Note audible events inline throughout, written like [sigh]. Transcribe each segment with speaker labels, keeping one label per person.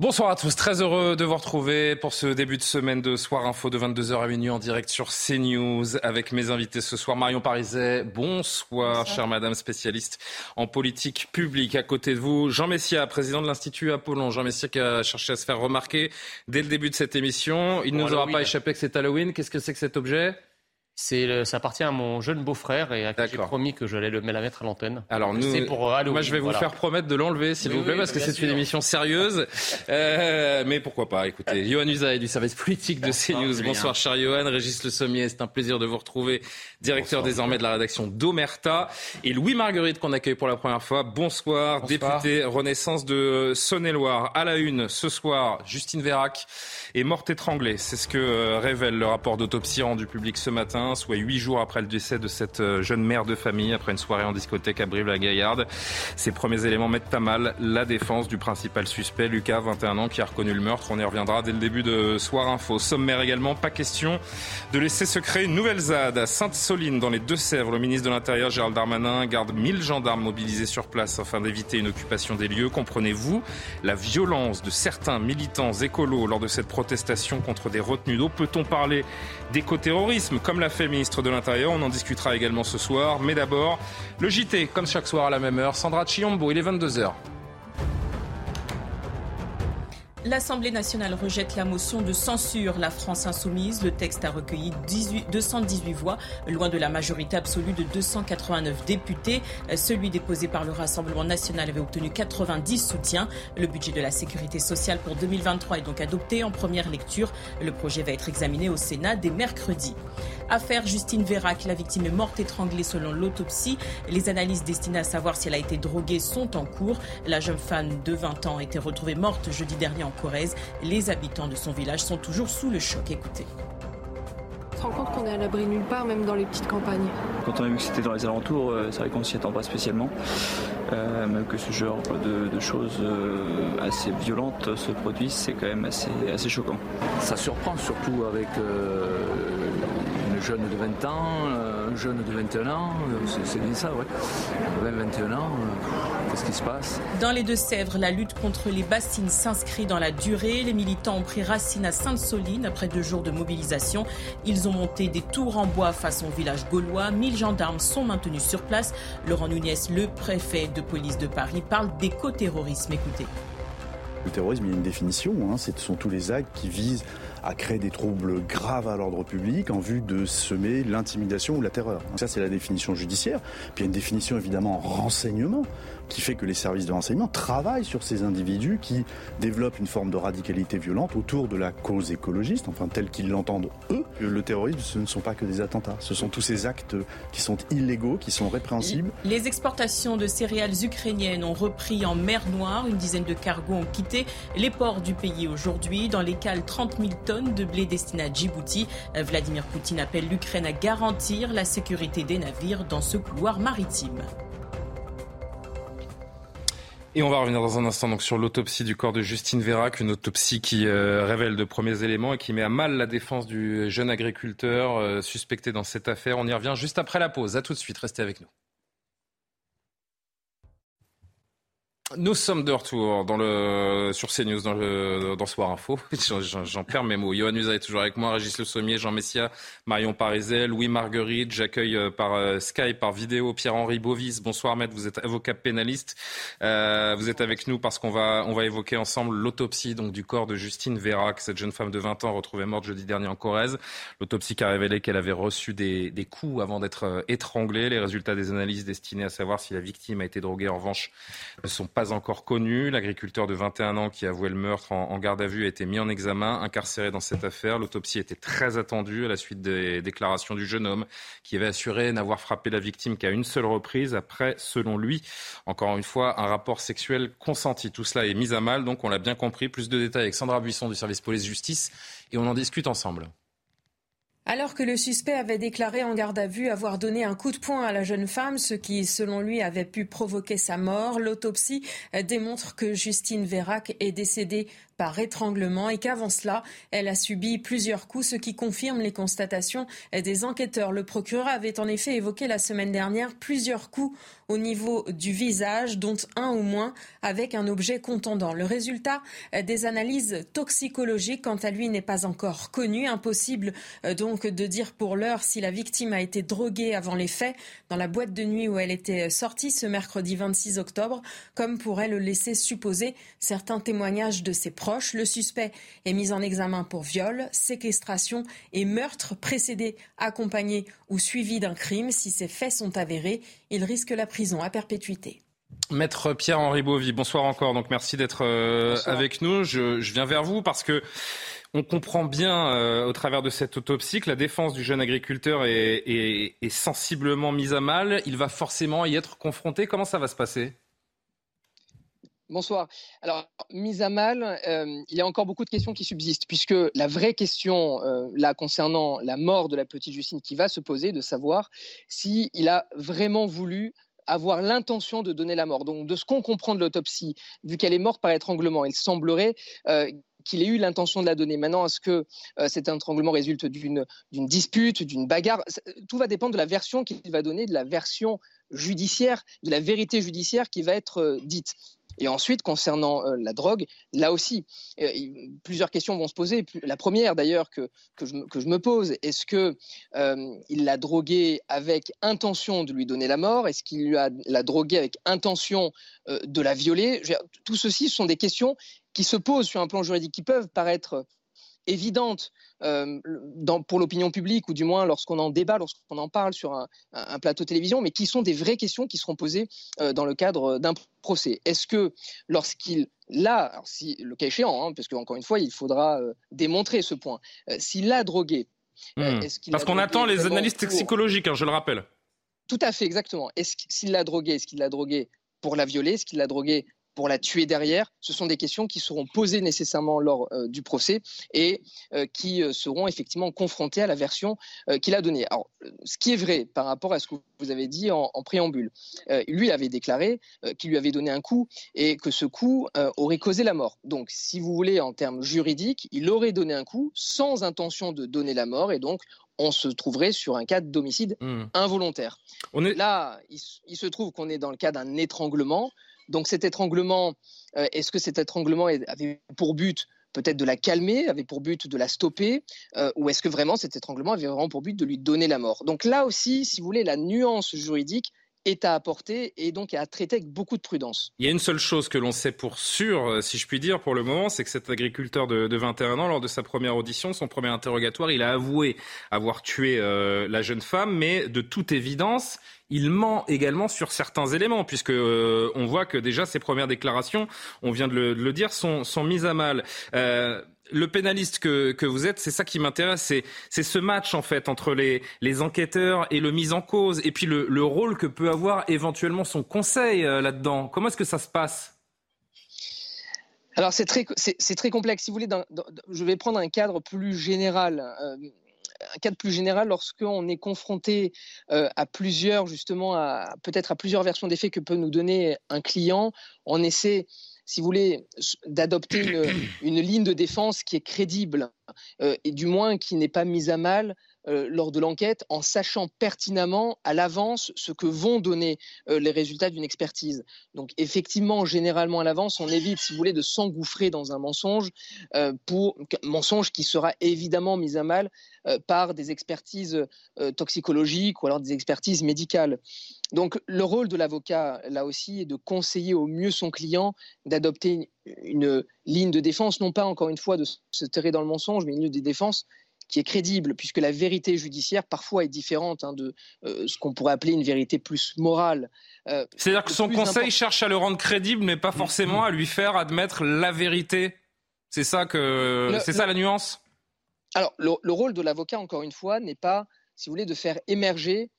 Speaker 1: Bonsoir à tous, très heureux de vous retrouver pour ce début de semaine de Soir Info de 22h à minuit en direct sur CNews avec mes invités ce soir. Marion Pariset, bonsoir, chère madame spécialiste en politique publique. À côté de vous, Jean Messia, président de l'Institut Apollon. Jean Messia qui a cherché à se faire remarquer dès le début de cette émission. Il ne nous aura pas échappé que c'est Halloween. Qu'est-ce que c'est que cet objet?
Speaker 2: C'est, ça appartient à mon jeune beau-frère et à qui j'ai promis que j'allais le, la mettre à l'antenne.
Speaker 1: Alors nous,
Speaker 2: c'est pour euh, Halloween,
Speaker 1: moi je vais vous
Speaker 2: voilà.
Speaker 1: faire promettre de l'enlever s'il
Speaker 2: Oui,
Speaker 1: vous plaît
Speaker 2: oui,
Speaker 1: parce que c'est une émission sérieuse. [laughs] Euh, mais pourquoi pas Écoutez, Johan Usaï du service politique de CNews.
Speaker 2: Julien.
Speaker 1: Bonsoir cher Johan, Régis Le Sommier, c'est un plaisir de vous retrouver, directeur désormais de la rédaction d'Omerta et Louis Marguerite qu'on accueille pour la première fois. Bonsoir, député Renaissance de Saône-et-Loire. À la une ce soir, Justine Vérac est morte étranglée. C'est ce que euh, révèle le rapport d'autopsie rendu public ce matin, soit huit jours après le décès de cette euh, jeune mère de famille après une soirée en discothèque à Brive-la-Gaillarde. Ces premiers éléments mettent à mal la défense du principal suspect, Lucas, 21 ans, qui a reconnu le meurtre. On y reviendra dès le début de Soir Info. Sommaire également, pas question de laisser se créer une nouvelle ZAD à Sainte-Soline, dans les Deux-Sèvres. Le ministre de l'Intérieur, Gérald Darmanin, garde 1000 gendarmes mobilisés sur place afin d'éviter une occupation des lieux. Comprenez-vous la violence de certains militants écolos lors de cette protestation contre des retenues d'eau? Peut-on parler d'écoterrorisme, comme l'a ministre de l'Intérieur On en discutera également ce soir. Mais d'abord, le JT, comme chaque soir à la même heure. Sandra Chiombo, il est 22h.
Speaker 3: L'Assemblée nationale rejette la motion de censure La France insoumise. Le texte a recueilli 18 218 voix, loin de la majorité absolue de 289 députés. Celui déposé par le Rassemblement national avait obtenu 90 soutiens. Le budget de la sécurité sociale pour 2023 est donc adopté en première lecture. Le projet va être examiné au Sénat dès mercredi. Affaire Justine Vérac, la victime est morte étranglée selon l'autopsie. Les analyses destinées à savoir si elle a été droguée sont en cours. La jeune femme de 20 ans a été retrouvée morte jeudi dernier en Corrèze. Les habitants de son village sont toujours sous le choc. Écoutez.
Speaker 4: On se rend compte qu'on est à l'abri nulle part, même dans les petites campagnes.
Speaker 5: Quand on a vu que c'était dans les alentours, euh, c'est vrai qu'on s'y attend pas spécialement. Euh, même que ce genre de, de choses euh, assez violentes se produisent, c'est quand même assez, assez choquant.
Speaker 6: Ça surprend surtout avec euh, une jeune de 20 ans, un jeune de 21 ans, euh, c'est- c'est bien ça, ouais. 20-21 ans, euh, qu'est-ce qui se passe?
Speaker 3: Dans les Deux-Sèvres, la lutte contre les bassines s'inscrit dans la durée. Les militants ont pris racine à Sainte-Soline après deux jours de mobilisation. Ils ont monté des tours en bois face au village gaulois. 1000 gendarmes sont maintenus sur place. Laurent Nunez, le préfet de police de Paris, parle d'écoterrorisme. Écoutez.
Speaker 7: Le terrorisme, il y a une définition. Hein, ce sont tous les actes qui visent à créer des troubles graves à l'ordre public en vue de semer l'intimidation ou la terreur. Ça, c'est la définition judiciaire. Puis il y a une définition évidemment en renseignement qui fait que les services de renseignement travaillent sur ces individus qui développent une forme de radicalité violente autour de la cause écologiste, enfin telle qu'ils l'entendent eux. Le terrorisme, ce ne sont pas que des attentats, ce sont tous ces actes qui sont illégaux, qui sont répréhensibles.
Speaker 3: Les exportations de céréales ukrainiennes ont repris en mer Noire. Une dizaine de cargos ont quitté les ports du pays aujourd'hui. Dans les cales, 30 000 de blé destiné à Djibouti. Vladimir Poutine appelle l'Ukraine à garantir la sécurité des navires dans ce couloir maritime.
Speaker 1: Et on va revenir dans un instant donc sur l'autopsie du corps de Justine Vérac, une autopsie qui euh, révèle de premiers éléments et qui met à mal la défense du jeune agriculteur euh, suspecté dans cette affaire. On y revient juste après la pause. À tout de suite, restez avec nous. Nous sommes de retour dans le, sur CNews dans, le, dans Soir Info. [laughs] J'en- perds mes mots. Johan Usa est toujours avec moi, Régis Le Sommier, Jean Messia, Marion Parizel, Louis Marguerite. J'accueille euh, par euh, Skype, par vidéo, Pierre-Henri Bovis. Bonsoir maître, vous êtes avocat pénaliste. Euh, vous êtes avec nous parce qu'on va, on va évoquer ensemble l'autopsie donc, du corps de Justine Vérac, cette jeune femme de 20 ans retrouvée morte jeudi dernier en Corrèze. L'autopsie qui a révélé qu'elle avait reçu des, des coups avant d'être euh, étranglée. Les résultats des analyses destinées à savoir si la victime a été droguée, en revanche, ne sont pas pas encore connu. L'agriculteur de 21 ans qui a avoué le meurtre en, garde à vue a été mis en examen, incarcéré dans cette affaire. L'autopsie était très attendue à la suite des déclarations du jeune homme qui avait assuré n'avoir frappé la victime qu'à une seule reprise après, selon lui, encore une fois, un rapport sexuel consenti. Tout cela est mis à mal, donc on l'a bien compris. Plus de détails avec Sandra Buisson du service police-justice et on en discute ensemble.
Speaker 8: Alors que le suspect avait déclaré en garde à vue avoir donné un coup de poing à la jeune femme, ce qui, selon lui, avait pu provoquer sa mort, l'autopsie démontre que Justine Vérac est décédée par étranglement et qu'avant cela, elle a subi plusieurs coups, ce qui confirme les constatations des enquêteurs. Le procureur avait en effet évoqué la semaine dernière plusieurs coups au niveau du visage, dont un ou moins avec un objet contendant. Le résultat des analyses toxicologiques, quant à lui, n'est pas encore connu. Impossible euh, donc de dire pour l'heure si la victime a été droguée avant les faits dans la boîte de nuit où elle était sortie ce mercredi 26 octobre, comme pourrait le laisser supposer certains témoignages de ses proches. Le suspect est mis en examen pour viol, séquestration et meurtre précédé, accompagné ou suivi d'un crime. Si ces faits sont avérés, il risque la prison à perpétuité.
Speaker 1: Maître Pierre-Henri Bovy, bonsoir encore. Donc merci d'être euh, avec nous. Je, viens vers vous parce que on comprend bien euh, au travers de cette autopsie que la défense du jeune agriculteur est sensiblement mise à mal. Il va forcément y être confronté. Comment ça va se passer?
Speaker 9: Bonsoir. Alors, mise à mal, euh, il y a encore beaucoup de questions qui subsistent, puisque la vraie question, euh, concernant la mort de la petite Justine, qui va se poser, de savoir s'il a vraiment voulu avoir l'intention de donner la mort. Donc, de ce qu'on comprend de l'autopsie, vu qu'elle est morte par étranglement, il semblerait qu'il ait eu l'intention de la donner. Maintenant, est-ce que cet étranglement résulte d'une dispute, d'une bagarre? Tout va dépendre de la version qu'il va donner, de la version judiciaire, de la vérité judiciaire qui va être dite. Et ensuite, concernant euh, la drogue, là aussi, euh, plusieurs questions vont se poser. La première, d'ailleurs, que, que, je, me pose, est-ce qu'il euh, l'a drogué avec intention de lui donner la mort? Est-ce qu'il l'a drogué avec intention de la violer? Tout ceci sont des questions qui se posent sur un plan juridique, qui peuvent paraître évidentes euh, pour l'opinion publique, ou du moins lorsqu'on en débat, lorsqu'on en parle sur un, plateau télévision, mais qui sont des vraies questions qui seront posées euh, dans le cadre d'un procès. Est-ce que lorsqu'il l'a, si, le cas échéant, hein, parce qu'encore une fois, il faudra euh, démontrer ce point, s'il l'a drogué,
Speaker 1: hmm. Parce qu'on attend les analyses toxicologiques, hein, je le rappelle.
Speaker 9: Tout à fait, exactement. Est-ce s'il l'a drogué, est-ce qu'il l'a drogué pour la violer, est-ce qu'il l'a drogué pour la tuer derrière Ce sont des questions qui seront posées nécessairement lors euh, du procès et euh, qui euh, seront effectivement confrontées à la version qu'il a donnée. Alors, ce qui est vrai par rapport à ce que vous avez dit en, préambule, lui avait déclaré qu'il lui avait donné un coup et que ce coup aurait causé la mort. Donc, si vous voulez, en termes juridiques, il aurait donné un coup sans intention de donner la mort et donc on se trouverait sur un cas d'homicide hmm. involontaire. Là, il, se trouve qu'on est dans le cas d'un étranglement. Donc cet étranglement, euh, est-ce que cet étranglement avait pour but peut-être de la calmer, avait pour but de la stopper, euh, ou est-ce que vraiment cet étranglement avait vraiment pour but de lui donner la mort? Donc là aussi, si vous voulez, la nuance juridique est à apporter et donc à traiter avec beaucoup de prudence.
Speaker 1: Il y a une seule chose que l'on sait pour sûr, euh, si je puis dire, pour le moment, c'est que cet agriculteur de, 21 ans, lors de sa première audition, son premier interrogatoire, il a avoué avoir tué la jeune femme, mais de toute évidence, il ment également sur certains éléments, puisque euh, on voit que déjà ses premières déclarations, on vient de le, dire, sont, mises à mal. Euh, le pénaliste que, vous êtes, c'est ça qui m'intéresse, c'est ce match en fait entre les, enquêteurs et le mis en cause, et puis le, rôle que peut avoir éventuellement son conseil euh, là-dedans. Comment est-ce que ça se passe?
Speaker 9: Alors c'est très, très complexe. Si vous voulez, je vais prendre un cadre plus général un cadre plus général, lorsqu'on est confronté euh, à plusieurs, justement, à, peut-être à plusieurs versions des faits que peut nous donner un client, on essaie si vous voulez, d'adopter une, ligne de défense qui est crédible euh, et du moins qui n'est pas mise à mal euh, lors de l'enquête en sachant pertinemment à l'avance ce que vont donner euh, les résultats d'une expertise. Donc effectivement, généralement à l'avance, on évite, si vous voulez, de s'engouffrer dans un mensonge, euh, pour mensonge qui sera évidemment mis à mal par des expertises toxicologiques ou alors des expertises médicales. Donc le rôle de l'avocat, là aussi, est de conseiller au mieux son client, d'adopter une, une, ligne de défense, non pas encore une fois de se terrer dans le mensonge, mais une ligne de défense qui est crédible, puisque la vérité judiciaire parfois est différente hein, de ce qu'on pourrait appeler une vérité plus morale.
Speaker 1: C'est-à-dire que son conseil cherche à le rendre crédible, mais pas forcément à lui faire admettre la vérité. C'est ça que, c'est ça la nuance?
Speaker 9: Alors, le, rôle de l'avocat, encore une fois, n'est pas, si vous voulez, de faire émerger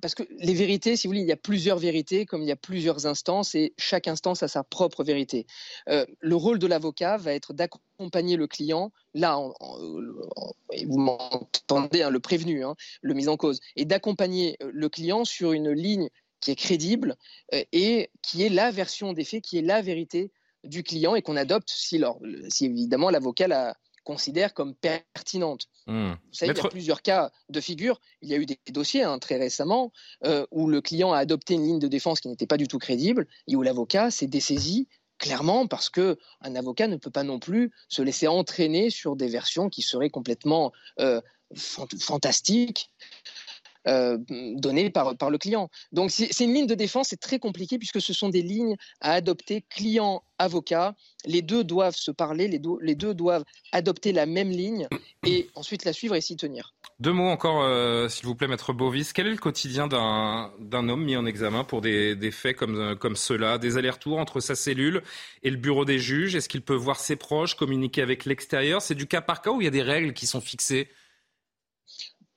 Speaker 9: parce que les vérités, si vous voulez, il y a plusieurs vérités, comme il y a plusieurs instances, et chaque instance a sa propre vérité. Euh, le rôle de l'avocat va être d'accompagner le client, là, vous m'entendez, hein, le prévenu, hein, le mis en cause, et d'accompagner euh, le client sur une ligne qui est crédible euh, et qui est la version des faits, qui est la vérité du client et qu'on adopte si, si évidemment l'avocat la considère comme pertinente. Hmm. Vous savez, il y a plusieurs cas de figure. Il y a eu des dossiers hein, très récemment euh, où le client a adopté une ligne de défense qui n'était pas du tout crédible et où l'avocat s'est dessaisi clairement parce que un avocat ne peut pas non plus se laisser entraîner sur des versions qui seraient complètement euh, fantastiques euh, par, par le client. Donc c'est une ligne de défense, c'est très compliqué puisque ce sont des lignes à adopter client-avocat. Les deux doivent se parler, les deux, les deux doivent adopter la même ligne et ensuite la suivre et s'y tenir.
Speaker 1: Deux mots encore, euh, s'il vous plaît, Maître Bovis. Quel est le quotidien d'un homme mis en examen pour des, des faits comme, comme cela? Des allers-retours entre sa cellule et le bureau des juges? Est-ce qu'il peut voir ses proches, communiquer avec l'extérieur? C'est du cas par cas ou il y a des règles qui sont fixées?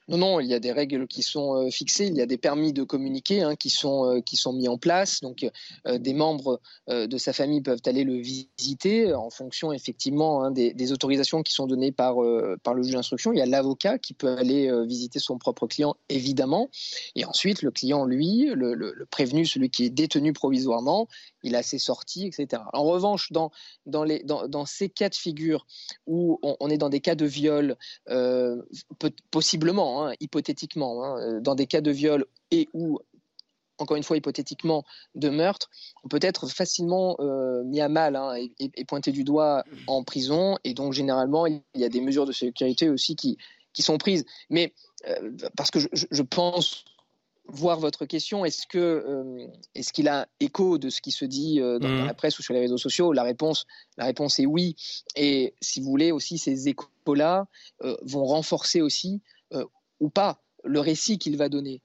Speaker 9: Non, non, il y a des règles qui sont euh, fixées, il y a des permis de communiquer hein, qui, sont, euh, qui sont mis en place. Donc, euh, des membres de sa famille peuvent aller le visiter en fonction effectivement hein, des, autorisations qui sont données par, par le juge d'instruction. Il y a l'avocat qui peut aller visiter son propre client, évidemment. Et ensuite, le client, lui, le prévenu, celui qui est détenu provisoirement, il a ses sorties, etc. En revanche, dans, dans, les, dans, dans ces cas de figure où on, est dans des cas de viol, euh, possiblement, hein, hypothétiquement, hein, dans des cas de viol et où encore une fois hypothétiquement, de meurtre, on peut être facilement euh, mis à mal hein, et, pointé du doigt en prison. Et donc, généralement, il y a des mesures de sécurité aussi qui, qui sont prises. Mais euh, parce que je, pense voir votre question. Est-ce que euh, est-ce qu'il a écho de ce qui se dit euh, dans, mmh. la presse ou sur les réseaux sociaux? La réponse, la réponse est oui. Et si vous voulez aussi, ces échos-là euh, vont renforcer aussi ou pas le récit qu'il va donner.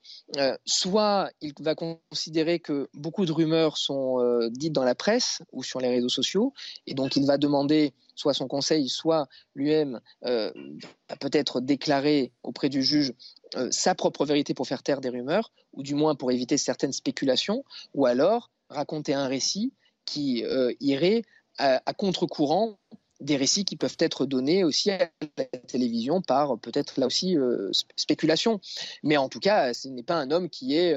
Speaker 9: soit il va considérer que beaucoup de rumeurs sont dites dans la presse ou sur les réseaux sociaux, et donc il va demander soit son conseil, soit lui-même peut-être déclarer auprès du juge euh, sa propre vérité pour faire taire des rumeurs, ou du moins pour éviter certaines spéculations, ou alors raconter un récit qui euh, irait à, contre-courant des récits qui peuvent être donnés aussi à la télévision par peut-être là aussi euh, spéculation. Mais en tout cas, ce n'est pas un homme qui est,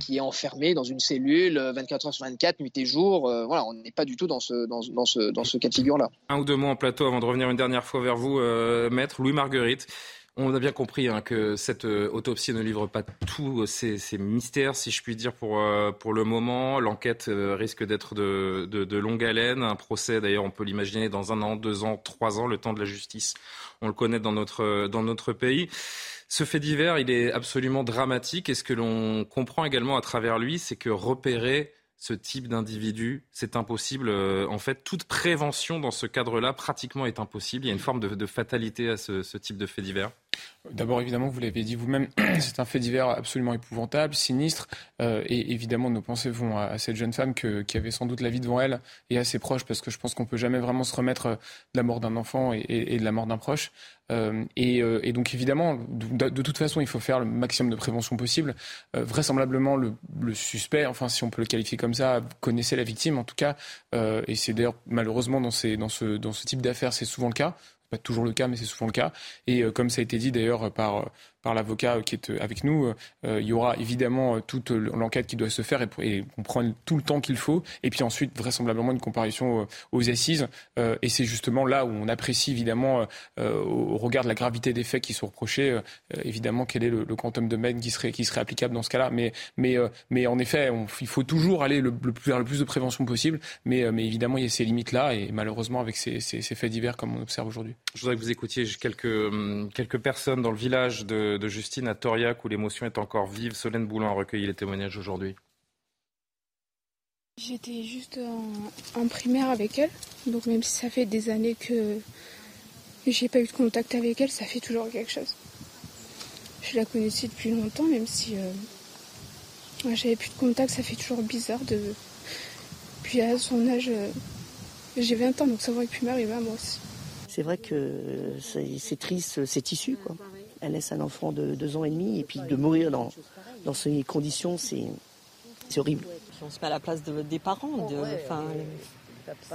Speaker 9: qui est enfermé dans une cellule 24 heures sur 24, nuit et jour. voilà, on n'est pas du tout dans ce, dans ce, dans ce cas de figure-là.
Speaker 1: Un ou deux mots en plateau avant de revenir une dernière fois vers vous, maître Louis Marguerite. On a bien compris hein, que cette euh, autopsie ne livre pas tous ces, mystères, si je puis dire, pour, euh, le moment. L'enquête euh, risque d'être de, longue haleine. Un procès, d'ailleurs, on peut l'imaginer dans un an, deux ans, trois ans, le temps de la justice. On le connaît dans notre, dans notre pays. Ce fait divers, il est absolument dramatique. Et ce que l'on comprend également à travers lui, c'est que repérer ce type d'individu, c'est impossible. En fait, toute prévention dans ce cadre-là, pratiquement, est impossible. Il y a une forme de, fatalité à ce, ce type de fait divers.
Speaker 10: D'abord, évidemment, vous l'avez dit vous-même, [clears throat] c'est un fait divers absolument épouvantable, sinistre. Euh, et évidemment, nos pensées vont à, cette jeune femme qui avait sans doute la vie devant elle et à ses proches, parce que je pense qu'on peut jamais vraiment se remettre de la mort d'un enfant et, de la mort d'un proche. Euh, euh, et, donc, évidemment, de, toute façon, il faut faire le maximum de prévention possible. vraisemblablement, le, suspect, enfin, si on peut le qualifier comme ça, connaissait la victime, en tout cas. et c'est d'ailleurs, malheureusement, dans, ces, dans, ce, dans ce type d'affaires, c'est souvent le cas pas toujours le cas, mais c'est souvent le cas. Et euh, comme ça a été dit d'ailleurs par par l'avocat qui est euh, avec nous. Euh, il y aura évidemment euh, toute l'enquête qui doit se faire et, on prend tout le temps qu'il faut. Et puis ensuite, vraisemblablement, une comparution aux assises. et c'est justement là où on apprécie évidemment, au regard de la gravité des faits qui sont reprochés, évidemment quel est le, quantum de qui serait, applicable dans ce cas-là. Mais, mais, mais en effet, il faut toujours aller le, le, vers le plus de prévention possible. Mais, mais évidemment, il y a ces limites-là. Et malheureusement, avec ces, ces, ces faits divers comme on observe aujourd'hui.
Speaker 1: Je voudrais que vous écoutiez quelques, hum, quelques personnes dans le village de de, Justine à Toriac où l'émotion est encore vive. Solène Boulin a recueilli les témoignages aujourd'hui.
Speaker 11: J'étais juste en, primaire avec elle, donc même si ça fait des années que
Speaker 4: j'ai pas eu de contact avec elle, ça fait toujours quelque chose. Je la connaissais depuis longtemps, même si euh, j'avais plus de contact, ça fait toujours bizarre de. Puis à son âge, euh, j'ai 20 ans, donc ça aurait pu m'arriver à moi aussi.
Speaker 11: C'est vrai que c'est triste, c'est issu, quoi. Elle laisse un enfant de deux ans et demi, et puis de mourir dans, dans ces conditions, c'est horrible.
Speaker 12: On se met à la place des parents. De,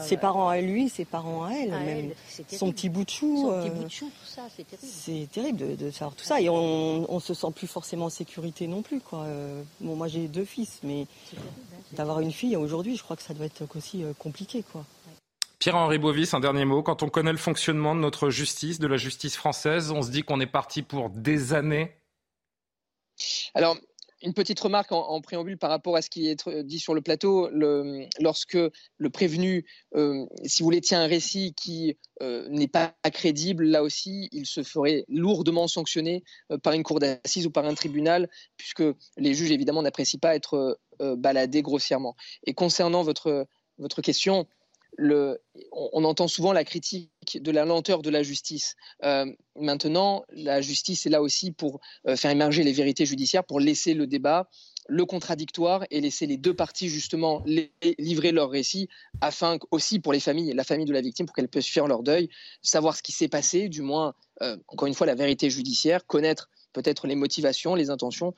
Speaker 12: ses parents à lui, ses parents à elle, même son petit bout de chou. Euh, c'est terrible. de, savoir tout ça. Et on, ne se sent plus forcément en sécurité non plus. Quoi. Euh, bon, moi j'ai deux fils, mais d'avoir une fille aujourd'hui, je crois que ça doit être aussi euh, compliqué. Quoi.
Speaker 1: Pierre-Henri Bovis, un dernier mot. Quand on connaît le fonctionnement de notre justice, de la justice française, on se dit qu'on est parti pour des années
Speaker 9: alors, une petite remarque en, préambule par rapport à ce qui est dit sur le plateau. lorsque le prévenu, euh, si vous voulez, tient un récit qui euh, n'est pas crédible, là aussi, il se ferait lourdement sanctionner euh, par une cour d'assises ou par un tribunal, puisque les juges, évidemment, n'apprécient pas être baladés grossièrement. Et concernant votre, votre question, on, entend souvent la critique de la lenteur de la justice. Euh, maintenant, la justice est là aussi pour euh, faire émerger les vérités judiciaires, pour laisser le débat, le contradictoire et laisser les deux parties justement livrer leur récit, afin aussi pour les familles, la famille de la victime, pour qu'elles puissent faire leur deuil, savoir ce qui s'est passé, du moins, euh, encore une fois, la vérité judiciaire, connaître peut-être les motivations, les intentions,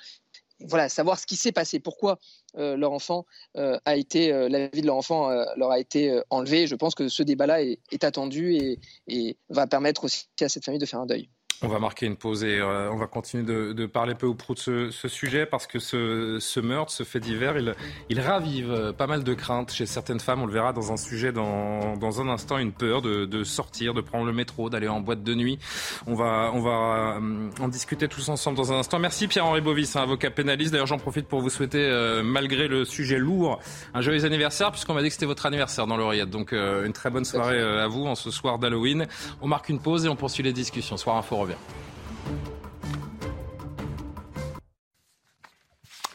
Speaker 9: voilà, savoir ce qui s'est passé, pourquoi euh, leur enfant euh, a été, euh, la vie de leur enfant leur a été enlevée. Je pense que ce débat-là est, attendu et, va permettre aussi à cette famille de faire un deuil.
Speaker 1: On va marquer une pause et euh, on va continuer de, parler peu ou prou de ce, sujet parce que ce, meurtre, ce fait divers, il, il, ravive euh, pas mal de craintes chez certaines femmes. On le verra dans un sujet dans, un instant, une peur de, sortir, de prendre le métro, d'aller en boîte de nuit. On va, on va euh, en discuter tous ensemble dans un instant. Merci Pierre-Henri Bovis, un avocat pénaliste. D'ailleurs, j'en profite pour vous souhaiter, malgré le sujet lourd, un joyeux anniversaire puisqu'on m'a dit que c'était votre anniversaire dans l'oreillette. Donc, une très bonne soirée à vous en ce soir d'Halloween. On marque une pause et on poursuit les discussions. Soir Info revient. здоров'я.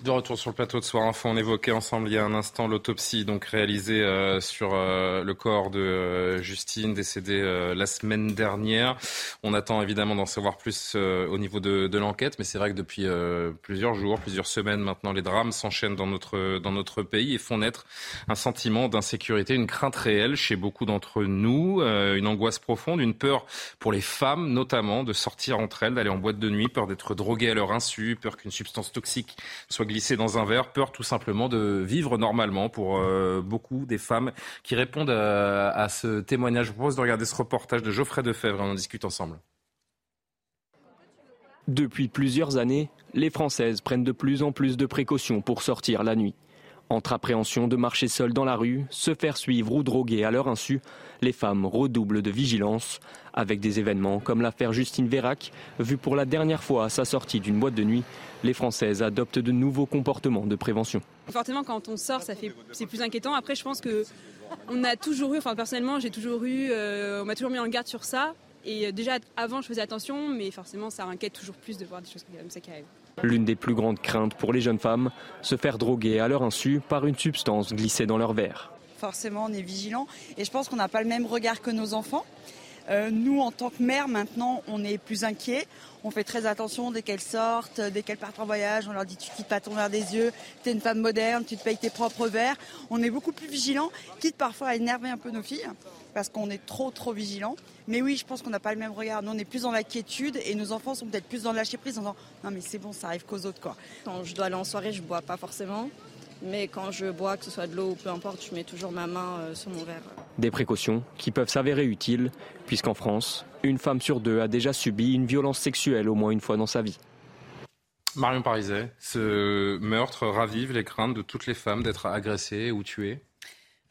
Speaker 1: De retour sur le plateau de Soir Info, on évoquait ensemble il y a un instant l'autopsie donc réalisée euh, sur euh, le corps de euh, Justine décédée la semaine dernière. On attend évidemment d'en savoir plus au niveau de, de l'enquête, mais c'est vrai que depuis plusieurs jours, plusieurs semaines maintenant, les drames s'enchaînent dans notre dans notre pays et font naître un sentiment d'insécurité, une crainte réelle chez beaucoup d'entre nous, une angoisse profonde, une peur pour les femmes notamment de sortir entre elles, d'aller en boîte de nuit, peur d'être droguées à leur insu, peur qu'une substance toxique soit glisser dans un verre, peur tout simplement de vivre normalement pour euh, beaucoup des femmes qui répondent à, ce témoignage. Je vous propose de regarder ce reportage de Geoffrey Defebvre et on en discute ensemble.
Speaker 13: Depuis plusieurs années, les Françaises prennent de plus en plus de précautions pour sortir la nuit. Entre appréhension de marcher seule dans la rue, se faire suivre ou droguer à leur insu, les femmes redoublent de vigilance, avec des événements comme l'affaire Justine Vérac, vue pour la dernière fois à sa sortie d'une boîte de nuit. Les Françaises adoptent de nouveaux comportements de prévention.
Speaker 14: Fortement, quand on sort, ça fait, c'est plus inquiétant. Après, je pense que on a toujours eu, enfin personnellement, j'ai toujours eu, euh, on m'a toujours mis en garde sur ça. Et euh, déjà, avant, je faisais attention, mais forcément, ça inquiète toujours plus de voir des choses comme ça qui arrivent.
Speaker 13: L'une des plus grandes craintes pour les jeunes femmes, se faire droguer à leur insu par une substance glissée dans leur verre.
Speaker 15: Forcément, on est vigilant et je pense qu'on n'a pas le même regard que nos enfants. Euh, nous, en tant que mère, maintenant, on est plus inquiets. On fait très attention dès qu'elles sortent, dès qu'elles partent en voyage. On leur dit tu quittes pas ton verre des yeux, tu es une femme moderne, tu te payes tes propres verres. On est beaucoup plus vigilants, quitte parfois à énerver un peu nos filles parce qu'on est trop trop vigilants. Mais oui, je pense qu'on n'a pas le même regard. Nous, on est plus dans l'inquiétude et nos enfants sont peut-être plus dans le lâcher prise en disant non mais c'est bon, ça arrive qu'aux autres quoi.
Speaker 16: Quand je dois aller en soirée, je bois pas forcément. Mais quand je bois, que ce soit de l'eau ou peu importe, je mets toujours ma main euh, sur mon verre.
Speaker 13: Des précautions qui peuvent s'avérer utiles, puisqu'en France, une femme sur deux a déjà subi une violence sexuelle au moins une fois dans sa vie.
Speaker 1: Marion Pariset, ce meurtre ravive les craintes de toutes les femmes d'être agressées ou tuées?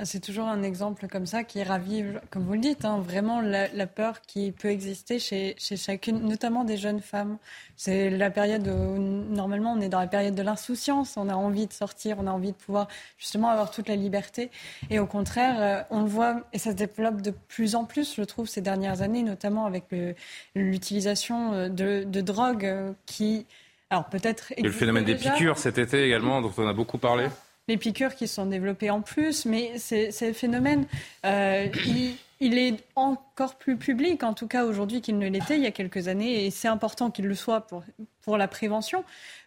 Speaker 17: C'est toujours un exemple comme ça qui ravive, comme vous le dites, hein, vraiment la, peur qui peut exister chez, chez, chacune, notamment des jeunes femmes. C'est la période où, normalement, on est dans la période de l'insouciance. On a envie de sortir, on a envie de pouvoir justement avoir toute la liberté. Et au contraire, euh, on le voit, et ça se développe de plus en plus, je trouve, ces dernières années, notamment avec l'utilisation euh, de, de drogues euh, qui. Alors peut-être.
Speaker 1: Et le phénomène des piqûres cet été également, dont on a beaucoup parlé
Speaker 17: les piqûres qui sont développées en plus, mais ces, phénomènes, euh, il est encore plus public, en tout cas aujourd'hui, qu'il ne l'était il y a quelques années. Et c'est important qu'il le soit pour, pour la prévention,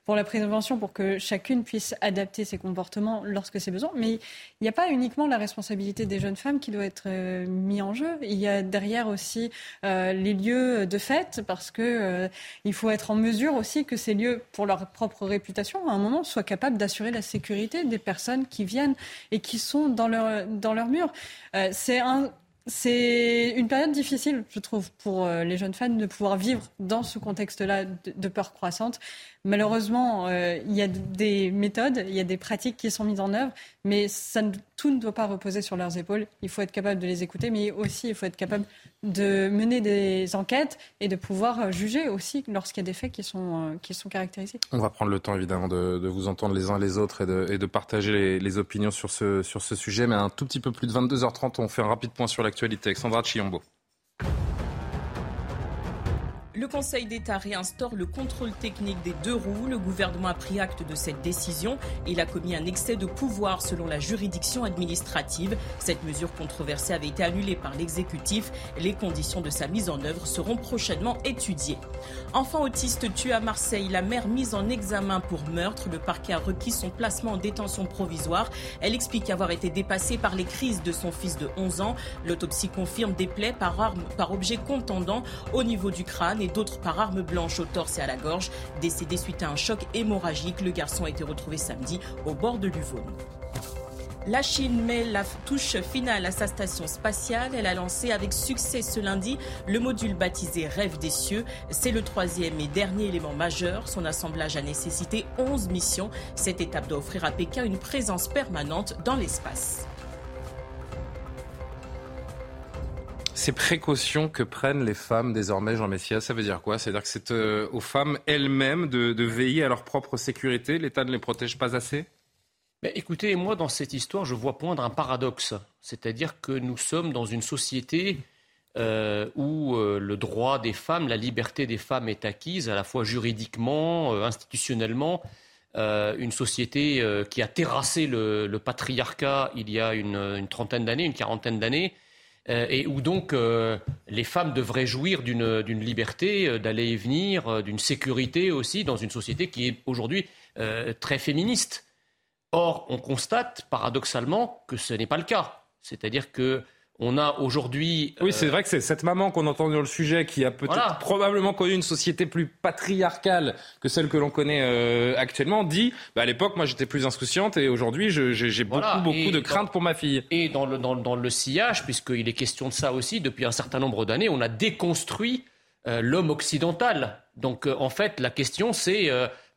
Speaker 17: pour la prévention, pour que chacune puisse adapter ses comportements lorsque c'est besoin. Mais il n'y a pas uniquement la responsabilité des jeunes femmes qui doit être euh, mise en jeu. Il y a derrière aussi euh, les lieux de fête, parce que euh, il faut être en mesure aussi que ces lieux, pour leur propre réputation, à un moment, soient capables d'assurer la sécurité des personnes qui viennent et qui sont dans leur, dans leur mur. c'est un c'est une période difficile, je trouve, pour euh, les jeunes femmes de pouvoir vivre dans ce contexte-là de, peur croissante. Malheureusement, euh, il y a des méthodes, il y a des pratiques qui sont mises en œuvre, mais tout ne doit pas reposer sur leurs épaules. Il faut être capable de les écouter, mais aussi il faut être capable de mener des enquêtes et de pouvoir juger aussi lorsqu'il y a des faits qui sont, euh, qui sont caractérisés.
Speaker 1: On va prendre le temps évidemment de, vous entendre les uns les autres et de, partager les, opinions sur ce, sur ce sujet, mais un tout petit peu plus de 22h30, on fait un rapide point sur l'actualité. Alexandra Chiombo.
Speaker 3: Le Conseil d'État réinstaure le contrôle technique des deux roues. Le gouvernement a pris acte de cette décision. Il a commis un excès de pouvoir selon la juridiction administrative. Cette mesure controversée avait été annulée par l'exécutif. Les conditions de sa mise en œuvre seront prochainement étudiées. Enfant autiste tué à Marseille, la mère mise en examen pour meurtre. Le parquet a requis son placement en détention provisoire. Elle explique avoir été dépassée par les crises de son fils de 11 ans. L'autopsie confirme des plaies par, arme, par objet contendant au niveau du crâne d'autres par arme blanche au torse et à la gorge. Décédé suite à un choc hémorragique, le garçon a été retrouvé samedi au bord de l'Uvonne. La Chine met la touche finale à sa station spatiale. Elle a lancé avec succès ce lundi le module baptisé Rêve des cieux. C'est le troisième et dernier élément majeur. Son assemblage a nécessité 11 missions. Cette étape doit offrir à Pékin une présence permanente dans l'espace.
Speaker 1: Ces précautions que prennent les femmes désormais, Jean Messia, ça veut dire quoi? C'est-à-dire que c'est euh, aux femmes elles-mêmes de, veiller à leur propre sécurité? L'État ne les protège pas assez?
Speaker 2: Mais écoutez, moi, dans cette histoire, je vois poindre un paradoxe. C'est-à-dire que nous sommes dans une société euh, où euh, le droit des femmes, la liberté des femmes est acquise, à la fois juridiquement, institutionnellement. une société qui a terrassé le, patriarcat il y a une trentaine d'années, une quarantaine d'années, et où donc euh, les femmes devraient jouir d'une liberté euh, d'aller et venir, d'une sécurité aussi dans une société qui est aujourd'hui très féministe. Or, on constate paradoxalement que ce n'est pas le cas. C'est-à-dire que on a aujourd'hui.
Speaker 1: Oui, c'est euh, vrai que c'est cette maman qu'on entend dans le sujet qui a peut-être probablement connu une société plus patriarcale que celle que l'on connaît euh, actuellement, dit bah, à l'époque, moi j'étais plus insouciante et aujourd'hui j'ai beaucoup, beaucoup de craintes pour ma fille.
Speaker 2: Et dans le, dans, dans le sillage, puisqu'il est question de ça aussi, depuis un certain nombre d'années, on a déconstruit euh, l'homme occidental. Donc en fait, la question c'est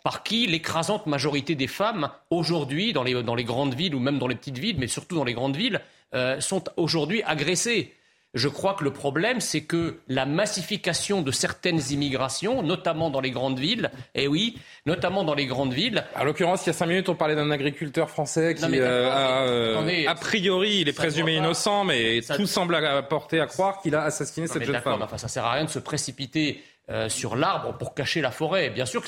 Speaker 2: par qui l'écrasante majorité des femmes aujourd'hui dans les, dans les grandes villes ou même dans les petites villes, mais surtout dans les grandes villes, euh, sont aujourd'hui agressés. Je crois que le problème, c'est que la massification de certaines immigrations, notamment dans les grandes villes, et eh oui, notamment dans les grandes villes.
Speaker 1: À l'occurrence, il y a cinq minutes, on parlait d'un agriculteur français qui, euh, a, euh, a priori, il est présumé innocent, mais tout semble apporter à croire qu'il a assassiné cette jeune femme.
Speaker 2: Enfin, ça sert à rien de se précipiter sur l'arbre pour cacher la forêt. Bien sûr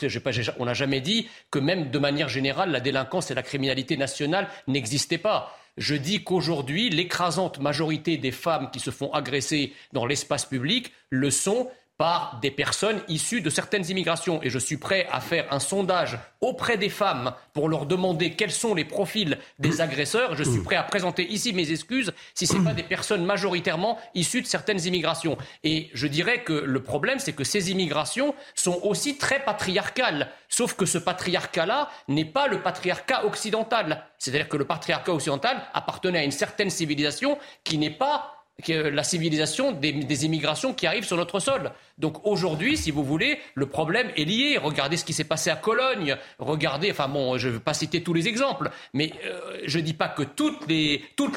Speaker 2: on n'a jamais dit que même de manière générale, la délinquance et la criminalité nationale n'existaient pas. Je dis qu'aujourd'hui, l'écrasante majorité des femmes qui se font agresser dans l'espace public le sont par des personnes issues de certaines immigrations. Et je suis prêt à faire un sondage auprès des femmes pour leur demander quels sont les profils des agresseurs. Je suis prêt à présenter ici mes excuses si ce n'est pas des personnes majoritairement issues de certaines immigrations. Et je dirais que le problème, c'est que ces immigrations sont aussi très patriarcales. Sauf que ce patriarcat-là n'est pas le patriarcat occidental. C'est-à-dire que le patriarcat occidental appartenait à une certaine civilisation qui n'est pas la civilisation des, immigrations qui arrivent sur notre sol. Donc aujourd'hui, si vous voulez, le problème est lié. Regardez ce qui s'est passé à Cologne. Regardez, enfin bon, je ne vais pas citer tous les exemples, mais euh, je ne dis pas que toute,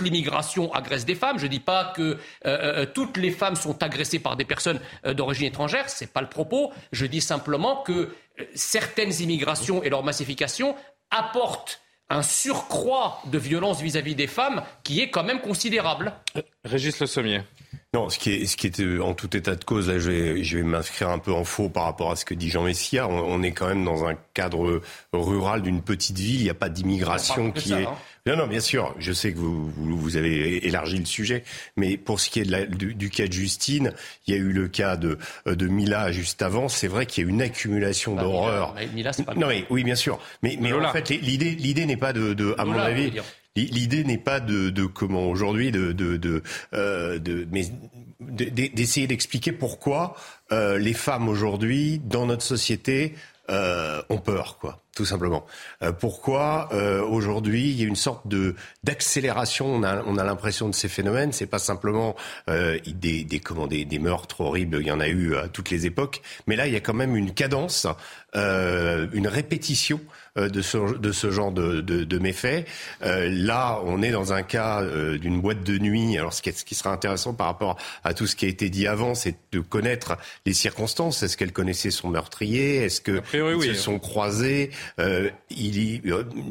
Speaker 2: l'immigration agresse des femmes. Je ne dis pas que euh, euh, toutes les femmes sont agressées par des personnes d'origine étrangère. Ce n'est pas le propos. Je dis simplement que certaines immigrations et leur massification apportent un surcroît de violence vis-à-vis des femmes qui est quand même considérable.
Speaker 1: Régis Le Sommier.
Speaker 18: Non, ce qui est, ce qui est euh, en tout état de cause, là, je vais, je vais m'inscrire un peu en faux par rapport à ce que dit Jean Messia. On, est quand même dans un cadre rural d'une petite ville. Il n'y a pas d'immigration qui est. Hein. Non, non, bien sûr. Je sais que vous, vous, avez élargi le sujet, mais pour ce qui est de la, du, cas de Justine, il y a eu le cas de, de Mila juste avant. C'est vrai qu'il y a une accumulation bah, d'horreur.
Speaker 2: Mila, c'est pas.
Speaker 18: Non, mais oui, bien sûr. Mais, mais en fait, l'idée, l'idée n'est pas de, de à mon avis. L'idée n'est pas de, de comment aujourd'hui de de de, euh, de mais d'essayer d'expliquer pourquoi euh, les femmes aujourd'hui dans notre société euh, ont peur, quoi, tout simplement. Euh, pourquoi euh, aujourd'hui il y a une sorte de d'accélération On a, on a l'impression de ces phénomènes. C'est pas simplement euh, des, des, comment, des, des, meurtres horribles. Il y en a eu à toutes les époques, mais là il y a quand même une cadence, une répétition euh, de ce, de ce genre de, de, de méfaits. Euh, là, on est dans un cas euh, d'une boîte de nuit. Alors, ce qui, ce qui sera intéressant par rapport à tout ce qui a été dit avant, c'est de connaître les circonstances. Est-ce qu'elle connaissait son meurtrier? Est-ce que se sont croisés? Il y,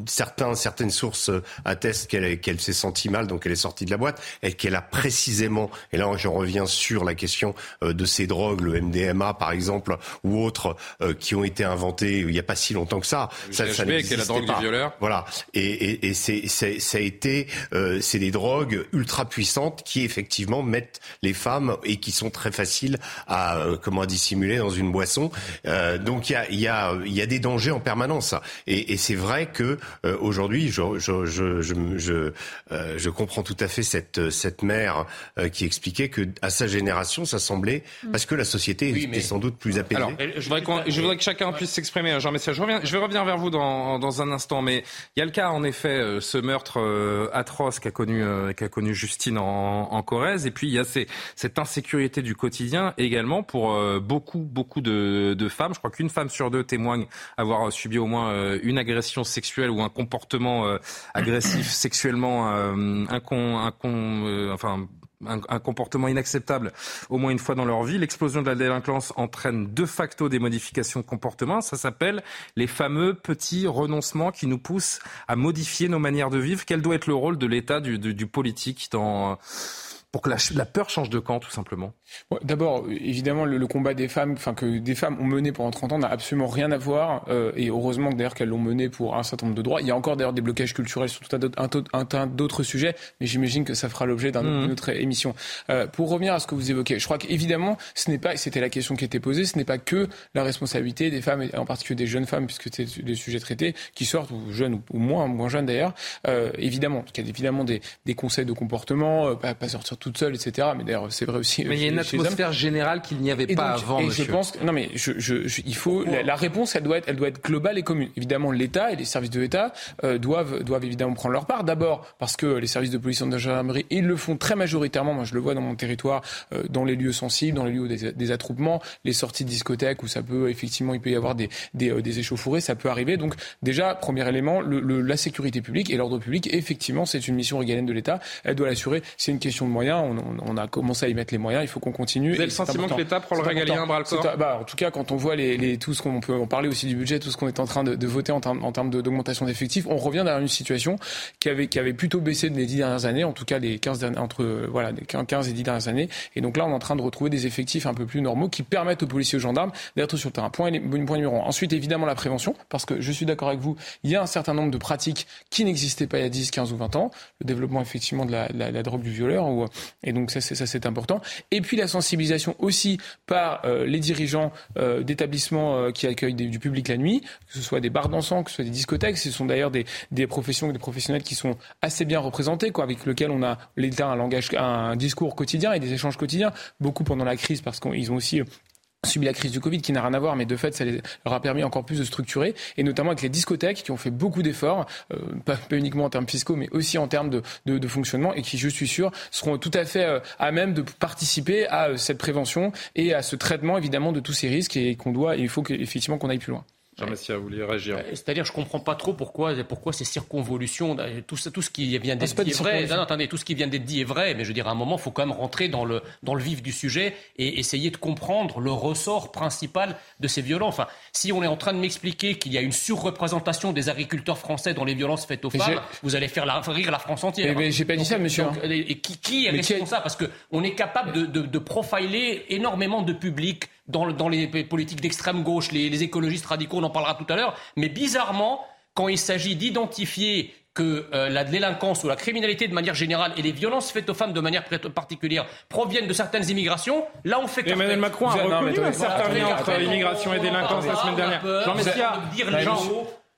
Speaker 18: certains, Certaines sources attestent qu'elle qu'elle s'est sentie mal, donc elle est sortie de la boîte, et qu'elle a précisément, et là j'en reviens sur la question de ces drogues, le MDMA par exemple, ou autres, qui ont été inventées il n'y a pas si longtemps que ça. ça
Speaker 1: ça qui est la drogue du violeur.
Speaker 18: Voilà. Et, et, et c'est, ça a été, euh, c'est des drogues ultra puissantes qui effectivement mettent les femmes et qui sont très faciles à euh, comment dissimuler dans une boisson. Euh, donc il y a, y, a, y a des dangers en permanence. Et, et c'est vrai que euh, aujourd'hui, je, je, je, je, euh, je, comprends tout à fait cette, cette mère qui expliquait que à sa génération, ça semblait mm. parce que la société était sans doute plus apaisée. Alors,
Speaker 1: je voudrais, je voudrais que chacun puisse s'exprimer. Hein, Jean Messia, je reviens, je vais revenir vers vous dans dans, un instant. Mais il y a le cas, en effet, euh, ce meurtre euh, atroce qu'a connu, euh, qu'a connu Justine en, en, Corrèze. Et puis, il y a ces, cette insécurité du quotidien également pour beaucoup, beaucoup de, de, femmes. Je crois qu'une femme sur deux témoigne avoir subi au moins une agression sexuelle ou un comportement agressif sexuellement incon, enfin, un, comportement inacceptable au moins une fois dans leur vie. L'explosion de la délinquance entraîne de facto des modifications de comportement. Ça s'appelle les fameux petits renoncements qui nous poussent à modifier nos manières de vivre. Quel doit être le rôle de l'État, du, du, politique dans pour que la, peur change de camp, tout simplement
Speaker 10: D'abord, évidemment, le, combat des femmes, enfin que des femmes ont mené pendant 30 ans, n'a absolument rien à voir. Euh, et heureusement d'ailleurs qu'elles l'ont mené pour un certain nombre de droits. Il y a encore d'ailleurs des blocages culturels sur tout un tas d'autres sujets, mais j'imagine que ça fera l'objet d'une mmh. autre émission. Euh, pour revenir à ce que vous évoquez, je crois qu'évidemment, ce n'est pas, c'était la question qui était posée, ce n'est pas que la responsabilité des femmes, et en particulier des jeunes femmes, puisque c'est des sujets traités, qui sortent, ou jeunes ou, moins, moins jeunes d'ailleurs. Euh, évidemment, il y a évidemment des, des conseils de comportement, euh, pas, pas sortir toute seule, etc. Mais d'ailleurs, c'est vrai aussi.
Speaker 1: Mais il y a une atmosphère générale qu'il n'y avait pas avant.
Speaker 10: Et
Speaker 1: je
Speaker 10: pense, non mais je, je, il faut la, réponse, elle doit être, elle doit être globale et commune. Évidemment, l'État et les services de l'État euh, doivent, doivent évidemment prendre leur part. D'abord parce que les services de police et de gendarmerie, ils le font très majoritairement. Moi, je le vois dans mon territoire, euh, dans les lieux sensibles, dans les lieux des, des, attroupements, les sorties de discothèques où ça peut effectivement, il peut y avoir des, des, euh, des échauffourées, ça peut arriver. Donc déjà, premier élément, le, le, la sécurité publique et l'ordre public. Effectivement, c'est une mission régalienne de l'État. Elle doit l'assurer. C'est une question de moyens. On, on, on, a commencé à y mettre les moyens, il faut qu'on continue.
Speaker 1: Vous avez le sentiment que l'État prend le régalien bras le corps
Speaker 10: bah, En tout cas, quand on voit les, les tout ce qu'on peut en parler aussi du budget, tout ce qu'on est en train de, de voter en, termes, en termes d'augmentation d'effectifs, on revient dans une situation qui avait, qui avait plutôt baissé les dix dernières années, en tout cas les 15, entre, voilà, les 15 et 10 dernières années. Et donc là, on est en train de retrouver des effectifs un peu plus normaux qui permettent aux policiers et aux gendarmes d'être sur le terrain. Point, point numéro un. Ensuite, évidemment, la prévention, parce que je suis d'accord avec vous, il y a un certain nombre de pratiques qui n'existaient pas il y a 10, 15 ou 20 ans. Le développement effectivement de la, la, la drogue du violeur, ou, et donc ça c'est important. Et puis la sensibilisation aussi par euh, les dirigeants euh, d'établissements euh, qui accueillent du public la nuit, que ce soit des bars dansants, que ce soit des discothèques. Ce sont d'ailleurs des, des professions, des professionnels qui sont assez bien représentés, quoi, avec lesquels on a l'État un langage, un discours quotidien et des échanges quotidiens. Beaucoup pendant la crise parce qu'ils ont aussi subi la crise du Covid qui n'a rien à voir, mais de fait, ça leur a permis encore plus de structurer, et notamment avec les discothèques qui ont fait beaucoup d'efforts, euh, pas, uniquement en termes fiscaux, mais aussi en termes de, de, de, fonctionnement, et qui, je suis sûr, seront tout à fait euh, à même de participer à euh, cette prévention et à ce traitement, évidemment, de tous ces risques, et qu'on doit, et il faut effectivement qu'on aille plus loin.
Speaker 1: Jean-Messia, vous voulez réagir
Speaker 2: C'est-à-dire, je ne comprends pas trop pourquoi, pourquoi ces circonvolutions, tout, tout ce qui vient d'être dit est vrai. Non, attendez, tout ce qui vient d'être dit est vrai, mais je veux dire, à un moment, il faut quand même rentrer dans le, dans le vif du sujet et essayer de comprendre le ressort principal de ces violences. Enfin, si on est en train de m'expliquer qu'il y a une surreprésentation des agriculteurs français dans les violences faites aux femmes, vous allez faire rire la France entière.
Speaker 10: Mais, j'ai pas dit ça, monsieur.
Speaker 2: et qui, qui est responsable? Parce qu'on est capable de, de, de profiler énormément de publics dans, dans les politiques d'extrême gauche, les, les écologistes radicaux, on en parlera tout à l'heure. Mais bizarrement, quand il s'agit d'identifier que euh, la délinquance ou la criminalité de manière générale et les violences faites aux femmes de manière particulière proviennent de certaines immigrations, là on fait
Speaker 1: Emmanuel Macron a reconnu un certain lien entre immigration et délinquance la semaine dernière. Jean Messia,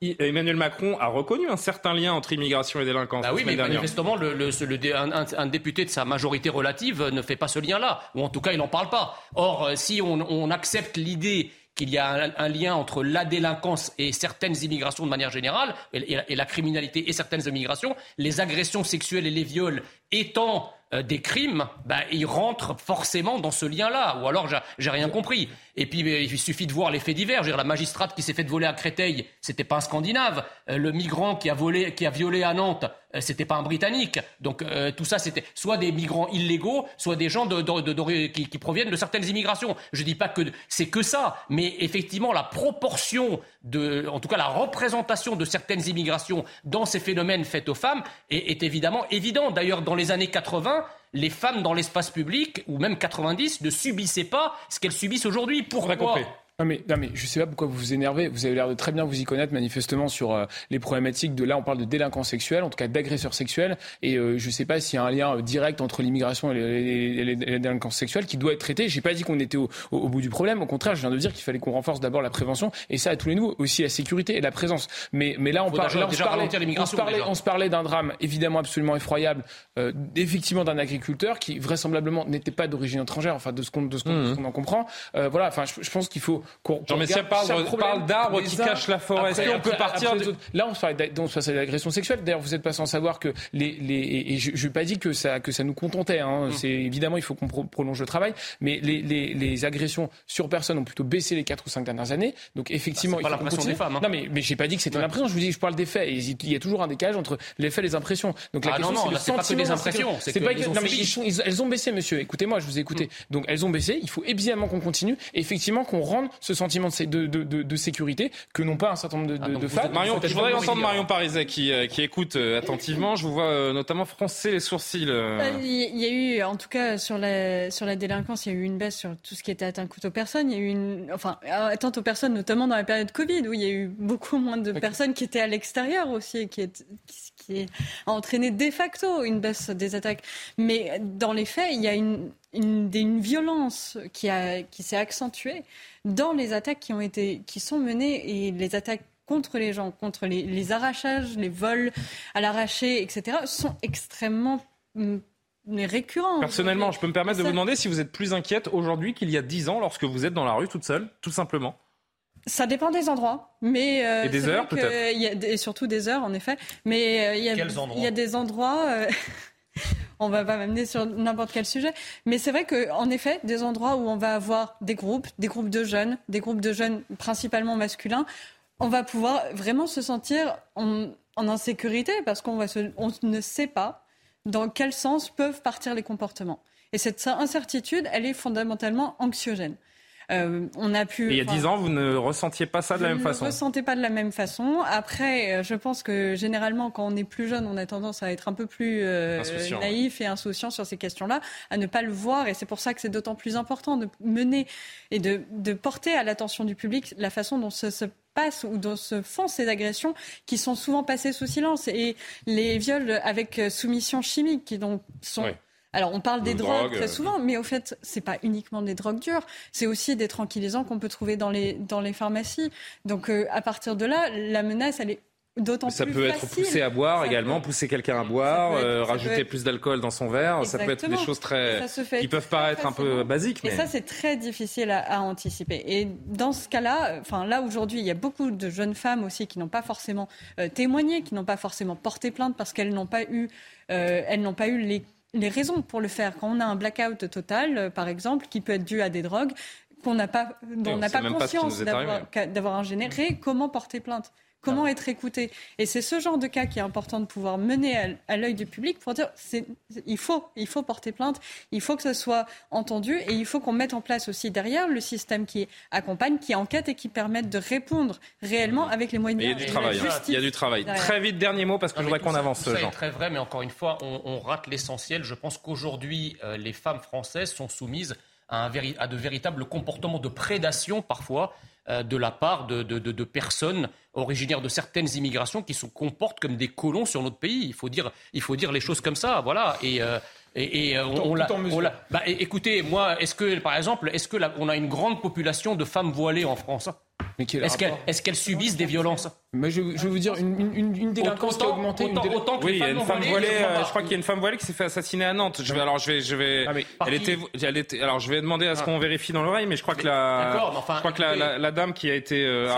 Speaker 1: Emmanuel Macron a reconnu un certain lien entre immigration et délinquance.
Speaker 2: Bah oui, mais
Speaker 1: dernière.
Speaker 2: manifestement, le, le, le, un, un, député de sa majorité relative ne fait pas ce lien-là, ou en tout cas, il n'en parle pas. Or, euh, si on, on accepte l'idée qu'il y a un, un, lien entre la délinquance et certaines immigrations de manière générale, et, et, et la criminalité et certaines immigrations, les agressions sexuelles et les viols étant euh, des crimes, bah, ils rentrent forcément dans ce lien-là. Ou alors, j'ai rien compris. Et puis, il suffit de voir les faits divers. Je veux dire, la magistrate qui s'est fait voler à Créteil, c'était pas un Scandinave. Euh, le migrant qui a, volé, qui a violé à Nantes, euh, c'était pas un Britannique. Donc, euh, tout ça, c'était soit des migrants illégaux, soit des gens de, de, de, qui, qui, proviennent de certaines immigrations. Je dis pas que c'est que ça, mais effectivement, la proportion de, en tout cas, la représentation de certaines immigrations dans ces phénomènes faits aux femmes est, est évidemment évidente. D'ailleurs, dans les années 80, les femmes dans l'espace public, ou même 90, ne subissaient pas ce qu'elles subissent aujourd'hui. Pourquoi
Speaker 10: non mais, non mais je sais pas pourquoi vous vous énervez. Vous avez l'air de très bien vous y connaître manifestement sur euh, les problématiques de là on parle de délinquance sexuelle, en tout cas d'agresseurs sexuels. Et euh, je sais pas s'il y a un lien euh, direct entre l'immigration et les, délinquances sexuelles qui doit être traité. J'ai pas dit qu'on était au, au, au, bout du problème. Au contraire, je viens de dire qu'il fallait qu'on renforce d'abord la prévention et ça à tous les niveaux, aussi la sécurité et la présence. Mais, mais là on, parle, là, on, se parlait, on, se parlait, on se parlait d'un drame évidemment absolument effroyable, euh, effectivement d'un agriculteur qui vraisemblablement n'était pas d'origine étrangère, enfin de ce qu'on qu mmh. en comprend. voilà, enfin je, je pense qu'il faut qu'on
Speaker 1: parle, parle d'arbres qui cachent la forêt. Est-ce qu'on peut partir de...
Speaker 10: Là, on se parle d'agression sexuelle. D'ailleurs, vous n'êtes pas sans savoir que les, les et je n'ai pas dit que ça que ça nous contentait. Hein. Mm. C'est évidemment, il faut qu'on prolonge le travail, mais les, les, les, agressions sur personnes ont plutôt baissé les 4 ou 5 dernières années. Donc effectivement,
Speaker 2: bah, il faut l'impression des femmes. Hein.
Speaker 10: Non, mais mais j'ai pas dit que c'était l'impression. Je vous dis, je parle des faits. il y a toujours un décalage entre les faits et les impressions.
Speaker 2: Donc la ah question, c'est pas que les impressions. C'est pas
Speaker 10: non, mais ils elles ont baissé, monsieur. Écoutez-moi, je vous ai écouté. Mm. Donc elles ont baissé. Il faut évidemment qu'on continue. Effectivement, qu'on rende ce sentiment de, de, de, de sécurité que n'ont pas un certain nombre de, ah, de femmes.
Speaker 1: Marion, je voudrais entendre Marion Pariset qui, euh, qui écoute euh, attentivement. Je vous vois euh, notamment froncer les sourcils.
Speaker 17: Il y a eu, en tout cas, sur la, sur la délinquance, il y a eu une baisse sur tout ce qui était atteinte aux personnes. Il y a eu une, enfin, atteinte aux personnes, notamment dans la période Covid, où il y a eu beaucoup moins de personnes qui étaient à l'extérieur aussi, qui, est, qui a entraîné de facto une baisse des attaques. Mais dans les faits, il y a une, une, une violence qui, a, qui s'est accentuée dans les attaques qui ont été, qui sont menées et les attaques contre les gens, contre les, les arrachages, les vols à l'arraché, etc., sont extrêmement mm, récurrents.
Speaker 1: Personnellement, je peux me permettre de vous demander si vous êtes plus inquiète aujourd'hui qu'il y a dix ans lorsque vous êtes dans la rue toute seule, tout simplement.
Speaker 17: Ça dépend des endroits, mais
Speaker 1: euh, et des heures peut-être.
Speaker 17: Et surtout des heures en effet, mais euh, il y, a, il y a des endroits. Euh, [laughs] on va pas m'amener sur n'importe quel sujet. Mais c'est vrai qu'en effet, des endroits où on va avoir des groupes, des groupes de jeunes, des groupes de jeunes principalement masculins, on va pouvoir vraiment se sentir en, insécurité parce qu'on on ne sait pas dans quel sens peuvent partir les comportements. Et cette incertitude, elle est fondamentalement anxiogène.
Speaker 1: Euh, on a pu. il y a dix ans, vous ne ressentiez pas ça de la même façon.
Speaker 17: Je ne ressentez pas de la même façon. Après, euh, je pense que généralement, quand on est plus jeune, on a tendance à être un peu plus euh, naïf et insouciant sur ces questions-là, à ne pas le voir. Et c'est pour ça que c'est d'autant plus important de mener et de, de porter à l'attention du public la façon dont ce se passe ou dont se font ces agressions qui sont souvent passées sous silence et les viols avec soumission chimique qui donc sont alors, on parle des drogues très euh, souvent, mais au fait, c'est pas uniquement des drogues dures, c'est aussi des tranquillisants qu'on peut trouver dans les, dans les pharmacies. Donc, euh, à partir de là, la menace, elle est D'autant
Speaker 1: ça peut être poussé à boire également, pousser quelqu'un à boire, euh, rajouter plus d'alcool dans son verre. Ça peut être des choses très qui peuvent paraître un peu basiques.
Speaker 17: Mais... Et ça, c'est très difficile à, à, anticiper. Et dans ce cas-là, enfin là aujourd'hui, il y a beaucoup de jeunes femmes aussi qui n'ont pas forcément témoigné, qui n'ont pas forcément porté plainte parce qu'elles n'ont pas eu, elles n'ont pas eu les les raisons pour le faire. Quand on a un blackout total, euh, par exemple, qui peut être dû à des drogues, qu'on n'a pas, dont on n'a pas conscience d'avoir ingénéré, comment porter plainte Comment ah. être écouté Et c'est ce genre de cas qui est important de pouvoir mener à, l'œil du public pour dire il faut, il faut porter plainte, il faut que ce soit entendu et il faut qu'on mette en place aussi derrière le système qui accompagne, qui enquête et qui permette de répondre réellement avec les moyens.
Speaker 1: Il y a du travail. Hein. Il y a du travail. Très vite, dernier mot parce que je voudrais qu'on avance.
Speaker 2: Ça est très vrai, mais encore une fois, on, rate l'essentiel. Je pense qu'aujourd'hui, euh, les femmes françaises sont soumises à, de véritables comportements de prédation parfois euh, de la part de, personnes originaires de certaines immigrations qui se comportent comme des colons sur notre pays. Il faut dire, il faut dire les choses comme ça, voilà. Et, euh, et, euh, on, l'a. Bah, écoutez, moi, est-ce que, par exemple, est-ce que on a une grande population de femmes voilées en France? Est-ce qu'elles subissent des violences?
Speaker 10: Mais je, vais vous dire, une, une, délinquance qui a augmenté.
Speaker 1: Autant, oui, il y a une femme voilée, euh, je crois qu'il y a une femme voilée qui s'est fait assassiner à Nantes. Je vais, alors, je vais, je vais, ah, elle, était, elle était, alors, je vais demander à ce ah. qu'on vérifie dans l'oreille, mais je crois que la, enfin, je crois que la, la, dame qui a été euh,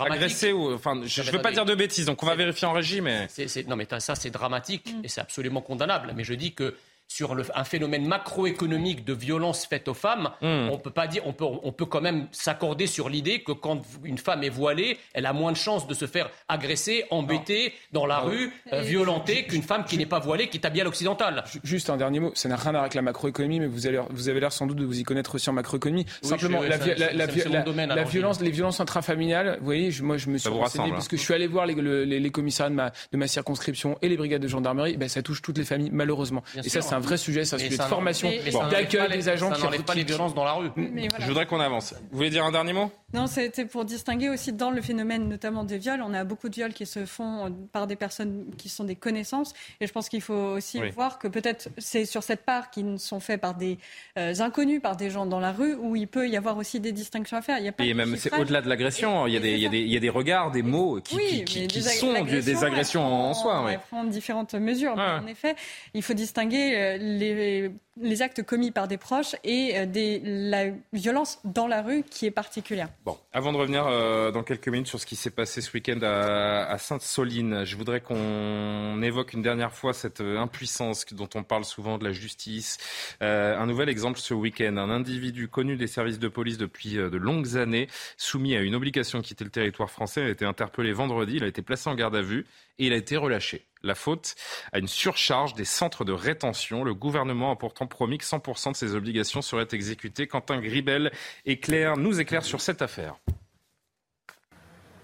Speaker 1: agressée, ou, enfin, je, ne veux pas dire de bêtises, donc on va vérifier en régie, mais.
Speaker 2: non, mais ça, c'est dramatique et c'est absolument condamnable. Mais je dis que sur un phénomène macroéconomique de violence faite aux femmes, hmm. on peut pas dire, on peut, on peut quand même s'accorder sur l'idée que quand une femme est voilée, elle a moins de chances de se faire agresser, embêter dans la rue, euh, violenter qu'une femme qui n'est pas voilée, qui est habillée à l'occidental.
Speaker 10: Juste un dernier mot, ça n'a rien à voir avec la macroéconomie, mais vous avez, vous avez l'air sans doute de vous y connaître aussi en macroéconomie. Simplement, la, violence, les violences intrafamiliales, vous voyez, moi je me suis renseigné parce que je suis allé voir les, les, commissariats de ma, de ma circonscription et les brigades de gendarmerie, ben, ça touche toutes les familles malheureusement. et ça, c'est un vrai sujet, c'est un sujet de formation, d'accueil des agents
Speaker 2: qui n'enlève pas les violences dans la rue.
Speaker 1: Je voudrais qu'on avance. Vous voulez dire un dernier mot?
Speaker 17: Non, c'était pour distinguer aussi dans le phénomène notamment des viols. On a beaucoup de viols qui se font par des personnes qui sont des connaissances. Et je pense qu'il faut aussi voir que peut-être c'est sur cette part qui sont faits par des euh, inconnus, par des gens dans la rue, où il peut y avoir aussi des distinctions à faire. Il y a
Speaker 1: pas et même c'est au-delà de l'agression. Il y, a des, il, y a des, il y a des regards, des mots qui, qui, qui, sont des agressions en, soi.
Speaker 17: On prend différentes mesures. Mais en effet, il faut distinguer euh, les les actes commis par des proches et euh, la violence dans la rue qui est particulière.
Speaker 1: Bon, avant de revenir euh, dans quelques minutes sur ce qui s'est passé ce week-end à, Sainte-Soline, je voudrais qu'on évoque une dernière fois cette euh, impuissance dont on parle souvent de la justice. un nouvel exemple ce week-end, un individu connu des services de police depuis de longues années, soumis à une obligation de quitter le territoire français, a été interpellé vendredi, il a été placé en garde à vue et il a été relâché. La faute à une surcharge des centres de rétention. Le gouvernement a pourtant promis que 100% de ses obligations seraient exécutées. Quentin Gribel éclaire, nous éclaire sur cette affaire.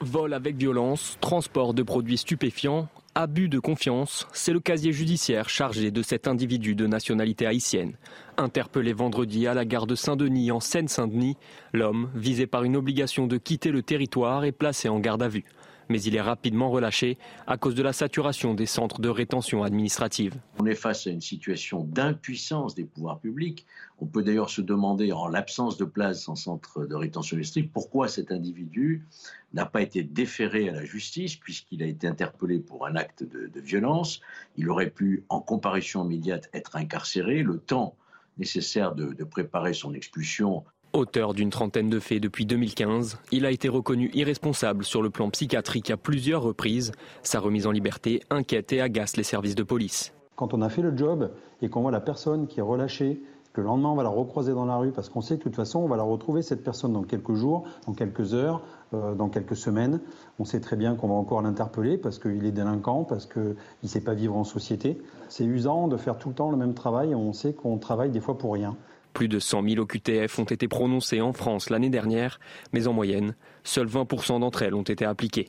Speaker 13: Vol avec violence, transport de produits stupéfiants, abus de confiance, c'est le casier judiciaire chargé de cet individu de nationalité haïtienne. Interpellé vendredi à la gare de Saint-Denis en Seine-Saint-Denis, l'homme, visé par une obligation de quitter le territoire, est placé en garde à vue mais il est rapidement relâché à cause de la saturation des centres de rétention administrative.
Speaker 19: On est face à une situation d'impuissance des pouvoirs publics. On peut d'ailleurs se demander, en l'absence de place en centre de rétention administrative, pourquoi cet individu n'a pas été déféré à la justice puisqu'il a été interpellé pour un acte de, violence. Il aurait pu, en comparution immédiate, être incarcéré. Le temps nécessaire de, de préparer son expulsion
Speaker 13: Auteur d'une trentaine de faits depuis 2015, il a été reconnu irresponsable sur le plan psychiatrique à plusieurs reprises. Sa remise en liberté inquiète et agace les services de police.
Speaker 20: Quand on a fait le job et qu'on voit la personne qui est relâchée, le lendemain on va la recroiser dans la rue parce qu'on sait de toute façon on va la retrouver cette personne dans quelques jours, dans quelques heures, euh, dans quelques semaines. On sait très bien qu'on va encore l'interpeller parce qu'il est délinquant, parce qu'il ne sait pas vivre en société. C'est usant de faire tout le temps le même travail. On sait qu'on travaille des fois pour rien.
Speaker 13: Plus de 100 000 OQTF ont été prononcés en France l'année dernière, mais en moyenne, seuls 20% d'entre elles ont été appliquées.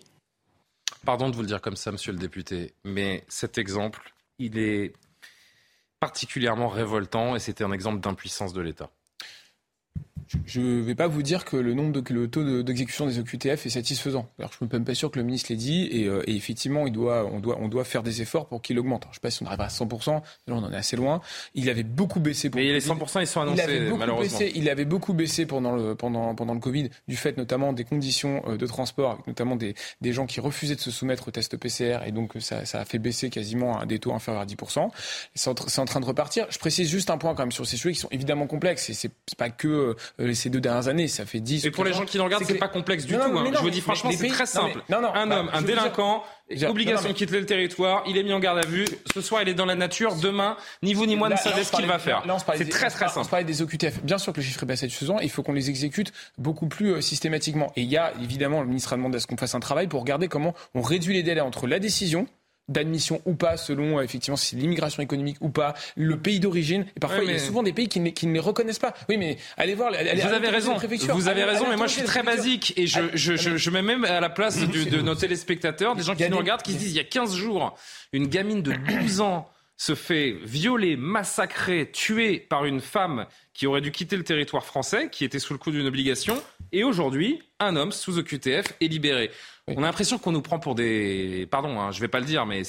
Speaker 1: Pardon de vous le dire comme ça, monsieur le député, mais cet exemple, il est particulièrement révoltant et c'était un exemple d'impuissance de l'État
Speaker 10: je ne vais pas vous dire que le nombre de, le taux d'exécution des OQTF est satisfaisant. Alors, je ne suis même pas sûr que le ministre l'ait dit. Et, euh, et, effectivement, il doit, on, doit, on doit faire des efforts pour qu'il augmente. je ne sais pas si on arrive à 100%. Là, on en est assez loin. Il avait beaucoup baissé.
Speaker 1: Pour Mais les 100%, ils sont annoncés, il avait
Speaker 10: malheureusement. Baissé, il avait beaucoup baissé pendant le, pendant, pendant le Covid, du fait notamment des conditions euh, de transport, avec notamment des, des gens qui refusaient de se soumettre au test PCR. Et donc, ça, ça a fait baisser quasiment à des taux inférieurs à 10%. C'est en, en, train de repartir. Je précise juste un point quand même sur ces sujets qui sont évidemment complexes. Et c'est pas que euh, ces deux dernières années, ça fait 10.
Speaker 1: Et pour les gens qui regardent, c'est pas complexe du tout. Hein. je vous dis franchement, c'est très simple. un bah, homme, un délinquant, obligation de quitter le territoire, il est mis en garde à vue. Ce soir, il est dans la nature. Demain, ni vous ni moi ne savez ce qu'il va faire. C'est très très simple.
Speaker 10: On parlait des OQTF. Bien sûr que le chiffre est pas satisfaisant. Il faut qu'on les exécute beaucoup plus euh, systématiquement. Et il y a évidemment, le ministre a demandé à ce qu'on fasse un travail pour regarder comment on réduit les délais entre la décision d'admission ou pas, selon euh, effectivement si c'est l'immigration économique ou pas, le pays d'origine. Et parfois, il y a souvent des pays qui ne, qui ne les reconnaissent pas. Oui, mais allez voir. Allez,
Speaker 1: vous avez raison. Vous avez raison, mais moi je suis très basique et je, je, je, je, mets même à la place de, nos téléspectateurs des gens qui nous regardent qui se disent il y a 15 jours, une gamine de 12 ans se fait violer, massacrer, tuer par une femme qui aurait dû quitter le territoire français, qui était sous le coup d'une obligation, et aujourd'hui, un homme sous OQTF est libéré. On a l'impression qu'on nous prend pour des. Pardon, hein, je vais pas le dire, mais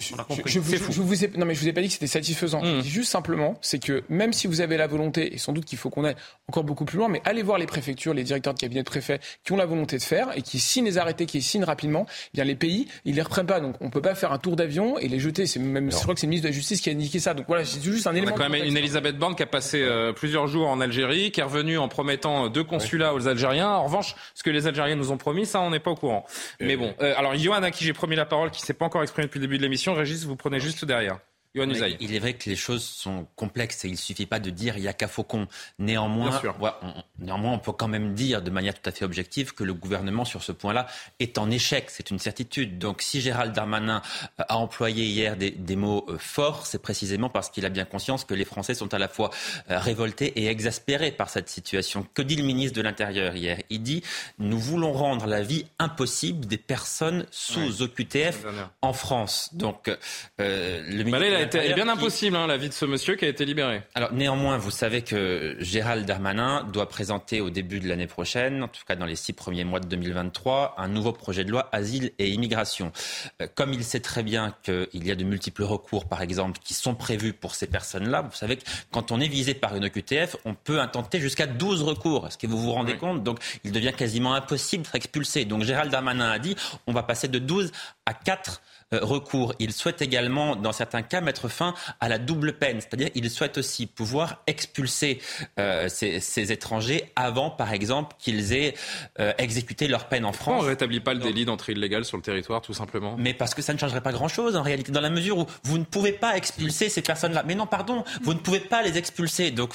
Speaker 10: je, je, je, vous ai, non mais je vous ai pas dit que c'était satisfaisant. Mmh. Je dis juste simplement, c'est que même si vous avez la volonté, et sans doute qu'il faut qu'on aille encore beaucoup plus loin, mais allez voir les préfectures, les directeurs de cabinet de préfets qui ont la volonté de faire et qui signent les arrêtés, qui signent rapidement. Eh bien les pays, ils les reprennent pas. Donc on peut pas faire un tour d'avion et les jeter. C'est même, je crois que c'est le ministre de la Justice qui a indiqué ça. Donc voilà, c'est juste un élément.
Speaker 1: On a quand même une Elisabeth Borne qui a passé euh, plusieurs jours en Algérie, qui est revenue en promettant deux consulats aux Algériens. En revanche, ce que les Algériens nous ont promis, ça on n'est pas au courant. Mais bon, euh, alors Johan à qui j'ai promis la parole, qui s'est pas encore exprimé depuis le début de l'émission, Régis, vous prenez juste derrière.
Speaker 21: Il est vrai que les choses sont complexes et il suffit pas de dire il y a qu'à Faucon. Néanmoins, on, néanmoins, on peut quand même dire de manière tout à fait objective que le gouvernement sur ce point-là est en échec. C'est une certitude. Donc, si Gérald Darmanin euh, a employé hier des, mots euh, forts, c'est précisément parce qu'il a bien conscience que les Français sont à la fois euh, révoltés et exaspérés par cette situation. Que dit le ministre de l'Intérieur hier? Il dit nous voulons rendre la vie impossible des personnes sous OQTF en France. Donc,
Speaker 1: le ministre elle est bien impossible, hein, la vie de ce monsieur qui a été libéré.
Speaker 21: Alors néanmoins, vous savez que Gérald Darmanin doit présenter au début de l'année prochaine, en tout cas dans les six premiers mois de 2023, un nouveau projet de loi asile et immigration. Euh, comme il sait très bien qu'il y a de multiples recours, par exemple, qui sont prévus pour ces personnes-là, vous savez que quand on est visé par une OQTF, on peut intenter jusqu'à 12 recours. Est-ce que vous vous rendez compte? Donc il devient quasiment impossible d'être expulsé. Donc Gérald Darmanin a dit on va passer de 12 à 4 euh, recours. Il souhaite également, dans certains cas, mettre fin à la double peine. C'est-à-dire, il souhaite aussi pouvoir expulser euh, ces, étrangers avant, par exemple, qu'ils aient euh, exécuté leur peine en France. Pourquoi
Speaker 1: on ne rétablit pas le délit d'entrée illégale sur le territoire, tout simplement?
Speaker 21: Mais parce que ça ne changerait pas grand-chose, en réalité, dans la mesure où vous ne pouvez pas expulser ces personnes-là. Mais non, pardon, vous ne pouvez pas les expulser. Donc,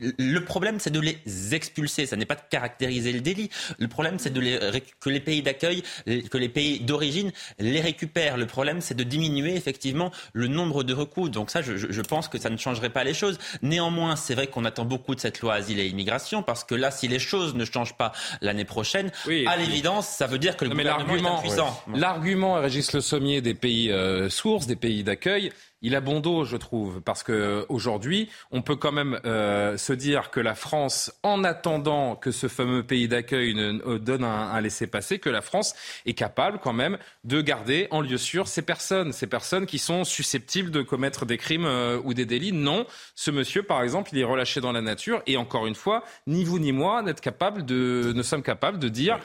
Speaker 21: le problème, c'est de les expulser. Ça n'est pas de caractériser le délit. Le problème, c'est de les, que les pays d'accueil, que les pays d'origine les récupèrent. Le problème, c'est de diminuer effectivement le nombre de recours. Donc ça, je, pense que ça ne changerait pas les choses. Néanmoins, c'est vrai qu'on attend beaucoup de cette loi asile et immigration parce que là, si les choses ne changent pas l'année prochaine, à l'évidence, ça veut dire que le gouvernement est impuissant.
Speaker 1: L'argument, Régis Le Sommier, des pays euh, sources, des pays d'accueil, il a bon dos, je trouve, parce que aujourd'hui, on peut quand même euh, se dire que la France, en attendant que ce fameux pays d'accueil euh, donne un, un laissez-passer, que la France est capable quand même de garder en lieu sûr ces personnes, ces personnes qui sont susceptibles de commettre des crimes euh, ou des délits. Non, ce monsieur, par exemple, il est relâché dans la nature, et encore une fois, ni vous ni moi n'êtes capable de, ne sommes capables de dire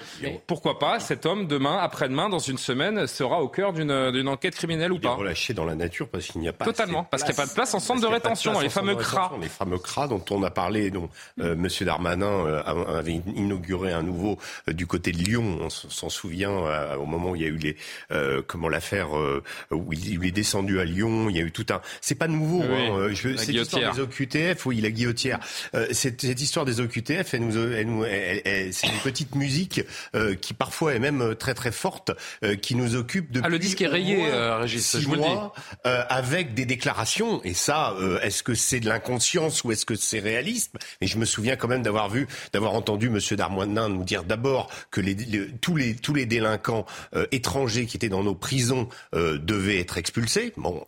Speaker 1: pourquoi pas cet homme demain, après-demain, dans une semaine, sera au cœur d'une enquête criminelle ou pas.
Speaker 18: relâché dans la nature parce qu'il
Speaker 1: Totalement, parce qu'il n'y a pas de place en centre de rétention, les fameux CRA.
Speaker 18: Les fameux CRA dont on a parlé, dont euh, M. Darmanin euh, avait inauguré un nouveau euh, du côté de Lyon. On s'en souvient au moment où il y a eu les, comment l'affaire où il, est descendu à Lyon. Il y a eu tout un. C'est pas nouveau. hein, c'est l'histoire des OQTF. Oui, la guillotière. cette, cette, histoire des OQTF, elle nous, elle nous, c'est une petite musique qui parfois est même très très forte, qui nous occupe depuis.
Speaker 1: Ah, le disque est rayé, Régis. Je vous le dis.
Speaker 18: avec des déclarations, et ça, euh, est-ce que c'est de l'inconscience ou est-ce que c'est réaliste? Mais je me souviens quand même d'avoir vu, d'avoir entendu M. Darmanin nous dire d'abord que les, tous, les, tous les délinquants euh, étrangers qui étaient dans nos prisons euh, devaient être expulsés. Bon,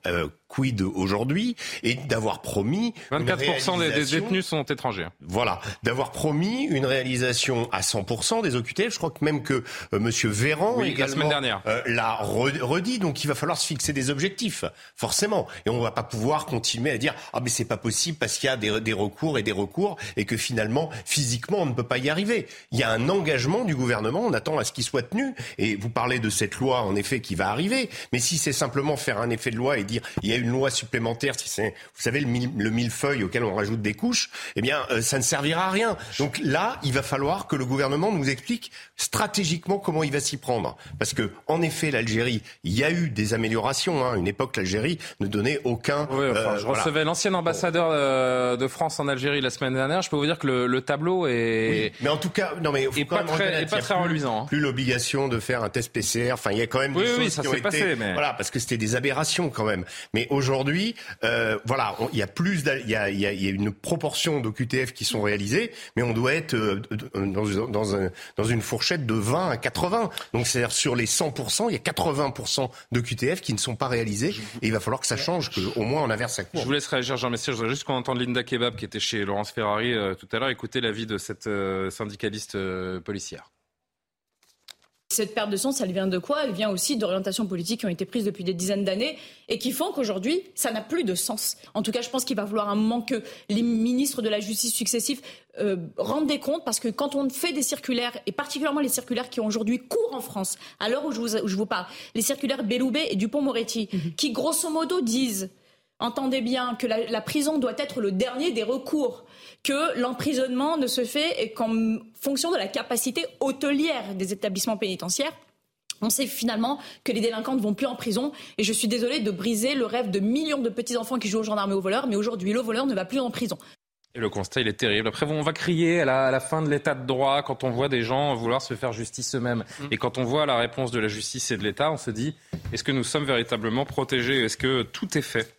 Speaker 18: quid aujourd'hui et d'avoir promis
Speaker 1: 24% des détenus sont étrangers.
Speaker 18: Voilà, d'avoir promis une réalisation à 100% des OQTF. Je crois que même que euh, Monsieur Véran
Speaker 1: également, la semaine dernière
Speaker 18: euh, l'a redit. Donc il va falloir se fixer des objectifs, forcément. Et on va pas pouvoir continuer à dire ah mais c'est pas possible parce qu'il y a des, des, recours et des recours et que finalement physiquement on ne peut pas y arriver. Il y a un engagement du gouvernement. On attend à ce qu'il soit tenu. Et vous parlez de cette loi en effet qui va arriver. Mais si c'est simplement faire un effet de loi et dire il y a a une loi supplémentaire, si c'est, vous savez, le, le millefeuille auquel on rajoute des couches, eh bien, euh, ça ne servira à rien. Donc là, il va falloir que le gouvernement nous explique stratégiquement comment il va s'y prendre. Parce que, en effet, l'Algérie, il y a eu des améliorations. Hein. Une époque, l'Algérie ne donnait aucun.
Speaker 1: Oui, euh, je recevais l'ancien ambassadeur euh, de France en Algérie la semaine dernière. Je peux vous dire que le, tableau est.
Speaker 18: mais en tout cas, non, mais
Speaker 1: faut pas, très, pas très reluisant.
Speaker 18: Hein. Plus, l'obligation de faire un test PCR. Enfin, il y a quand même des choses
Speaker 1: ça
Speaker 18: qui ont été.
Speaker 1: Passé, mais...
Speaker 18: Voilà, parce que c'était des aberrations quand même. Mais aujourd'hui, euh, voilà, il y a plus, il y a, y, a, y a, une proportion d'OQTF qui sont réalisés, mais on doit être euh, dans, dans, un, dans une fourchette de 20 à 80. Donc c'est-à-dire sur les 100%, il y a 80% d'OQTF qui ne sont pas réalisés. Et il va falloir que ça change, qu'au moins on inverse sa courbe.
Speaker 1: Je vous laisse réagir, Jean Messier. Je voudrais juste qu'on entende Linda Kebab qui était chez Laurence Ferrari euh, tout à l'heure. Écoutez l'avis de cette syndicaliste policière.
Speaker 22: Cette perte de sens, elle vient de quoi? Elle vient aussi d'orientations politiques qui ont été prises depuis des dizaines d'années et qui font qu'aujourd'hui, ça n'a plus de sens. En tout cas, je pense qu'il va falloir un moment que les ministres de la justice successifs euh, rendent des comptes parce que quand on fait des circulaires, et particulièrement les circulaires qui ont aujourd'hui cours en France, à l'heure où, je vous parle, les circulaires Belloubet et Dupont-Moretti, mhm. qui grosso modo disent Entendez bien que la, prison doit être le dernier des recours, que l'emprisonnement ne se fait qu'en fonction de la capacité hôtelière des établissements pénitentiaires. On sait finalement que les délinquants ne vont plus en prison. Et je suis désolée de briser le rêve de millions de petits-enfants qui jouent aux gendarmes et aux voleurs. Mais aujourd'hui, le voleur ne va plus en prison.
Speaker 1: Et le constat, il est terrible. Après, on va crier à la, fin de l'état de droit quand on voit des gens vouloir se faire justice eux-mêmes. Mm. Et quand on voit la réponse de la justice et de l'État, on se dit, est-ce que nous sommes véritablement protégés? Est-ce que tout est fait?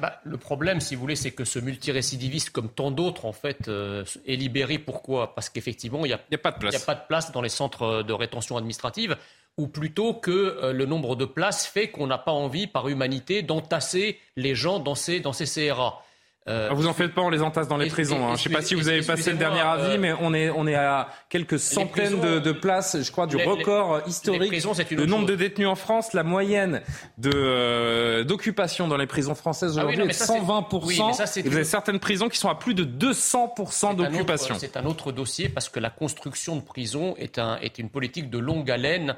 Speaker 2: Bah, le problème, si vous voulez, c'est que ce multirécidiviste, comme tant d'autres, en fait, euh, est libéré. Pourquoi? Parce qu'effectivement, il n'y a,
Speaker 1: a, pas de place.
Speaker 2: a pas de place dans les centres de rétention administrative, ou plutôt que euh, le nombre de places fait qu'on n'a pas envie, par humanité, d'entasser les gens dans ces, dans ces CRA.
Speaker 1: Euh, vous en faites pas, on les entasse dans les prisons. Hein. Je ne sais pas si vous avez passé le dernier avis, euh, mais on est, on est à quelques centaines de, places, je crois, du record historique. le nombre de détenus en France, la moyenne de euh, d'occupation dans les prisons françaises ah aujourd'hui est de 120%. et vous avez certaines prisons qui sont à plus de 200% d'occupation.
Speaker 2: C'est un autre dossier parce que la construction de prisons est, un, est une politique de longue haleine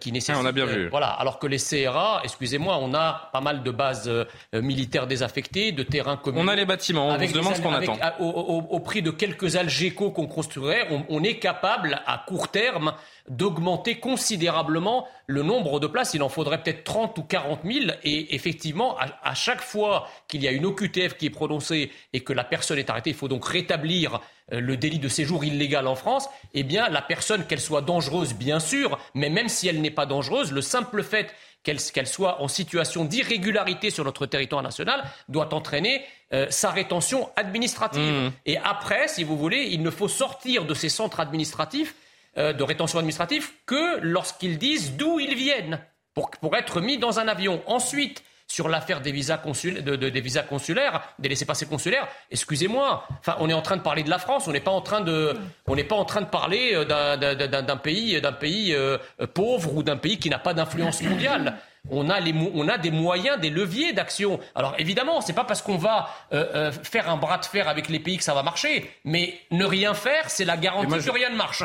Speaker 2: qui nécessite.
Speaker 1: Ah, on a bien vu.
Speaker 2: voilà. Alors que les CRA, excusez-moi, on a pas mal de bases euh, militaires désaffectées, de terrains communaux.
Speaker 1: On a les bâtiments. On se demande ce qu'on attend.
Speaker 2: Au, prix de quelques algécos qu'on construirait, on, est capable à court terme d'augmenter considérablement le nombre de places. Il en faudrait peut-être 30 ou 40 000. Et effectivement, à, chaque fois qu'il y a une OQTF qui est prononcée et que la personne est arrêtée, il faut donc rétablir euh, le délit de séjour illégal en France. Eh bien, la personne, qu'elle soit dangereuse, bien sûr, mais même si elle n'est pas dangereuse, le simple fait qu'elle soit en situation d'irrégularité sur notre territoire national doit entraîner euh, sa rétention administrative. Mmh. Et après, si vous voulez, il ne faut sortir de ces centres administratifs de rétention administrative que lorsqu'ils disent d'où ils viennent pour, pour être mis dans un avion. Ensuite, sur l'affaire des visas, des visas consulaires, des laissés-passer consulaires, excusez-moi, on est en train de parler de la France, on n'est pas en train de, parler euh, d'un pays, pays euh, pauvre ou d'un pays qui n'a pas d'influence mondiale on a, les, on a des moyens, des leviers d'action. Alors évidemment, c'est pas parce qu'on va euh, euh, faire un bras de fer avec les pays que ça va marcher, mais ne rien faire, c'est la garantie que rien ne marche.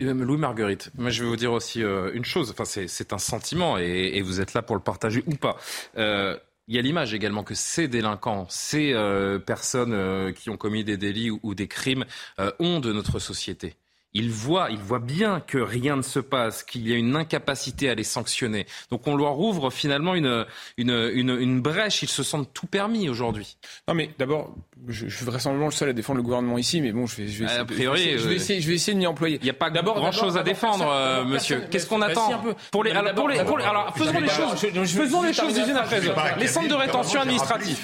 Speaker 1: Louis Marguerite, moi je vais vous dire aussi euh, une chose, enfin c'est un sentiment et, vous êtes là pour le partager ou pas. il y a l'image également que ces délinquants, ces personnes qui ont commis des délits ou des crimes ont de notre société il voit, il voit bien que rien ne se passe, qu'il y a une incapacité à les sanctionner. Donc on leur ouvre finalement une, une, une, brèche. Ils se sentent tout permis aujourd'hui.
Speaker 10: Non, mais d'abord, je, je, suis vraisemblablement le seul à défendre le gouvernement ici, mais bon, je vais, je vais,
Speaker 1: a priori,
Speaker 10: je vais, essayer, je vais essayer de m'y employer.
Speaker 1: Il n'y a pas grand chose à défendre, euh, monsieur. Qu'est-ce qu'on attend pour les, alors, pour les, alors, faisons les choses, faisons les choses d'une après Les centres de rétention administrative,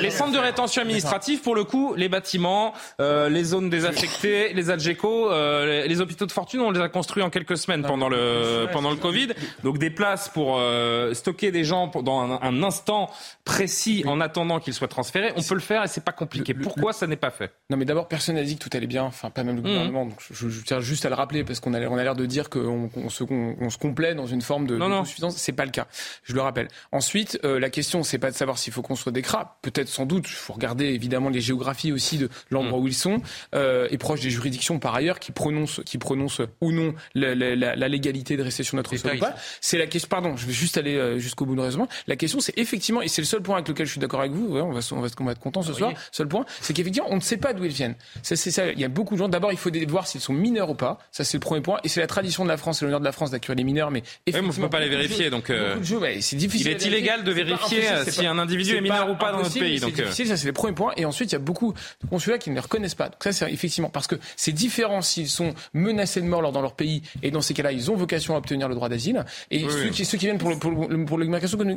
Speaker 1: les centres de rétention administrative, pour le coup, les bâtiments, euh, les zones désaffectées, les Algeco. Euh, euh, les hôpitaux de fortune, on les a construits en quelques semaines pendant le pendant le Covid. Donc des places pour euh, stocker des gens dans un, instant précis en attendant qu'ils soient transférés, on peut le faire et c'est pas compliqué. Pourquoi ça n'est pas fait?
Speaker 10: Non, mais d'abord, personne n'a dit que tout allait bien, enfin, pas même le mmh. gouvernement. Donc, je, tiens juste à le rappeler parce qu'on a, on a l'air de dire qu'on se, on, se complaît dans une forme de, non, suffisance. C'est pas le cas. Je le rappelle. Ensuite, euh, la question, c'est pas de savoir s'il faut construire des CRA. Peut-être, sans doute. Il faut regarder évidemment les géographies aussi de l'endroit mmh. où ils sont euh, et proches des juridictions par ailleurs qui prononcent, qui prononcent ou non la, la, légalité de rester sur notre sol ou pas. C'est la question. Pardon, je vais juste aller euh, jusqu'au bout de raisonnement. La question, c'est effectivement, et c'est le seul point avec lequel je suis d'accord avec vous. on va, on va, on va être content ce soir. Seul point, c'est qu'effectivement, on ne sait pas d'où ils viennent. C'est ça. Il y a beaucoup de gens. D'abord, il faut voir s'ils sont mineurs ou pas. Ça, c'est le premier point. Et c'est la tradition de la France, c'est l'honneur de la France d'accueillir les mineurs. Mais
Speaker 1: effectivement, on ne peut pas les vérifier. Donc,
Speaker 10: euh, c'est difficile.
Speaker 1: Il est illégal de vérifier si un individu est, mineur ou pas dans notre pays.
Speaker 10: C'est difficile. Ça, c'est le premier point. Et ensuite, il y a beaucoup de consulats qui ne les reconnaissent pas. Donc ça, c'est effectivement parce que c'est différent s'ils sont menacés de mort dans leur pays. Et dans ces cas-là, ils ont vocation à obtenir le droit d'asile. Et ceux, Qui, ceux, qui, viennent pour, pour, pour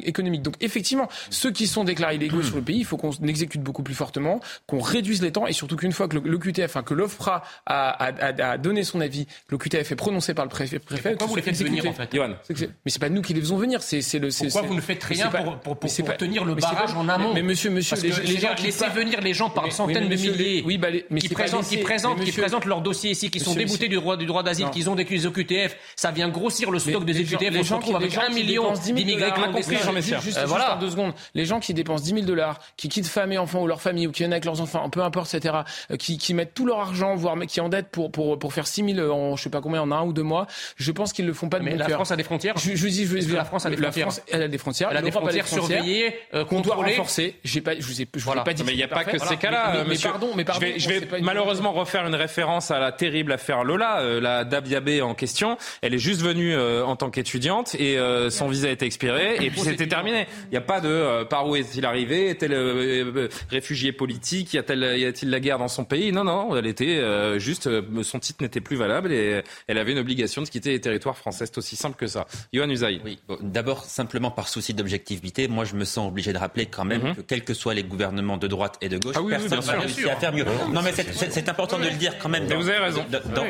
Speaker 10: économique. Donc effectivement, ceux qui sont déclarés illégaux hmm. sur le pays, il faut qu'on exécute beaucoup plus fortement, qu'on réduise les temps et surtout qu'une fois que le, QTF, enfin que l'OFPRA a, a, a, donné son avis, que le QTF est prononcé par le préfet.
Speaker 2: pourquoi vous les faites venir en fait
Speaker 10: Mais c'est pas nous qui les faisons venir. C'est le.
Speaker 2: Pourquoi vous ne faites rien pour, pour, pour, pour tenir le barrage en amont
Speaker 10: Mais monsieur, monsieur,
Speaker 2: les, gens laissez venir les gens par centaines de milliers, oui, bah, qui présentent, qui présentent, qui présentent leur dossier ici, qui sont déboutés du droit du droit d'asile, qui ont des QTF, ça vient grossir le stock des QTF. On se retrouve avec un million d'immigrés clandestins.
Speaker 10: Juste en deux secondes, les gens qui dépensent 10 000 dollars, qui quittent femmes et enfants ou leur famille ou qui viennent avec leurs enfants, peu importe, etc., euh, qui, qui mettent tout leur argent, voire qui endettent pour, pour, pour faire 6 000 en, je sais pas combien, en un ou deux mois, je pense qu'ils le font pas de
Speaker 2: Mais la France a des frontières.
Speaker 10: Je, je dis, je,
Speaker 2: je, la France a des frontières. La France,
Speaker 10: elle a des frontières.
Speaker 2: Elle a des frontières surveillées,
Speaker 10: euh, qu'on doit renforcer. J'ai pas, je vous ai, je vous ai pas dit.
Speaker 1: Mais il n'y a pas que ces cas-là, monsieur. Mais pardon, mais pardon. Je vais malheureusement refaire une référence à la terrible affaire Lola, euh, la Dabiabé en question. Elle est juste venue en tant qu'étudiante et son visa est expiré et puis c'était terminé. Il n'y a pas de par où est-il arrivé, est-elle réfugié politique, y a-t-il la guerre dans son pays? Non, non, elle était euh, juste, euh, son titre n'était plus valable et elle avait une obligation de quitter les territoires français. C'est aussi simple que ça. Yohann Usaï.
Speaker 21: Oui, d'abord, simplement par souci d'objectivité, moi je me sens obligé de rappeler quand même mhm. que quels que soient les gouvernements de droite et de gauche,
Speaker 1: ah
Speaker 21: personne n'a réussi à faire mieux. Non, mais c'est important de le dire quand même.
Speaker 1: Dans, vous avez raison.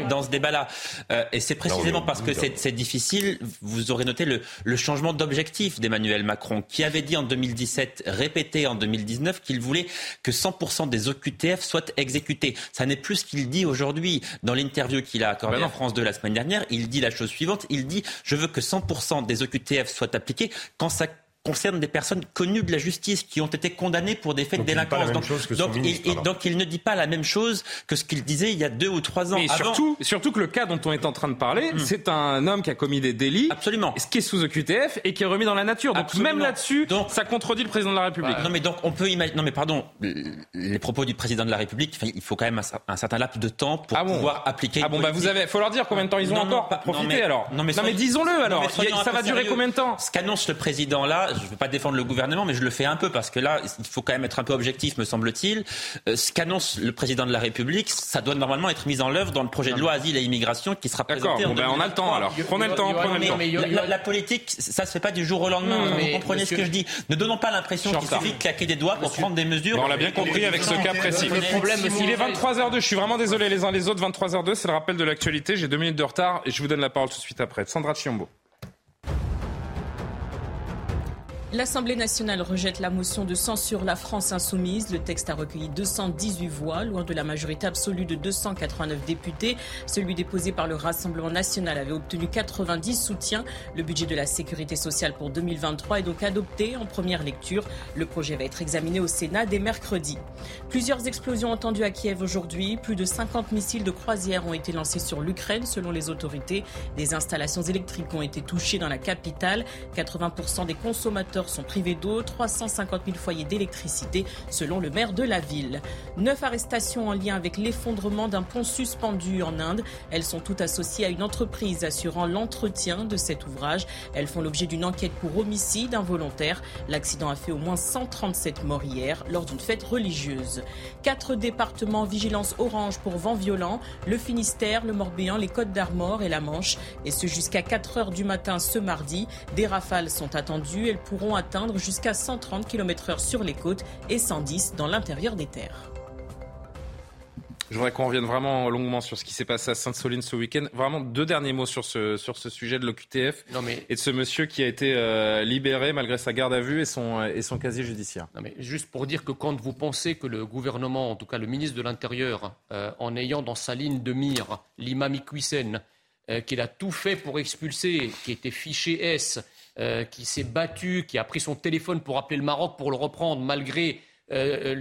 Speaker 21: Dans, ce débat-là. Euh, et c'est précisément parce que c'est difficile, vous aurez noté le, le changement d'objectif d'Emmanuel Macron, qui avait dit en 2017, répété en 2019, qu'il voulait que 100% des OQTF soient exécutés. Ça n'est plus ce qu'il dit aujourd'hui. Dans l'interview qu'il a accordée ben en France de la semaine dernière, il dit la chose suivante. Il dit, je veux que 100% des OQTF soient appliqués quand ça concerne des personnes connues de la justice qui ont été condamnées pour des faits de délinquance. Donc, il, donc, il, ne dit pas la même chose que ce qu'il disait il y a deux ou trois ans.
Speaker 1: Mais surtout, surtout que le cas dont on est en train de parler, hmm. c'est un homme qui a commis des délits,
Speaker 21: absolument,
Speaker 1: ce qui est sous OQTF et qui est remis dans la nature. Donc même là-dessus, ça contredit le président de la République.
Speaker 21: non mais donc on peut imaginer. Non mais pardon, les propos du président de la République, il faut quand même un, certain laps de temps pour ah pouvoir appliquer.
Speaker 1: Ah bon, bah vous avez, faut leur dire combien de temps ils ont encore pour profiter alors. Non mais, disons-le alors. Ça va durer combien de temps
Speaker 21: Ce qu'annonce le président là, je ne veux pas défendre le gouvernement, mais je le fais un peu parce que là, il faut quand même être un peu objectif, me semble-t-il. Euh, ce qu'annonce le président de la République, ça doit normalement être mis en œuvre dans le projet de loi Asile et Immigration qui sera présenté.
Speaker 1: D'accord, ben on a le temps alors. Prenez le temps, prenez le
Speaker 21: temps. La, politique, ça se fait pas du jour au lendemain. Vous comprenez ce que je dis Ne donnons pas l'impression qu'il suffit de claquer des doigts pour prendre des mesures.
Speaker 1: on l'a bien compris avec ce cas précis. Le problème, il est 23h02. Je suis vraiment désolé les uns les autres. 23h02, c'est le rappel de l'actualité. J'ai deux minutes de retard et je vous donne la parole tout de suite après. Sandra Chiombo.
Speaker 3: L'Assemblée nationale rejette la motion de censure La France insoumise. Le texte a recueilli 218 voix, loin de la majorité absolue de 289 députés. Celui déposé par le Rassemblement national avait obtenu 90 soutiens. Le budget de la sécurité sociale pour 2023 est donc adopté en première lecture. Le projet va être examiné au Sénat dès mercredi. Plusieurs explosions entendues à Kiev aujourd'hui. Plus de 50 missiles de croisière ont été lancés sur l'Ukraine selon les autorités. Des installations électriques ont été touchées dans la capitale. 80% des consommateurs sont privés d'eau, 350 000 foyers d'électricité selon le maire de la ville. Neuf arrestations en lien avec l'effondrement d'un pont suspendu en Inde. Elles sont toutes associées à une entreprise assurant l'entretien de cet ouvrage. Elles font l'objet d'une enquête pour homicide involontaire. L'accident a fait au moins 137 morts hier lors d'une fête religieuse. Quatre départements vigilance orange pour vent violent, le Finistère, le Morbihan, les Côtes d'Armor et la Manche. Et ce jusqu'à 4 heures du matin ce mardi. Des rafales sont attendues. Elles pourront atteindre jusqu'à 130 km/h sur les côtes et 110 dans l'intérieur des terres.
Speaker 1: Je voudrais qu'on revienne vraiment longuement sur ce qui s'est passé à Sainte-Soline ce week-end. Vraiment deux derniers mots sur ce, sur ce sujet de l'OQTF et de ce monsieur qui a été euh, libéré malgré sa garde à vue et son, et son casier judiciaire.
Speaker 2: Non mais juste pour dire que quand vous pensez que le gouvernement, en tout cas le ministre de l'Intérieur, euh, en ayant dans sa ligne de mire l'imam Iqwisen, euh, qu'il a tout fait pour expulser, qui était fiché S, qui s'est battu, qui a pris son téléphone pour appeler le Maroc pour le reprendre malgré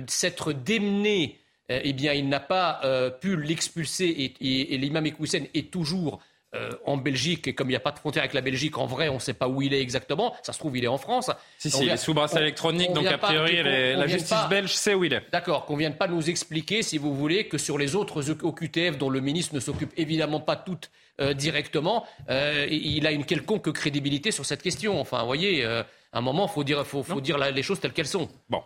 Speaker 2: s'être démené euh, eh bien, il n'a pas euh, pu l'expulser et, l'imam Ekoussen est toujours euh, en Belgique, et comme il n'y a pas de frontière avec la Belgique, en vrai, on ne sait pas où il est exactement. Ça se trouve, il est en France.
Speaker 1: Si, si, il est sous électronique, donc a priori, la justice belge sait où il est.
Speaker 2: D'accord, qu'on ne vienne pas nous expliquer, si vous voulez, que sur les autres OQTF, dont le ministre ne s'occupe évidemment pas toutes directement, il a une quelconque crédibilité sur cette question. Enfin, vous voyez un moment, il faut dire, faut, faut dire les choses telles qu'elles sont.
Speaker 1: Bon,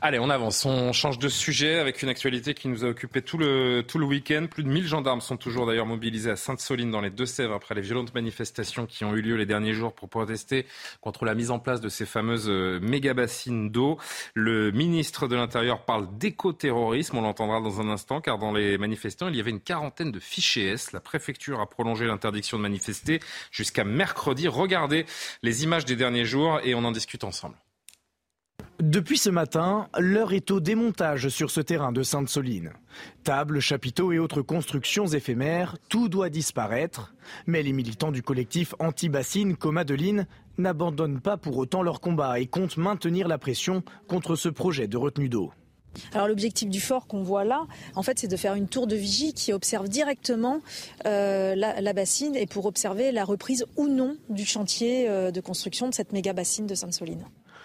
Speaker 1: allez, on avance. On change de sujet avec une actualité qui nous a occupé tout le, tout le week-end. Plus de 1000 gendarmes sont toujours d'ailleurs mobilisés à Sainte-Soline dans les Deux-Sèvres après les violentes manifestations qui ont eu lieu les derniers jours pour protester contre la mise en place de ces fameuses euh, méga-bassines d'eau. Le ministre de l'Intérieur parle d'écoterrorisme, on l'entendra dans un instant, car dans les manifestants, il y avait une quarantaine de fichiers S. La préfecture a prolongé l'interdiction de manifester jusqu'à mercredi. Regardez les images des derniers jours et on en discute ensemble.
Speaker 23: Depuis ce matin, l'heure est au démontage sur ce terrain de Sainte-Soline. Tables, chapiteaux et autres constructions éphémères, tout doit disparaître. Mais les militants du collectif anti-bassine comme Adeline n'abandonnent pas pour autant leur combat et comptent maintenir la pression contre ce projet de retenue d'eau.
Speaker 24: Alors l'objectif du fort qu'on voit là, en fait, c'est de faire une tour de vigie qui observe directement euh, la, bassine et pour observer la reprise ou non du chantier euh, de construction de cette méga bassine de Sainte-Soline.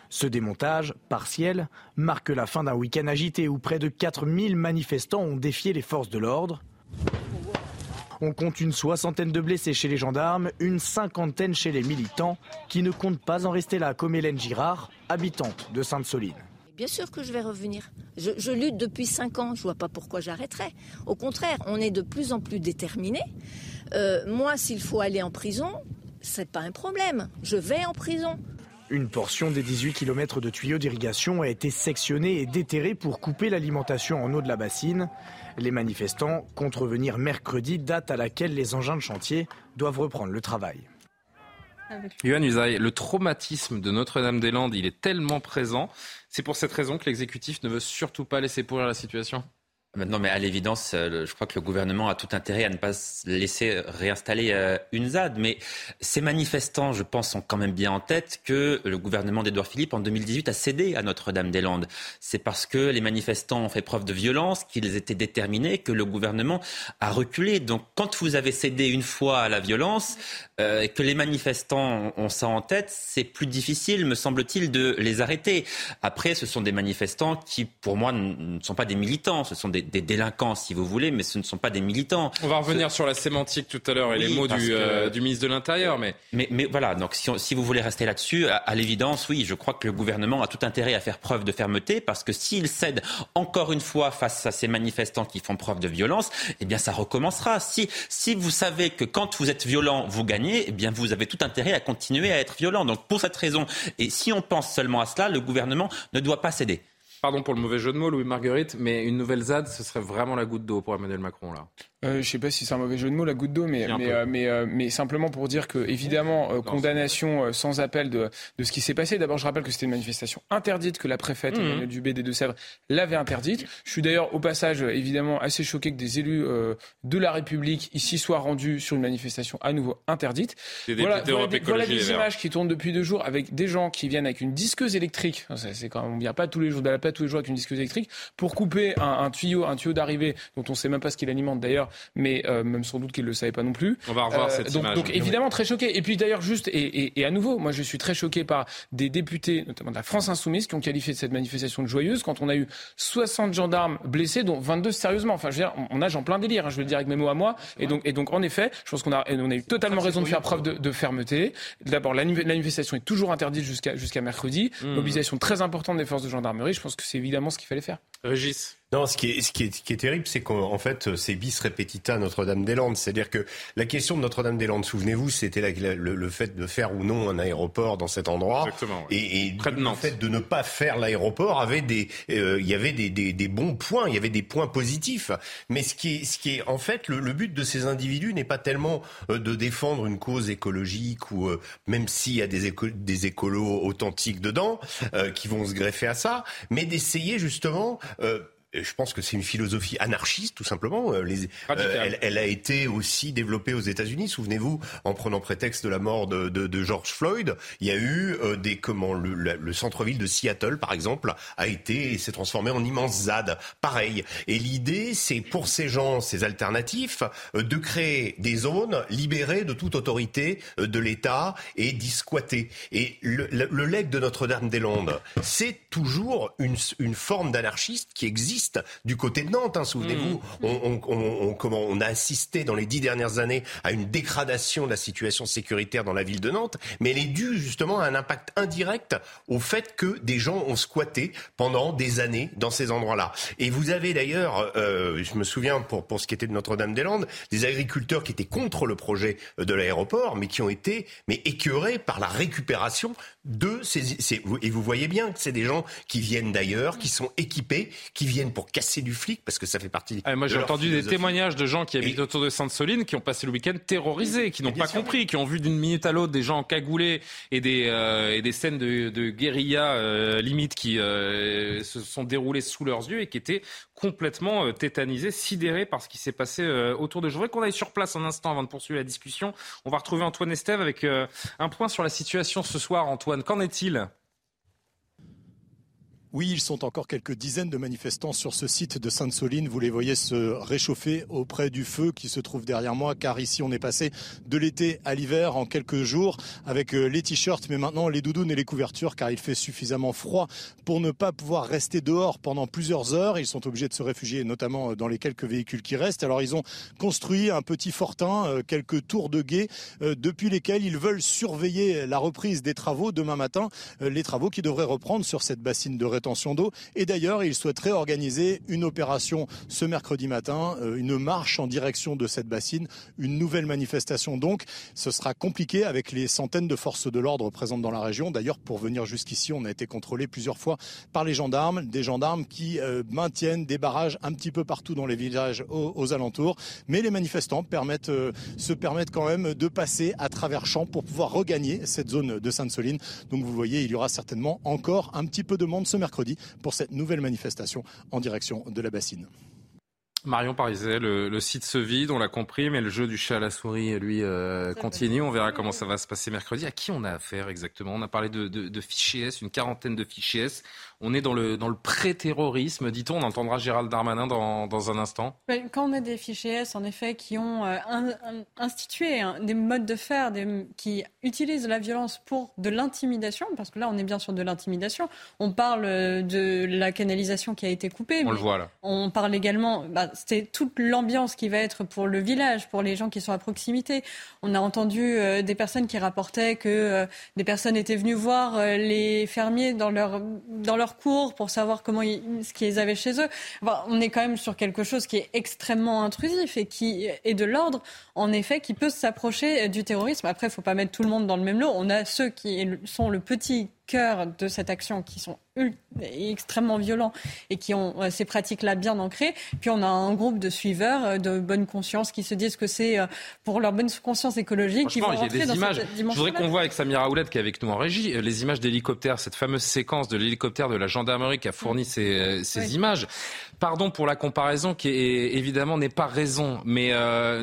Speaker 23: Ce démontage, partiel, marque la fin d'un week-end agité où près de 4000 manifestants ont défié les forces de l'ordre. On compte une soixantaine de blessés chez les gendarmes, une cinquantaine chez les militants, qui ne comptent pas en rester là, comme Hélène Girard, habitante de Sainte-Soline.
Speaker 25: Bien sûr que je vais revenir. Je, lutte depuis cinq ans, je ne vois pas pourquoi j'arrêterais. Au contraire, on est de plus en plus déterminés. Euh, moi, s'il faut aller en prison, c'est pas un problème. Je vais en prison.
Speaker 23: Une portion des 18 km de tuyaux d'irrigation a été sectionnée et déterrée pour couper l'alimentation en eau de la bassine. Les manifestants comptent revenir mercredi, date à laquelle les engins de chantier doivent reprendre le travail.
Speaker 1: Le traumatisme de Notre-Dame-des-Landes, il est tellement présent. C'est pour cette raison que l'exécutif ne veut surtout pas laisser pourrir la situation
Speaker 21: non, mais à l'évidence, euh, je crois que le gouvernement a tout intérêt à ne pas laisser réinstaller euh, une ZAD. Mais ces manifestants, je pense, sont quand même bien en tête que le gouvernement d'Edouard Philippe, en 2018, a cédé à Notre-Dame-des-Landes. C'est parce que les manifestants ont fait preuve de violence, qu'ils étaient déterminés, que le gouvernement a reculé. Donc, quand vous avez cédé une fois à la violence, euh, que les manifestants ont ça en tête, c'est plus difficile, me semble-t-il, de les arrêter. Après, ce sont des manifestants qui, pour moi, ne sont pas des militants. Ce sont des des délinquants, si vous voulez, mais ce ne sont pas des militants.
Speaker 1: On va revenir sur la sémantique tout à l'heure et les mots du, euh, du, ministre de l'Intérieur. Mais...
Speaker 21: mais... Mais, voilà, donc si, si, vous voulez rester là-dessus, à, l'évidence, oui, je crois que le gouvernement a tout intérêt à faire preuve de fermeté parce que s'il cède encore une fois face à ces manifestants qui font preuve de violence, eh bien ça recommencera. Si, si vous savez que quand vous êtes violent, vous gagnez, eh bien vous avez tout intérêt à continuer à être violent. Donc pour cette raison, et si on pense seulement à cela, le gouvernement ne doit pas céder
Speaker 1: pardon pour le mauvais jeu de mots, Louis Marguerite, mais une nouvelle ZAD, ce serait vraiment la goutte d'eau pour Emmanuel Macron, là.
Speaker 10: Euh, je ne sais pas si c'est un mauvais jeu de mots, la goutte d'eau, mais, mais, euh, euh, mais, simplement pour dire que, évidemment, condamnation sans appel de, de ce qui s'est passé. D'abord, je rappelle que c'était une manifestation interdite, que la préfète, mmh. Emmanuel Dubé des Deux-Sèvres, l'avait interdite. Je suis d'ailleurs, au passage, évidemment, assez choqué que des élus de la République ici soient rendus sur une manifestation à nouveau interdite. voilà, voilà, des images qui tournent depuis deux jours avec des gens qui viennent avec une disqueuse électrique. C'est quand même, on vient pas tous les jours, pas tous les jours avec une disqueuse électrique pour couper un, un tuyau, un tuyau d'arrivée dont on ne sait même pas ce qu'il alimente d'ailleurs mais euh, même sans doute qu'il ne le savait pas non plus.
Speaker 1: On va revoir euh, cette
Speaker 10: donc,
Speaker 1: image.
Speaker 10: Donc évidemment très choqué. Et puis d'ailleurs juste et, et, et, à nouveau, moi je suis très choqué par des députés, notamment de la France insoumise, qui ont qualifié cette manifestation de joyeuse quand on a eu 60 gendarmes blessés, dont 22 sérieusement. Enfin, je veux dire, on nage en plein délire. Hein, je veux le dire avec mes mots à moi. Et donc, et donc en effet, je pense qu'on a, on a eu totalement raison de faire preuve de, de fermeté. D'abord, la, manifestation est toujours interdite jusqu'à jusqu'à mercredi. Mmh. Mobilisation très importante des forces de gendarmerie. Je pense que c'est évidemment ce qu'il fallait faire.
Speaker 1: Régis
Speaker 18: non, ce qui est, ce qui est, qui est terrible, c'est qu'en fait, c'est bis repetita Notre-Dame-des-Landes. C'est-à-dire que la question de Notre-Dame-des-Landes, souvenez-vous, c'était le, le, fait de faire ou non un aéroport dans cet endroit.
Speaker 1: Exactement.
Speaker 18: Et, et le fait de ne pas faire l'aéroport avait des, euh, il y avait des, des, des, bons points, il y avait des points positifs. Mais ce qui est, ce qui est en fait, le, le but de ces individus n'est pas tellement euh, de défendre une cause écologique ou euh, même s'il y a des, des écolos authentiques dedans qui vont se greffer à ça, mais d'essayer justement Uh, je pense que c'est une philosophie anarchiste, tout simplement. Euh, les, euh, elle, elle, a été aussi développée aux États-Unis. Souvenez-vous, en prenant prétexte de la mort de, de, de George Floyd, il y a eu euh, des comment le, le centre-ville de Seattle, par exemple, a été et s'est transformé en immense ZAD. Pareil. Et l'idée, c'est pour ces gens, ces alternatifs, de créer des zones libérées de toute autorité de l'État et d'y squatter. Et le, le, legs de Notre-Dame-des-Landes, c'est toujours une, une forme d'anarchiste qui existe du côté de Nantes. Hein, souvenez-vous, mmh. on, on, comment, on a assisté dans les dix dernières années à une dégradation de la situation sécuritaire dans la ville de Nantes, mais elle est due justement à un impact indirect au fait que des gens ont squatté pendant des années dans ces endroits-là. Et vous avez d'ailleurs, euh, je me souviens pour, pour ce qui était de Notre-Dame-des-Landes, des agriculteurs qui étaient contre le projet de l'aéroport, mais qui ont été mais écœurés par la récupération de ces, ces et vous voyez bien que c'est des gens qui viennent d'ailleurs, qui sont équipés, qui viennent pour casser du flic parce que ça fait partie.
Speaker 1: Ah, moi, j'ai entendu des témoignages de gens qui habitent autour de Sainte-Soline qui ont passé le week-end terrorisés, qui n'ont pas compris, qui ont vu d'une minute à l'autre des gens cagoulés et des, euh, et des scènes de, de guérilla euh, limite qui euh, se sont déroulées sous leurs yeux et qui étaient complètement tétanisés, sidérés par ce qui s'est passé autour de. Je voudrais qu'on aille sur place un instant avant de poursuivre la discussion. On va retrouver Antoine Estève avec un point sur la situation ce soir. Antoine, qu'en est-il?
Speaker 26: Oui, ils sont encore quelques dizaines de manifestants sur ce site de Sainte-Soline. Vous les voyez se réchauffer auprès du feu qui se trouve derrière moi, car ici on est passé de l'été à l'hiver en quelques jours avec euh, les t-shirts, mais maintenant les doudounes et les couvertures, car il fait suffisamment froid pour ne pas pouvoir rester dehors pendant plusieurs heures. Ils sont obligés de se réfugier, notamment euh, dans les quelques véhicules qui restent. Alors ils ont construit un petit fortin, euh, quelques tours de guet, depuis lesquels ils veulent surveiller la reprise des travaux demain matin, les travaux qui devraient reprendre sur cette bassine de rétention d'eau. Et d'ailleurs, il souhaiterait organiser une opération ce mercredi matin, euh, une marche en direction de cette bassine, une nouvelle manifestation. Donc, ce sera compliqué avec les centaines de forces de l'ordre présentes dans la région. D'ailleurs, pour venir jusqu'ici, on a été contrôlé plusieurs fois par les gendarmes, des gendarmes qui euh, maintiennent des barrages un petit peu partout dans les villages aux, alentours. Mais les manifestants permettent, euh, se permettent quand même de passer à travers champs pour pouvoir regagner cette zone de Sainte-Soline. Donc, vous voyez, il y aura certainement encore un petit peu de monde ce mercredi pour cette nouvelle manifestation en direction de la bassine.
Speaker 1: Marion Pariset, le, site se vide, on l'a compris, mais le jeu du chat à la souris, lui, euh, continue. On verra comment ça va se passer mercredi. À qui on a affaire exactement? On a parlé de, de fichiers S, une quarantaine de fichiers S. On est dans le, dans le pré-terrorisme, dit-on. On entendra Gérald Darmanin dans, dans, un instant.
Speaker 17: Quand on a des fichiers S, en effet, qui ont euh, institué des modes de faire des, qui utilisent la violence pour de l'intimidation, parce que là, on est bien sur de l'intimidation. On parle euh, de la canalisation qui a été coupée.
Speaker 1: On le voit là.
Speaker 17: On parle également, bah, c'est toute l'ambiance qui va être pour le village, pour les gens qui sont à proximité. On a entendu euh, des personnes qui rapportaient que des personnes étaient venues voir les fermiers dans leur, dans leur cours pour savoir comment ce qu'ils avaient chez eux. on est quand même sur quelque chose qui est extrêmement intrusif et qui est de l'ordre, en effet, qui peut s'approcher du terrorisme. Après, il ne faut pas mettre tout le monde dans le même lot. On a ceux qui sont le petit cœur de cette action, qui sont extrêmement violents et qui ont euh, ces pratiques-là bien ancrées. Puis on a un groupe de suiveurs euh, de bonne conscience qui se disent que c'est euh, pour leur bonne conscience écologique qui vont
Speaker 1: a des images. Je voudrais qu'on voit avec Samira Ouled qui est avec nous en régie les images d'hélicoptères, cette fameuse séquence de l'hélicoptère de la gendarmerie qui a fourni ces, ces images. Pardon pour la comparaison qui est, évidemment n'est pas raison, mais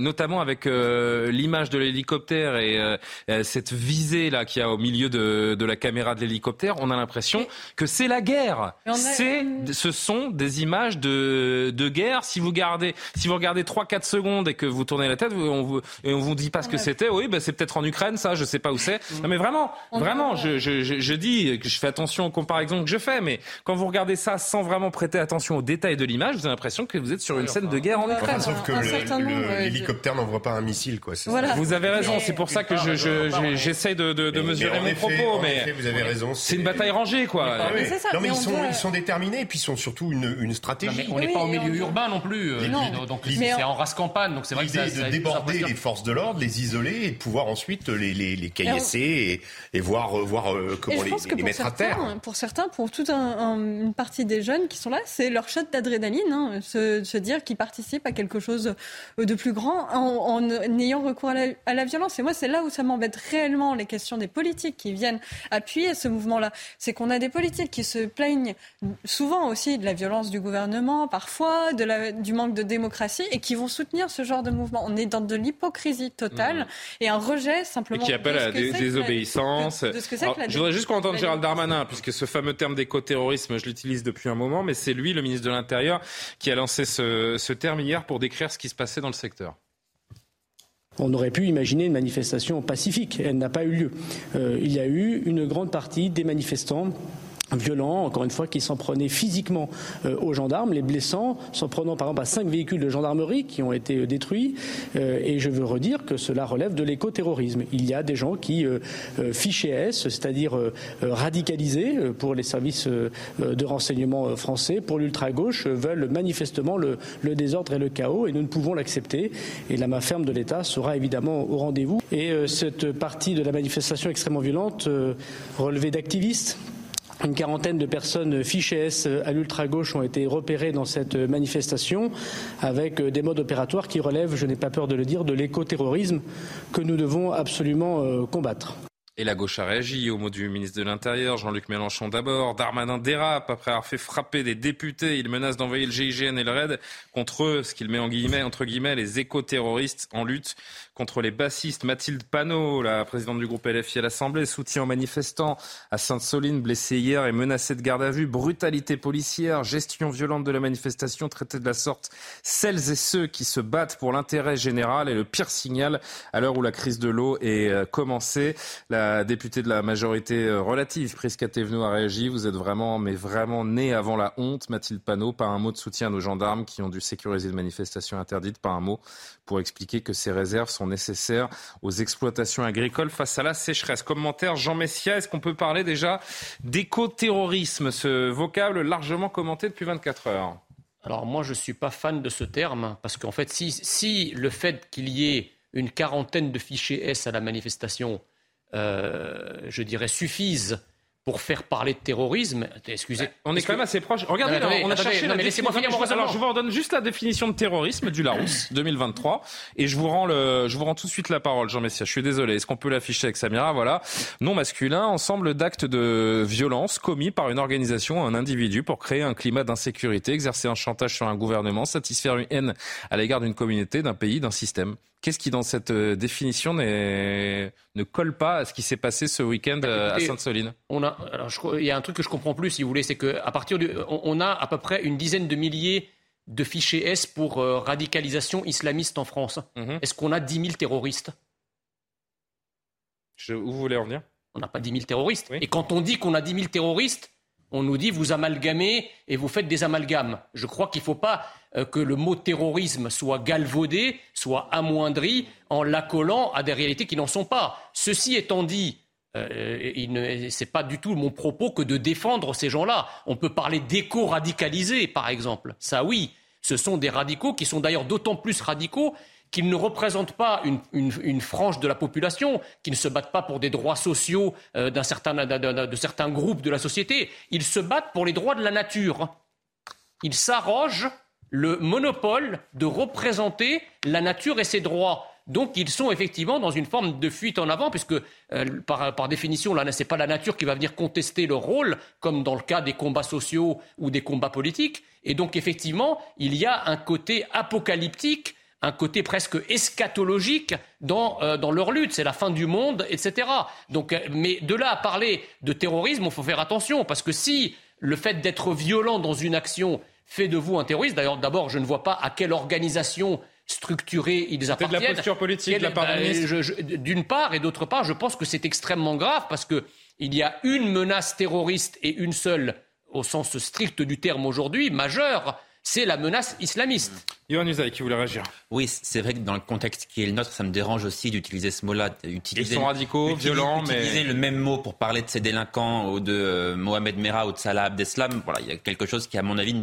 Speaker 1: notamment avec l'image de l'hélicoptère et cette visée là qu'il y a au milieu de, de la caméra de l'hélicoptère, on a l'impression que c'est la guerre. C'est, ce sont des images de, de guerre. Si vous gardez, si vous regardez 3-4 secondes et que vous tournez la tête, on vous, et on vous dit pas ce que c'était. Oui, ben c'est peut-être en Ukraine, ça, je sais pas où c'est. Non, mais vraiment, vraiment, je, je, je, dis que je fais attention aux comparaisons que je fais, mais quand vous regardez ça sans vraiment prêter attention aux détails de de l'image, vous avez l'impression que vous êtes sur une scène de guerre en Ukraine.
Speaker 18: sauf que l'hélicoptère n'envoie pas un missile, quoi.
Speaker 1: Vous avez raison, c'est pour ça que j'essaie de, de, mesurer mon propos, mais
Speaker 18: vous avez raison.
Speaker 1: C'est une bataille rangée, quoi.
Speaker 18: Non, mais ils sont, ils sont déterminés, et puis ils sont surtout une, une stratégie.
Speaker 2: on n'est pas au milieu urbain non plus. Donc c'est en race campagne, donc c'est vrai que
Speaker 18: ça. de déborder les forces de l'ordre, les isoler et de pouvoir ensuite les, les, les caillasser et, voir, voir comment les, mettre à terre.
Speaker 17: Pour certains, pour toute une partie des jeunes qui sont là, c'est leur shot d'adrénaline, hein, se, dire qu'ils participent à quelque chose de plus grand en, ayant recours à la, violence. Et moi, c'est là où ça m'embête réellement les questions des politiques qui viennent appuyer ce mouvement-là. C'est qu'on a des politiques qui se plaignent souvent aussi de la violence du gouvernement, parfois de la, du manque de démocratie, et qui vont soutenir ce genre de mouvement. On est dans de l'hypocrisie totale mmh. et un rejet simplement.
Speaker 1: Et qui appelle à la désobéissance. je voudrais juste qu'on entende Gérald Darmanin, puisque ce fameux terme d'éco-terrorisme, je l'utilise depuis un moment, mais c'est lui, le ministre de l'Intérieur, qui a lancé ce, terme hier pour décrire ce qui se passait dans le secteur.
Speaker 27: On aurait pu imaginer une manifestation pacifique. Elle n'a pas eu lieu. Euh, il y a eu une grande partie des manifestants violents, encore une fois, qui s'en prenaient physiquement euh, aux gendarmes, les blessant, s'en prenant par exemple à cinq véhicules de gendarmerie qui ont été euh, détruits. Euh, et je veux redire que cela relève de l'écoterrorisme. Il y a des gens qui, fichés S, c'est-à-dire radicalisés pour les services de renseignement français, pour l'ultra-gauche, veulent manifestement le, le, désordre et le chaos, et nous ne pouvons l'accepter. Et la main ferme de l'État sera évidemment au rendez-vous. Et cette partie de la manifestation extrêmement violente relevée d'activistes une quarantaine de personnes fichées S à l'ultra-gauche ont été repérées dans cette manifestation avec des modes opératoires qui relèvent, je n'ai pas peur de le dire, de l'écoterrorisme que nous devons absolument euh, combattre.
Speaker 1: Et la gauche a réagi au mot du ministre de l'Intérieur, Jean-Luc Mélenchon d'abord. Darmanin dérape après avoir fait frapper des députés. Il menace d'envoyer le GIGN et le RAID contre eux, ce qu'il met en guillemets, entre guillemets, les éco-terroristes en lutte contre les bassistes. Mathilde Panot, la présidente du groupe LFI à l'Assemblée, soutien aux manifestants à Sainte-Soline, blessé hier et menacé de garde à vue. Brutalité policière, gestion violente de la manifestation, traité de la sorte celles et ceux qui se battent pour l'intérêt général et le pire signal à l'heure où la crise de l'eau est euh, commencée. La députée de la majorité euh, relative, Prisca Thévenot, a réagi. Vous êtes vraiment, mais vraiment né avant la honte, Mathilde Panot. Pas un mot de soutien à nos gendarmes qui ont dû sécuriser une manifestation interdite. Pas un mot pour expliquer que ces réserves sont nécessaires aux exploitations agricoles face à la sécheresse. Commentaire Jean Messia, est-ce qu'on peut parler déjà d'éco-terrorisme, ce vocable largement commenté depuis 24 heures
Speaker 2: Alors moi, je ne suis pas fan de ce terme, parce qu'en fait, si, si le fait qu'il y ait une quarantaine de fichiers S à la manifestation, euh, je dirais, suffisent pour faire parler de terrorisme. Excusez.
Speaker 1: On est quand même assez proche. Regardez, on a cherché.
Speaker 2: mais laissez-moi finir mon
Speaker 1: Alors, je vous redonne juste la définition de terrorisme du Larousse [coughs] 2023, et je vous rends le, je vous rends tout de suite la parole, Jean Messia. Je suis désolé. Est-ce qu'on peut l'afficher avec Samira? Voilà. Non masculin, ensemble d'actes de violence commis par une organisation, un individu, pour créer un climat d'insécurité, exercer un chantage sur un gouvernement, satisfaire une haine à l'égard d'une communauté, d'un pays, d'un système. Qu'est-ce qui, dans cette euh, définition, ne colle pas à ce qui s'est passé ce week-end euh, à Sainte-Soline?
Speaker 2: On a, il y a un truc que je comprends plus, si vous voulez, c'est qu'à partir de, on, a à peu près une dizaine de milliers de fichiers S pour euh, radicalisation islamiste en France. Mhm. Est-ce qu'on a 10 000 terroristes?
Speaker 1: Où vous voulez en venir?
Speaker 2: On n'a pas 10 000 terroristes. Et quand on dit qu'on a 10 000 terroristes, on nous dit vous amalgamez et vous faites des amalgames. Je crois qu'il ne faut pas euh, que le mot terrorisme soit galvaudé, soit amoindri en l'accolant à des réalités qui n'en sont pas. Ceci étant dit, euh, ce n'est pas du tout mon propos que de défendre ces gens-là. On peut parler d'éco-radicalisés, par exemple. Ça, oui. Ce sont des radicaux qui sont d'ailleurs d'autant plus radicaux qu'ils ne représentent pas une, frange de la population, qui ne se battent pas pour des droits sociaux euh, de certains groupes de la société. Ils se battent pour les droits de la nature. Ils s'arrogent le monopole de représenter la nature et ses droits. Donc ils sont effectivement dans une forme de fuite en avant, puisque euh, par, définition, là, ce n'est pas la nature qui va venir contester leur rôle, comme dans le cas des combats sociaux ou des combats politiques. Et donc effectivement, il y a un côté apocalyptique, un côté presque eschatologique dans, euh, dans leur lutte. C'est la fin du monde, etc. Donc, euh, mais de là à parler de terrorisme, il faut faire attention, parce que si le fait d'être violent dans une action fait de vous un terroriste. D'ailleurs, d'abord, je ne vois pas à quelle organisation structurée ils appartiennent.
Speaker 1: de la posture politique de la part
Speaker 2: D'une part, et d'autre part, je pense que c'est extrêmement grave parce qu'il y a une menace terroriste et une seule, au sens strict du terme aujourd'hui, majeure, c'est la menace islamiste.
Speaker 1: Yohann Usaï qui voulait réagir.
Speaker 21: Oui, c'est vrai que dans le contexte qui est le nôtre, ça me dérange aussi d'utiliser ce mot-là. Utiliser,
Speaker 1: Ils sont radicaux, violents,
Speaker 21: mais... Utiliser le même mot pour parler de ces délinquants ou de euh, Mohamed Merah ou de Salah Abdeslam, voilà, il y a quelque chose qui, à mon avis,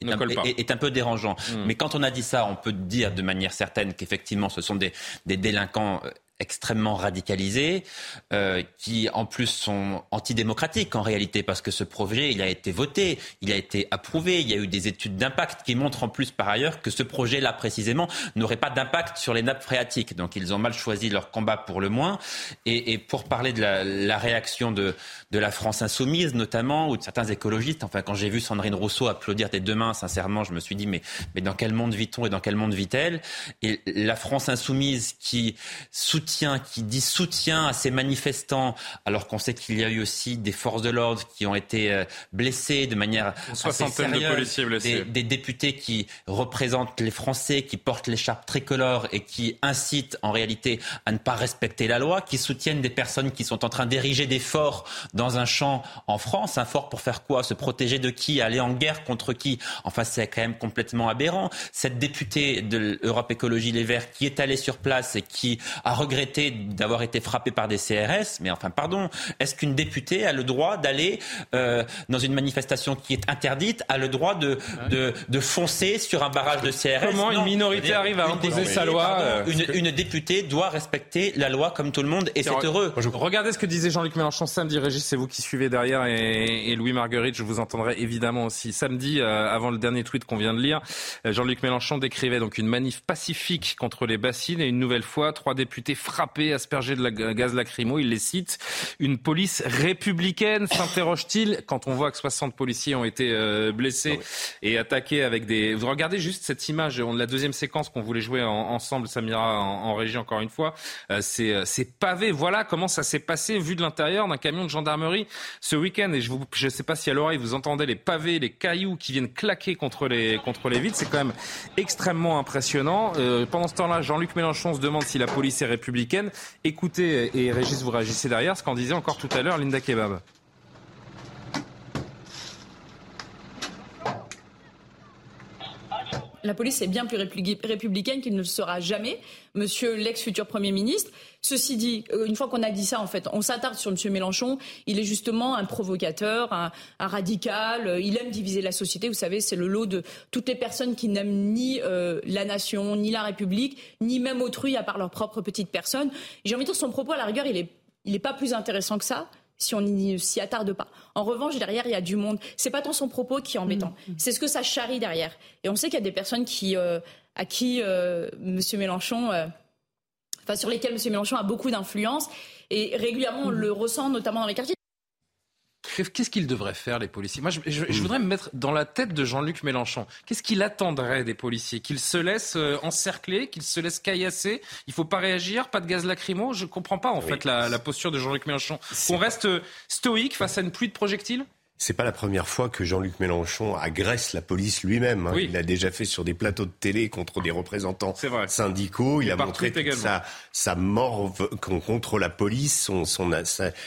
Speaker 21: est, un, est, un, peu dérangeant. Hmm. Mais quand on a dit ça, on peut dire de manière certaine qu'effectivement, ce sont des, des délinquants euh, extrêmement radicalisés, euh, qui en plus sont antidémocratiques en réalité, parce que ce projet, il a été voté, il a été approuvé, il y a eu des études d'impact qui montrent en plus par ailleurs que ce projet-là précisément n'aurait pas d'impact sur les nappes phréatiques. Donc ils ont mal choisi leur combat pour le moins. Et, et pour parler de la, la réaction de, de, la France insoumise notamment, ou de certains écologistes, enfin quand j'ai vu Sandrine Rousseau applaudir des deux mains, sincèrement, je me suis dit mais, mais dans quel monde vit-on et dans quel monde vit-elle? Et la France insoumise qui soutient qui dit soutien à ces manifestants, alors qu'on sait qu'il y a eu aussi des forces de l'ordre qui ont été euh, blessées de manière sérieuse,
Speaker 1: de policiers blessés.
Speaker 21: Des, des, députés qui représentent les Français, qui portent l'écharpe tricolore et qui incitent en réalité à ne pas respecter la loi, qui soutiennent des personnes qui sont en train d'ériger des forts dans un champ en France. Un fort pour faire quoi? Se protéger de qui? Aller en guerre contre qui? Enfin, c'est quand même complètement aberrant. Cette députée de l'Europe Écologie Les Verts qui est allée sur place et qui a regretté d'avoir été frappé par des CRS, mais enfin, pardon, est-ce qu'une députée a le droit d'aller euh, dans une manifestation qui est interdite, a le droit de, de, de foncer sur un barrage de CRS
Speaker 1: Comment une minorité arrive à imposer sa loi
Speaker 21: euh, une, une, députée doit respecter la loi comme tout le monde, et c'est heureux.
Speaker 1: Regardez ce que disait Jean-Luc Mélenchon samedi. Régis, c'est vous qui suivez derrière, et, et, Louis Marguerite, je vous entendrai évidemment aussi. Samedi, euh, avant le dernier tweet qu'on vient de lire, Jean-Luc Mélenchon décrivait donc une manif pacifique contre les bassines, et une nouvelle fois, trois députés frappés, aspergés de la gaz lacrymo. Il les cite. Une police républicaine, s'interroge-t-il, quand on voit que 60 policiers ont été euh, blessés ah et attaqués avec des... Vous regardez juste cette image, la deuxième séquence qu'on voulait jouer ensemble, Samira, en, régie encore une fois. Euh, c'est euh, pavé. Voilà comment ça s'est passé vu de l'intérieur d'un camion de gendarmerie ce week-end. Et je ne je sais pas si à l'oreille vous entendez les pavés, les cailloux qui viennent claquer contre les, contre les vitres. C'est quand même extrêmement impressionnant. Euh, pendant ce temps-là, Jean-Luc Mélenchon se demande si la police est républicaine Écoutez, et Régis, vous réagissez derrière, ce qu'en disait encore tout à l'heure Linda Kebab.
Speaker 22: La police est bien plus républicaine qu'il ne le sera jamais, monsieur l'ex-futur Premier ministre. Ceci dit, euh, une fois qu'on a dit ça, en fait, on s'attarde sur monsieur Mélenchon. Il est justement un provocateur, un, radical. Euh, il aime diviser la société. Vous savez, c'est le lot de toutes les personnes qui n'aiment ni euh, la nation, ni la République, ni même autrui à part leur propre petite personne. J'ai envie de dire, son propos, à la rigueur, il est, il est pas plus intéressant que ça si on n'y s'y attarde pas. En revanche, derrière, il y a du monde. C'est pas tant son propos qui est embêtant, mmh. c'est ce que ça charrie derrière. Et on sait qu'il y a des personnes qui, euh, à qui euh, M. Mélenchon, enfin sur lesquelles M. Mélenchon a beaucoup d'influence et régulièrement on le ressent, notamment dans les quartiers.
Speaker 1: Qu'est-ce qu'ils devraient faire, les policiers? Moi, je, voudrais me mettre dans la tête de Jean-Luc Mélenchon. Qu'est-ce qu'il attendrait des policiers? Qu'ils se laissent euh, encercler, qu'ils se laissent caillasser? Il ne faut pas réagir, pas de gaz lacrymo? Je ne comprends pas, en fait, la, la, posture de Jean-Luc Mélenchon. Qu'on reste euh, stoïque face à une pluie de projectiles?
Speaker 18: C'est pas la première fois que Jean-Luc Mélenchon agresse la police lui-même. Hein. Il l'a déjà fait sur des plateaux de télé contre des représentants syndicaux. Il, a montré sa, sa mort contre la police, son, son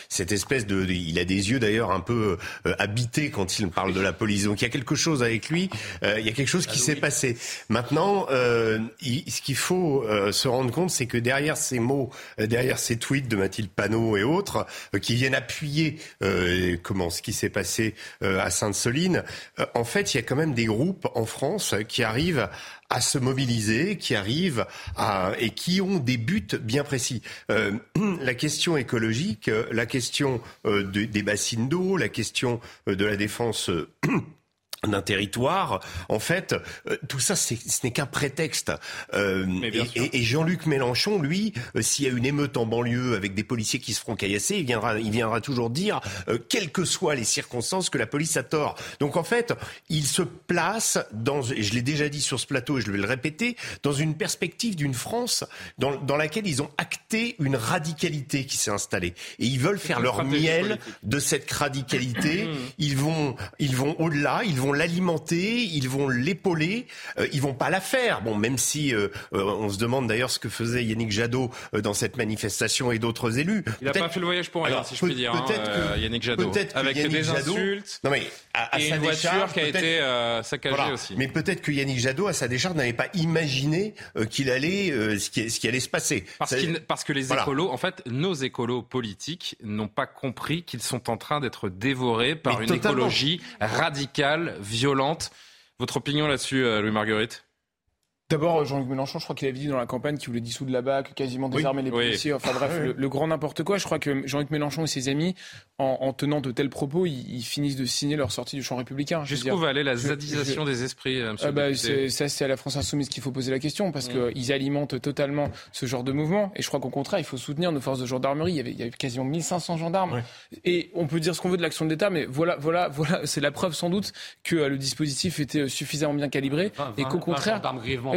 Speaker 18: cette espèce de, il a des yeux d'ailleurs un peu euh, habités quand il parle de la police. Donc il y a quelque chose avec lui. Euh, il y a quelque chose qui s'est passé. Maintenant, euh, ce qu'il faut euh, se rendre compte, c'est que derrière ces mots, euh, derrière ces tweets de Mathilde Panot et autres, qui viennent appuyer comment ce qui s'est passé euh, à Sainte-Soline, euh, en fait, il y a quand même des groupes en France qui arrivent à se mobiliser, qui arrivent à, et qui ont des buts bien précis. Euh, [clears throat] la question écologique, la question des bassines d'eau, la question de la défense [clears throat] d'un territoire. En fait, euh, tout ça, ce n'est qu'un prétexte. Euh, et, Jean-Luc Mélenchon, lui, euh, s'il y a une émeute en banlieue avec des policiers qui se feront caillasser, il viendra, il viendra toujours dire, quelles que soient les circonstances, que la police a tort. Donc en fait, il se place dans, je l'ai déjà dit sur ce plateau et je vais le répéter, dans une perspective d'une France dans, dans, laquelle ils ont acté une radicalité qui s'est installée. Et ils veulent faire leur miel de cette radicalité. [clears throat] Ils vont, ils vont au-delà, ils vont vont l'alimenter, ils vont l'épauler, euh, ils vont pas la faire. Bon, même si euh, euh, on se demande d'ailleurs ce que faisait Yannick Jadot dans cette manifestation et d'autres élus.
Speaker 1: Il n'a pas fait le voyage pour rien, si je puis dire. Hein, peut-être que Yannick Jadot, avec des Jadot, insultes. Non mais à, et sa une voiture qui a été saccagée aussi.
Speaker 18: Mais peut-être que Yannick Jadot, à sa décharge, n'avait pas imaginé qu'il allait ce qui, ce, qui, allait se passer.
Speaker 1: Parce, parce que les écolos, en fait, nos écolos politiques n'ont pas compris qu'ils sont en train d'être dévorés par une écologie radicale, violente. Votre opinion là-dessus, euh, Louis-Marguerite?
Speaker 10: D'abord, Jean-Luc Mélenchon, je crois qu'il avait dit dans la campagne qu'il voulait dissoudre la BAC, quasiment désarmer les policiers. Enfin bref, le, grand n'importe quoi. Je crois que Jean-Luc Mélenchon et ses amis, en, tenant de tels propos, ils, finissent de signer leur sortie du champ républicain.
Speaker 1: Jusqu'où va aller la zadisation des esprits, euh,
Speaker 10: ah bah, Ça, c'est à la France insoumise qu'il faut poser la question, parce mm. qu'ils alimentent totalement ce genre de mouvement. Et je crois qu'au contraire, il faut soutenir nos forces de gendarmerie. Il y avait, il y avait quasiment 1500 gendarmes. Et on peut dire ce qu'on veut de l'action de l'État, mais voilà, voilà, voilà, c'est la preuve sans doute que euh, le dispositif était euh, suffisamment bien calibré et qu'au contraire.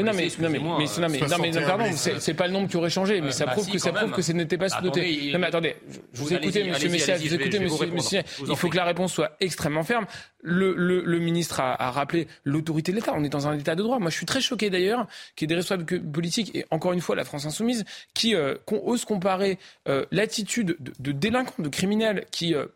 Speaker 1: Non, mais,
Speaker 10: mais, non, mais, non, mais pardon, c'est pas le nombre qui aurait changé, mais ça bah prouve que ça prouve que ce n'était pas sous-doté. Non, mais attendez, je vous écoutez, monsieur Messias, vous écoutez, monsieur Il faut que la réponse soit extrêmement ferme. Le ministre a rappelé l'autorité de l'État. On est dans un État de droit. Moi, je suis très choqué d'ailleurs qu'il y ait des responsables politiques, et encore une fois, la France insoumise, qui euh, osent comparer euh, l'attitude de délinquants, de criminels qui euh,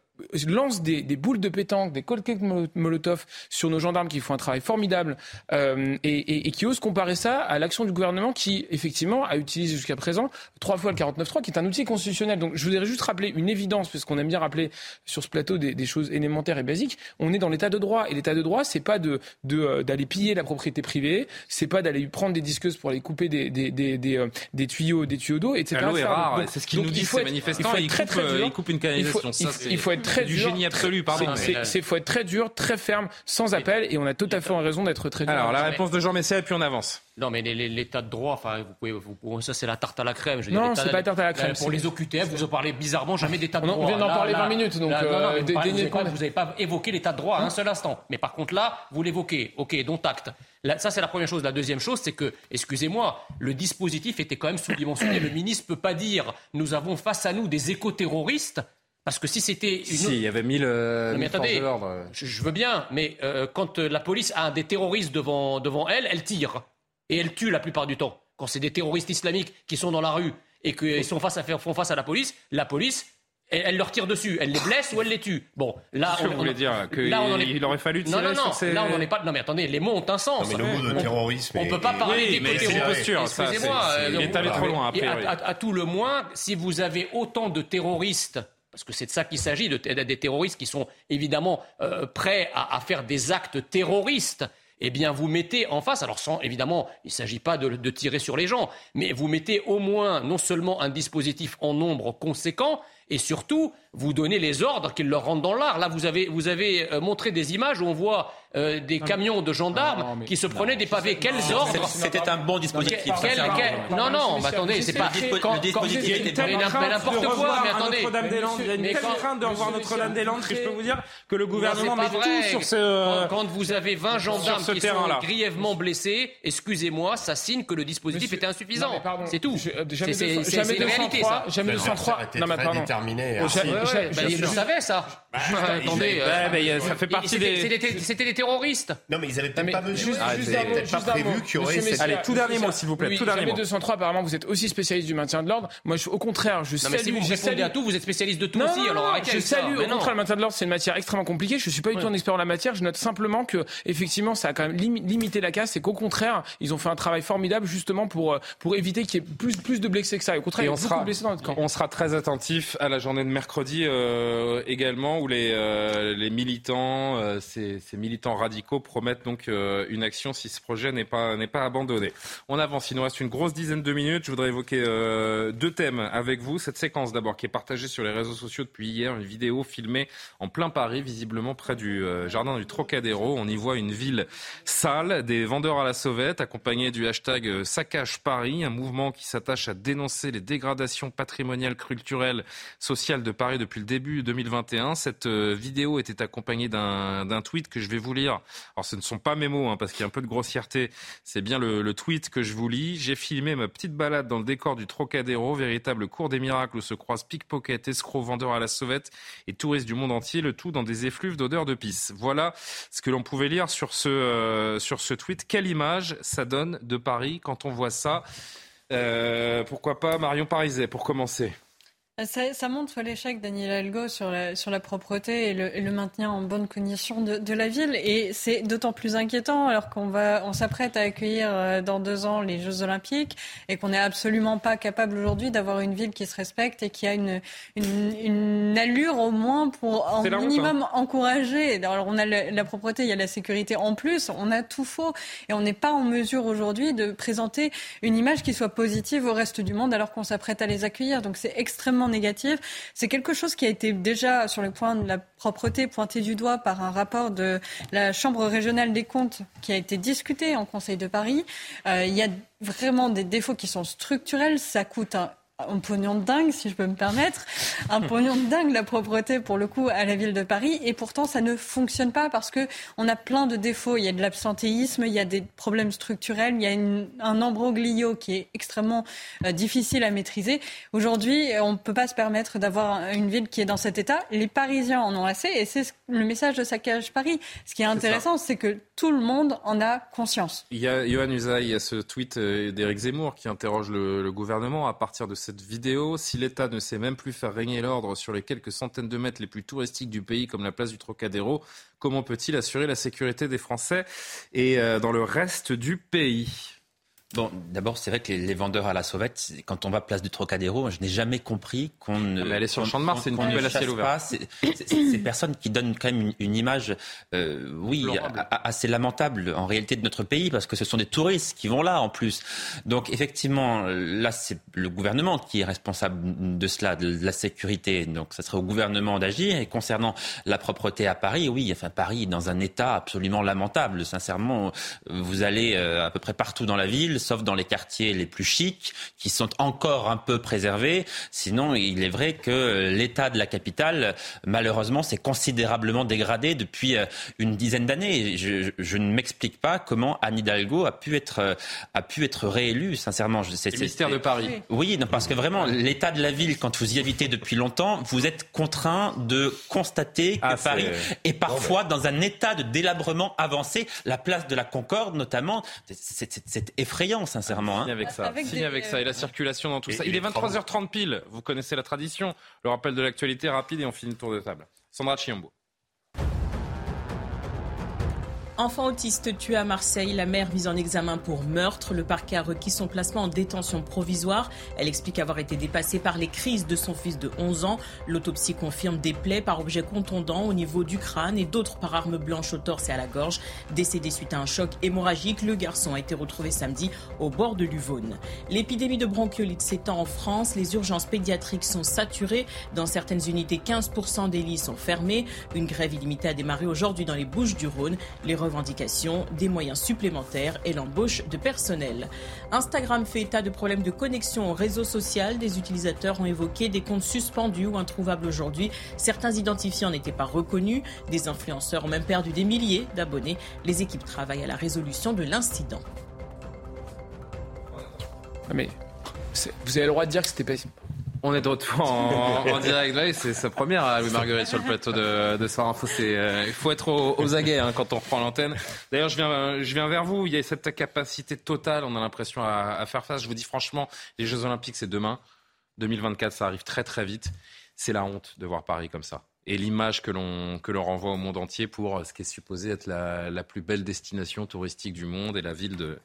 Speaker 10: lance des, des, boules de pétanque, des cocktails Molotov sur nos gendarmes qui font un travail formidable euh, et, et, et, qui osent comparer ça à l'action du gouvernement qui, effectivement, a utilisé jusqu'à présent trois fois le 49.3, qui est un outil constitutionnel. Donc, je voudrais juste rappeler une évidence, parce qu'on aime bien rappeler sur ce plateau des, des, choses élémentaires et basiques. On est dans l'état de droit, et l'état de droit, c'est pas de euh, d'aller piller la propriété privée, c'est pas d'aller prendre des disqueuses pour aller couper des des, des, des, euh, des tuyaux, des tuyaux d'eau, etc.
Speaker 1: C'est ce qu'ils nous disent ces manifestants. Il faut être très, très dur. une canalisation.
Speaker 10: Il faut, il faut être très
Speaker 1: du génie absolu, pardon.
Speaker 10: Il faut être très dur, très ferme, sans appel, et on a tout à fait raison d'être très dur.
Speaker 1: Alors, la réponse de Jean Messia, et puis on avance.
Speaker 2: Non, mais l'état de droit, enfin, vous pouvez, ça c'est la tarte à la crème.
Speaker 10: Je non, c'est pas la tarte à la crème.
Speaker 2: Pour les OQTF, vous en parlez bizarrement jamais d'état de droit.
Speaker 10: On vient d'en parler 20 minutes, donc.
Speaker 2: Euh, vous n'avez pas, évoqué l'état de droit à un seul instant. Mais par contre là, vous l'évoquez. Ok, dont acte. ça c'est la première chose. La deuxième chose, c'est que, excusez-moi, le dispositif était quand même sous-dimensionné. le ministre peut pas dire, nous avons face à nous des éco-terroristes parce que si c'était une...
Speaker 1: Si, il y avait mille, euh, mais attendez,
Speaker 2: je, veux bien, mais euh, quand euh, la police a des terroristes devant, devant elle, elle tire. Et elle tue la plupart du temps. Quand c'est des terroristes islamiques qui sont dans la rue et qu'ils sont face à, font face à la police, la police, elle, leur tire dessus. Elle les blesse ou elle les tue. Bon, là,
Speaker 1: on, voulez dire qu'il aurait fallu tirer
Speaker 2: non, non, non, Là, on n'en est pas. Non, mais attendez, les mots ont un sens.
Speaker 18: Non, mais le mot de terrorisme.
Speaker 2: On ne peut pas parler
Speaker 1: oui, une posture. Excusez-moi. Il est allé trop loin. Après,
Speaker 2: à, tout le moins, si vous avez autant de terroristes parce que c'est de ça qu'il s'agit, de, des terroristes qui sont évidemment euh, prêts à, faire des actes terroristes. Eh bien, vous mettez en face, alors sans, évidemment, il ne s'agit pas de, tirer sur les gens, mais vous mettez au moins non seulement un dispositif en nombre conséquent, et surtout, vous donnez les ordres qu'ils leur rendent dans l'art. Là, vous avez, vous avez euh, montré des images où on voit euh, des camions de gendarmes qui se prenaient des pavés. Quels ordres
Speaker 21: C'était un bon dispositif.
Speaker 2: non, non, mais attendez, c'est pas.
Speaker 21: Le dispositif était
Speaker 2: n'importe quoi, mais attendez.
Speaker 10: Il y a une telle crainte de revoir Notre-Dame-des-Landes que je peux vous dire que le gouvernement met tout sur ce.
Speaker 2: Quand vous avez 20 gendarmes qui sont grièvement blessés, excusez-moi, ça signe que le dispositif était insuffisant. C'est tout. C'est une réalité, ça.
Speaker 10: Jamais 203.
Speaker 18: Non, mais pardon.
Speaker 2: Je le savais, ça.
Speaker 1: Bah, [laughs] attendez, euh, ça fait partie des.
Speaker 2: C'était des terroristes.
Speaker 18: Non, mais ils n'avaient peut-être pas mesuré. Ils n'avaient peut-être pas prévu qu'il y aurait.
Speaker 1: Allez, tout dernier mot, s'il vous plaît. Tout dernier mot.
Speaker 10: 203, apparemment, vous êtes aussi spécialiste du maintien de l'ordre. Moi, au contraire, je salue.
Speaker 2: Mais si vous répondez à tout, vous êtes spécialiste de tout aussi. Alors arrêtez.
Speaker 10: Je salue. Au contraire, le maintien de l'ordre, c'est une matière extrêmement compliquée. Je suis pas du tout un expert en la matière. Je note simplement que, effectivement, ça a quand même limité la casse et qu'au contraire, ils ont fait un travail formidable justement pour, euh, pour éviter qu'il y ait plus, plus de blessés que ça. au contraire, il y a beaucoup de blessés dans notre camp.
Speaker 1: On sera très attentif à la journée de mercredi euh, également où les, euh, militants, euh, ces, militants radicaux promettent donc euh, une action si ce projet n'est pas, abandonné. On avance, il nous reste une grosse dizaine de minutes. Je voudrais évoquer deux thèmes avec vous. Cette séquence d'abord qui est partagée sur les réseaux sociaux depuis hier, une vidéo filmée en plein Paris, visiblement près du jardin du Trocadéro. On y voit une ville sale, des vendeurs à la sauvette, accompagnés du hashtag Saccage Paris, un mouvement qui s'attache à dénoncer les dégradations patrimoniales, culturelles, sociales de Paris depuis le début 2021. Cette Cette euh, vidéo était accompagnée d'un tweet que je vais vous lire. Alors ce ne sont pas mes mots, hein, parce qu'il y a un peu de grossièreté. C'est bien le, tweet que je vous lis. J'ai filmé ma petite balade dans le décor du Trocadéro, véritable cours des miracles où se croisent pickpocket, escrocs, vendeurs à la sauvette et touristes du monde entier, le tout dans des effluves d'odeur de pisse. Voilà ce que l'on pouvait lire sur ce, euh, sur ce tweet. Quelle image ça donne de Paris quand on voit ça? Euh, Pourquoi pas Marion Pariset pour commencer
Speaker 17: ça, ça, montre l'échec d'Annie Hidalgo sur la, sur la propreté et le, et le, maintien en bonne condition de, de la ville. Et c'est d'autant plus inquiétant alors qu'on va, on s'apprête à accueillir euh, dans deux ans les Jeux Olympiques et qu'on n'est absolument pas capable aujourd'hui d'avoir une ville qui se respecte et qui a une, une, une allure au moins pour un minimum encourager. Alors on a la, propreté, il y a la sécurité en plus, on a tout faux et on n'est pas en mesure aujourd'hui de présenter une image qui soit positive au reste du monde alors qu'on s'apprête à les accueillir. Donc c'est extrêmement négative. C'est quelque chose qui a été déjà sur le point de la propreté pointé du doigt par un rapport de la Chambre régionale des comptes qui a été discuté en Conseil de Paris. Euh, il y a vraiment des défauts qui sont structurels. Ça coûte un un pognon de dingue, si je peux me permettre, un pognon de dingue la propreté pour le coup à la ville de Paris. Et pourtant, ça ne fonctionne pas parce que on a plein de défauts. Il y a de l'absentéisme, il y a des problèmes structurels, il y a une, un ambroglio qui est extrêmement euh, difficile à maîtriser. Aujourd'hui, on ne peut pas se permettre d'avoir une ville qui est dans cet état. Les Parisiens en ont assez, et c'est le message de Saccage Paris. Ce qui est intéressant, c'est que tout le monde en a conscience.
Speaker 1: Il y a Johan Usaï, il y a ce tweet euh, d'Éric Zemmour qui interroge le, le gouvernement à partir de cette cette vidéo. Si l'État ne sait même plus faire régner l'ordre sur les quelques centaines de mètres les plus touristiques du pays, comme la place du Trocadéro, comment peut-il assurer la sécurité des Français et euh, dans le reste du pays?
Speaker 21: Bon, d'abord, c'est vrai que les, vendeurs à la sauvette, quand on va place du Trocadéro, je n'ai jamais compris qu'on ne.
Speaker 1: Ah, mais elle est sur le champ de Mars, c'est une poubelle à ciel ouvert.
Speaker 21: Ces personnes qui donnent quand même une, une image, euh, oui, assez lamentable en réalité de notre pays, parce que ce sont des touristes qui vont là en plus. Donc effectivement, là, c'est le gouvernement qui est responsable de cela, de la sécurité. Donc ça serait au gouvernement d'agir. Et concernant la propreté à Paris, oui, enfin Paris est dans un état absolument lamentable. Sincèrement, vous allez euh, à peu près partout dans la ville sauf dans les quartiers les plus chics, qui sont encore un peu préservés. Sinon, il est vrai que l'état de la capitale, malheureusement, s'est considérablement dégradé depuis euh, une dizaine d'années. Je, je, ne m'explique pas comment Anne Hidalgo a pu être, euh, a pu être réélue, sincèrement.
Speaker 1: C'est le mystère de Paris.
Speaker 21: Oui, non, parce que vraiment, l'état de la ville, quand vous y habitez depuis longtemps, vous êtes contraint de constater que ah, Paris est parfois dans un état de délabrement avancé. La place de la Concorde, notamment, c'est effrayant sincèrement.
Speaker 1: Hein. avec ça. Avec, avec ça. Et la circulation dans tout ça. Il est 23h30 pile. Vous connaissez la tradition. Le rappel de l'actualité rapide et on finit le tour de table. Sandra Chiombo.
Speaker 3: Enfant autiste tué à Marseille, la mère mise en examen pour meurtre. Le parquet a requis son placement en détention provisoire. Elle explique avoir été dépassée par les crises de son fils de 11 ans. L'autopsie confirme des plaies par objet contondant au niveau du crâne et d'autres par armes blanches au torse et à la gorge. Décédé suite à un choc hémorragique, le garçon a été retrouvé samedi au bord de l'Uvonne. L'épidémie de bronchiolite s'étend en France. Les urgences pédiatriques sont saturées. Dans certaines unités, 15% des lits sont fermés. Une grève illimitée a démarré aujourd'hui dans les Bouches du Rhône. Des moyens supplémentaires et l'embauche de personnel. Instagram fait état de problèmes de connexion au réseau social. Des utilisateurs ont évoqué des comptes suspendus ou introuvables aujourd'hui. Certains identifiés n'étaient pas reconnus. Des influenceurs ont même perdu des milliers d'abonnés. Les équipes travaillent à la résolution de l'incident.
Speaker 10: Ah, mais vous avez le droit de dire que c'était pas
Speaker 1: on est de retour en, direct. c'est sa première, hein, Louis Marguerite, sur le plateau de, de Soir. Euh, il faut être aux, aguets hein, quand on reprend l'antenne. D'ailleurs, je viens, je viens vers vous. Il y a cette capacité totale, on a l'impression, à, à, faire face. Je vous dis franchement, les Jeux Olympiques, c'est demain. 2024, ça arrive très très vite. C'est la honte de voir Paris comme ça. Et l'image que l'on que l'on renvoie au monde entier pour ce qui est supposé être la, la plus belle destination touristique du monde et la ville de,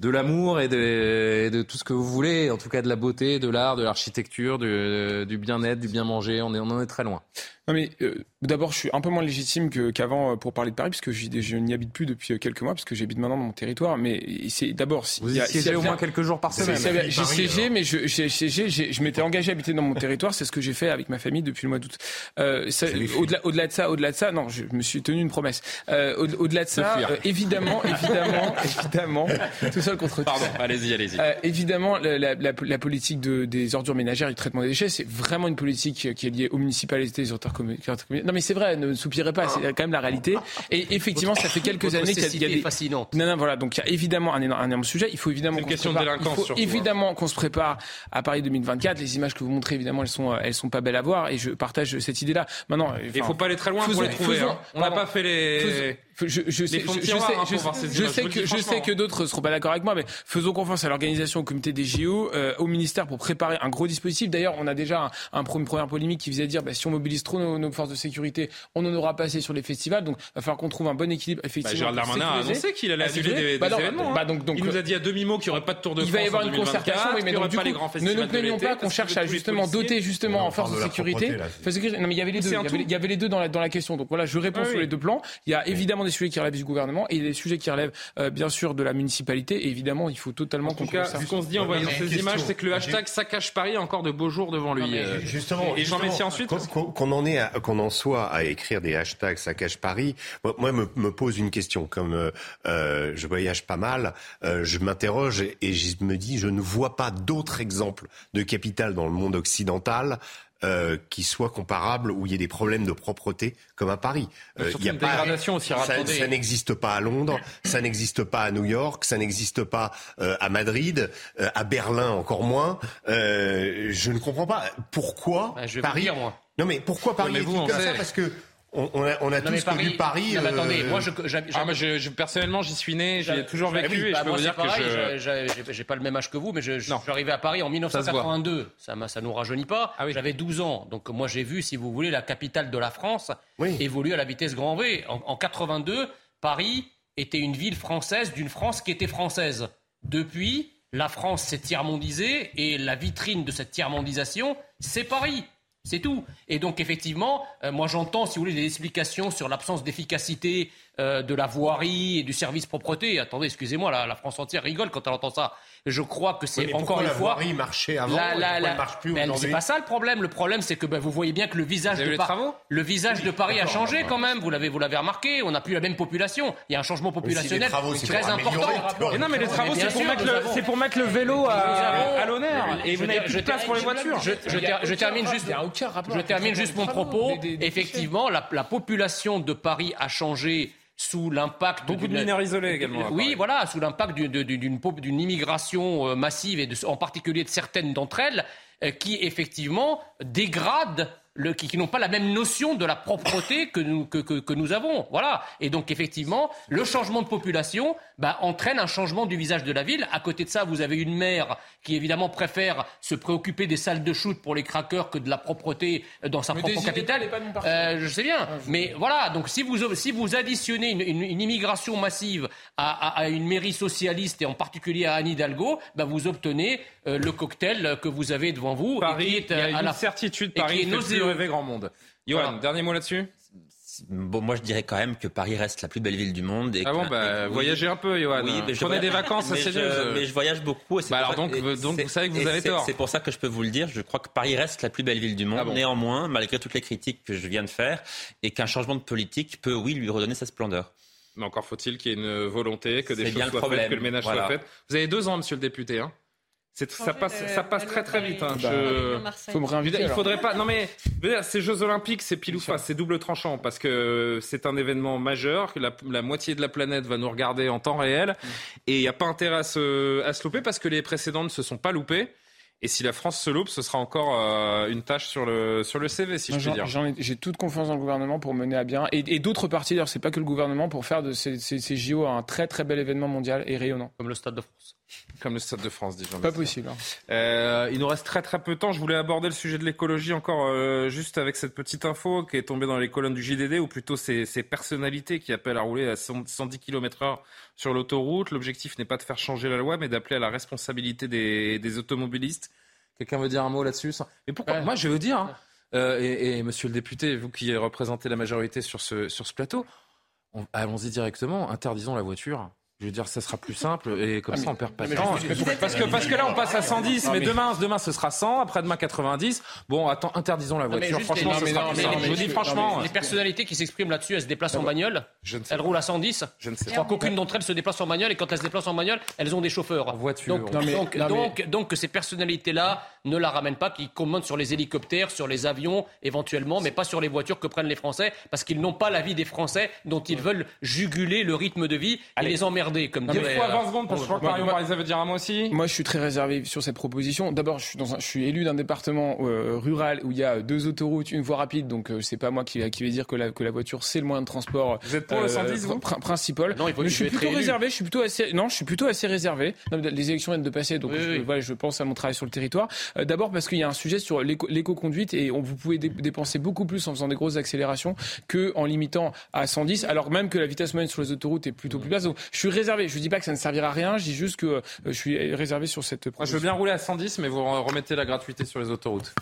Speaker 1: de l'amour et de, tout ce que vous voulez, en tout cas de la beauté, de l'art, de l'architecture, du bien-être, du bien manger. On, on en est très loin.
Speaker 10: Non mais euh, d'abord, je suis un peu moins légitime qu'avant euh, pour parler de Paris, puisque je, je n'y habite plus depuis euh, quelques mois, puisque j'habite maintenant dans mon territoire. Mais c'est d'abord...
Speaker 1: Vous y, siégez au moins quelques jours par semaine.
Speaker 10: J'ai siégé, mais je, je m'étais engagé à habiter dans mon territoire. C'est ce que j'ai fait avec ma famille depuis le mois d'août. Euh, au-delà, au-delà de ça, au-delà de ça, non, je me suis tenu une promesse. au-delà de ça, évidemment, évidemment, [laughs] évidemment, tout ça seul contre
Speaker 1: Pardon, allez-y, allez-y.
Speaker 10: Euh, évidemment, la, la, la, politique de, des ordures ménagères et du traitement des déchets, c'est vraiment une politique qui est liée aux municipalités, aux Non, mais c'est vrai, ne soupirez pas, c'est quand même la réalité. Et effectivement, ça fait quelques années qu'il y a, des.
Speaker 2: fascinante.
Speaker 10: Non, non, voilà. Donc, il y a évidemment un énorme, un énorme sujet. Il faut évidemment
Speaker 1: qu'on se prépare. Il faut
Speaker 10: évidemment qu'on se prépare à Paris 2024. Les images que vous montrez, évidemment, elles sont, elles sont pas belles à voir. Et je partage cette idée-là. Maintenant,
Speaker 1: il faut pas aller très loin pour les trouver. Hein. On n'a pas fait les.
Speaker 10: Je, je, sais, je, sais, que, je sais que d'autres seront pas d'accord avec moi, mais faisons confiance à l'organisation, au comité des JO, euh, au ministère pour préparer un gros dispositif. D'ailleurs, on a déjà un, une première polémique qui visait à dire bah, si on mobilise trop nos, forces de sécurité, on n'en aura pas assez sur les festivals. Donc, il va falloir qu'on trouve un bon équilibre. Effectivement,
Speaker 1: bah, Gérald Darmanin a annoncé qu'il allait annuler des, bah événements. Hein. Bah donc, donc, il nous a dit à demi-mot qu'il n'y aurait pas de Tour de France.
Speaker 10: Il va y avoir une concertation, oui, mais donc, du coup, ne nous plaignons pas qu'on cherche à justement doter justement en forces de sécurité. Non, mais il y avait les deux. Il y avait les deux dans la question. Donc voilà, je réponds sur les deux plans. Il y a évidemment des sujets qui relèvent du gouvernement et des sujets qui relèvent euh, bien sûr de la municipalité. Et évidemment, il faut totalement. En
Speaker 1: tout cas, vu qu'on se dit en voyant ces images, c'est que le hashtag ça cache Paris a encore de beaux jours devant lui.
Speaker 18: Euh, justement, et Jean Messi ensuite. Qu'on en est, qu'on en soit à écrire des hashtags ça cache Paris. Moi, me, me pose une question. Comme euh, je voyage pas mal, je m'interroge et je me dis, je ne vois pas d'autres exemples de capitale dans le monde occidental euh, qui soit comparable, où il y ait des problèmes de propreté comme à Paris.
Speaker 1: Euh, il y a une pas, dégradation aussi
Speaker 18: Ça, ça n'existe pas à Londres, ça n'existe pas à New York, ça n'existe pas euh, à Madrid, euh, à Berlin encore moins. Euh, je ne comprends pas pourquoi
Speaker 2: bah, je
Speaker 18: Paris.
Speaker 2: Dire, moi.
Speaker 18: Non mais pourquoi Paris est comme ça Parce que on, on, a, on a tous Paris, connu Paris.
Speaker 2: Non, mais attendez, moi, je,
Speaker 1: ah, moi je, je, personnellement, j'y suis né, j'ai toujours vécu. Oui, et bah, je peux vous dire pareil,
Speaker 2: que je j'ai pas le même âge que vous, mais je, je suis arrivé à Paris en 1982. Ça, ça, ça nous rajeunit pas. Ah, oui. J'avais 12 ans, donc moi j'ai vu, si vous voulez, la capitale de la France oui. évoluer à la vitesse grand V. En, en 82, Paris était une ville française d'une France qui était française. Depuis, la France s'est tiers-mondisée et la vitrine de cette tiers-mondisation, c'est Paris. C'est tout. Et donc effectivement, euh, moi j'entends, si vous voulez, des explications sur l'absence d'efficacité euh, de la voirie et du service propreté. Attendez, excusez-moi, la, la, France entière rigole quand elle entend ça. Je crois que c'est encore une
Speaker 18: la
Speaker 2: fois.
Speaker 18: voirie marchait avant la, la, la... marche plus
Speaker 2: C'est pas ça le problème. Le problème, c'est que ben, vous voyez bien que le visage de Paris, le visage de Paris a changé quand même. Vous l'avez, vous l'avez remarqué. On n'a plus la même population. Il y a un changement populationnel
Speaker 18: travaux,
Speaker 2: très important.
Speaker 1: Et non, mais les travaux, c'est pour, mettre le, c'est pour mettre le vélo à, à l'honneur. Et vous n'avez plus de place pour les voitures.
Speaker 2: Je termine juste. Je termine juste mon propos. Effectivement, la population de Paris a changé sous l'impact
Speaker 1: beaucoup de mineurs isolés également.
Speaker 2: Oui, voilà, sous l'impact d'une immigration euh, massive et de, en particulier de certaines d'entre elles euh, qui effectivement dégradent le, qui, qui n'ont pas la même notion de la propreté que nous, que, que, que, nous avons. Voilà. Et donc, effectivement, le changement de population bah, entraîne un changement du visage de la ville. À côté de ça, vous avez une maire qui, évidemment, préfère se préoccuper des salles de shoot pour les craqueurs que de la propreté dans sa propre capitale. Euh, je sais bien. Ah, Mais voilà, donc si vous, si vous additionnez une, une, une immigration massive à, à, à, une mairie socialiste, et en particulier à Anne Hidalgo, bah, vous obtenez euh, le cocktail que vous avez devant vous.
Speaker 1: Paris,
Speaker 2: et
Speaker 1: qui est, il y a une la certitude, Paris, et qui est grand monde. Johan, voilà. dernier mot là-dessus
Speaker 21: Bon, moi je dirais quand même que Paris reste la plus belle ville du monde. Et
Speaker 1: ah bon, bah, oui, voyagez un peu, Johan. Oui, mais Prenez des vacances à
Speaker 21: je, Mais je voyage beaucoup. Et
Speaker 1: bah alors donc, donc vous savez que vous avez tort.
Speaker 21: C'est pour ça que je peux vous le dire. Je crois que Paris reste la plus belle ville du monde. Ah bon. Néanmoins, malgré toutes les critiques que je viens de faire, et qu'un changement de politique peut, oui, lui redonner sa splendeur.
Speaker 1: Mais encore faut-il qu'il y ait une volonté, que des choses soient faites, que le ménage voilà. soit fait. Vous avez deux ans, monsieur le député. Hein ça passe, ça passe très très vite. Hein. Je...
Speaker 10: Faut me réinviter.
Speaker 1: Il faudrait pas. Non mais, ces Jeux Olympiques, c'est pile ou face, c'est double tranchant parce que c'est un événement majeur que la, la, moitié de la planète va nous regarder en temps réel et il n'y a pas intérêt à se, à se louper parce que les précédentes ne se sont pas loupées. Et si la France se loupe, ce sera encore euh, une tâche sur le, sur le CV, si je puis dire.
Speaker 10: J'ai toute confiance dans le gouvernement pour mener à bien, et, et d'autres partis, d'ailleurs, c'est pas que le gouvernement, pour faire de ces, ces, ces, JO un très très bel événement mondial et rayonnant.
Speaker 2: Comme le Stade de France.
Speaker 1: Comme le Stade de France, dit
Speaker 10: Pas possible. Hein.
Speaker 1: Euh, il nous reste très très peu de temps. Je voulais aborder le sujet de l'écologie encore euh, juste avec cette petite info qui est tombée dans les colonnes du JDD, ou plutôt ces, ces personnalités qui appellent à rouler à 110 km heure sur l'autoroute. L'objectif n'est pas de faire changer la loi, mais d'appeler à la responsabilité des, des automobilistes. Quelqu'un veut dire un mot là-dessus? Mais pourquoi? Ouais. Moi, je veux dire, hein, euh, et, et, monsieur le député, vous qui représentez la majorité sur ce, sur ce plateau, allons-y directement, interdisons la voiture Je veux dire, ça sera plus simple et comme ah, ça on perd pas de temps. Parce que, parce que là on passe à 110, mais, demain, demain ce sera 100, après-demain 90. Bon, attends, interdisons la voiture. franchement, ce sera plus Je vous dis franchement.
Speaker 2: Les personnalités qui s'expriment là-dessus, elles se déplacent en bagnole. Elles roulent à 110. Je ne sais pas. Je crois qu'aucune d'entre elles se déplace en bagnole et quand elles se déplacent en bagnole, elles ont des chauffeurs.
Speaker 1: En voiture.
Speaker 2: Donc, donc, donc, que ces personnalités-là ne la ramènent pas, qu'ils commandent sur les hélicoptères, sur les avions éventuellement, mais pas sur les voitures que prennent les Français, parce qu'ils n'ont pas l'avis des Français dont ils veulent juguler le rythme de vie et les emmerder, comme dirait
Speaker 1: 20 secondes, parce que je crois que Marion veut dire un mot aussi.
Speaker 10: Moi, je suis très réservé sur cette proposition. D'abord, je suis, dans je suis élu d'un département euh, rural où il y a deux autoroutes, une voie rapide, donc euh, c'est pas moi qui, qui vais dire que la, que la voiture c'est le moyen de transport.
Speaker 1: Vous êtes pour le 110 euh,
Speaker 10: principal. Non, il faut je suis plutôt réservé. Je suis plutôt assez. Non, je suis plutôt assez réservé. les élections viennent de passer, donc je, Voilà, je pense à mon travail sur le territoire. D'abord parce qu'il y a un sujet sur l'éco-conduite et on, vous pouvez dépenser beaucoup plus en faisant des grosses accélérations que en limitant à 110, alors même que la vitesse moyenne sur les autoroutes est plutôt plus basse. Donc, je suis réservé. Je dis pas que ça ne servira à rien. Je dis juste que euh, je suis réservé sur cette
Speaker 1: Moi, je veux bien rouler à 110, mais vous remettez la gratuité sur les autoroutes.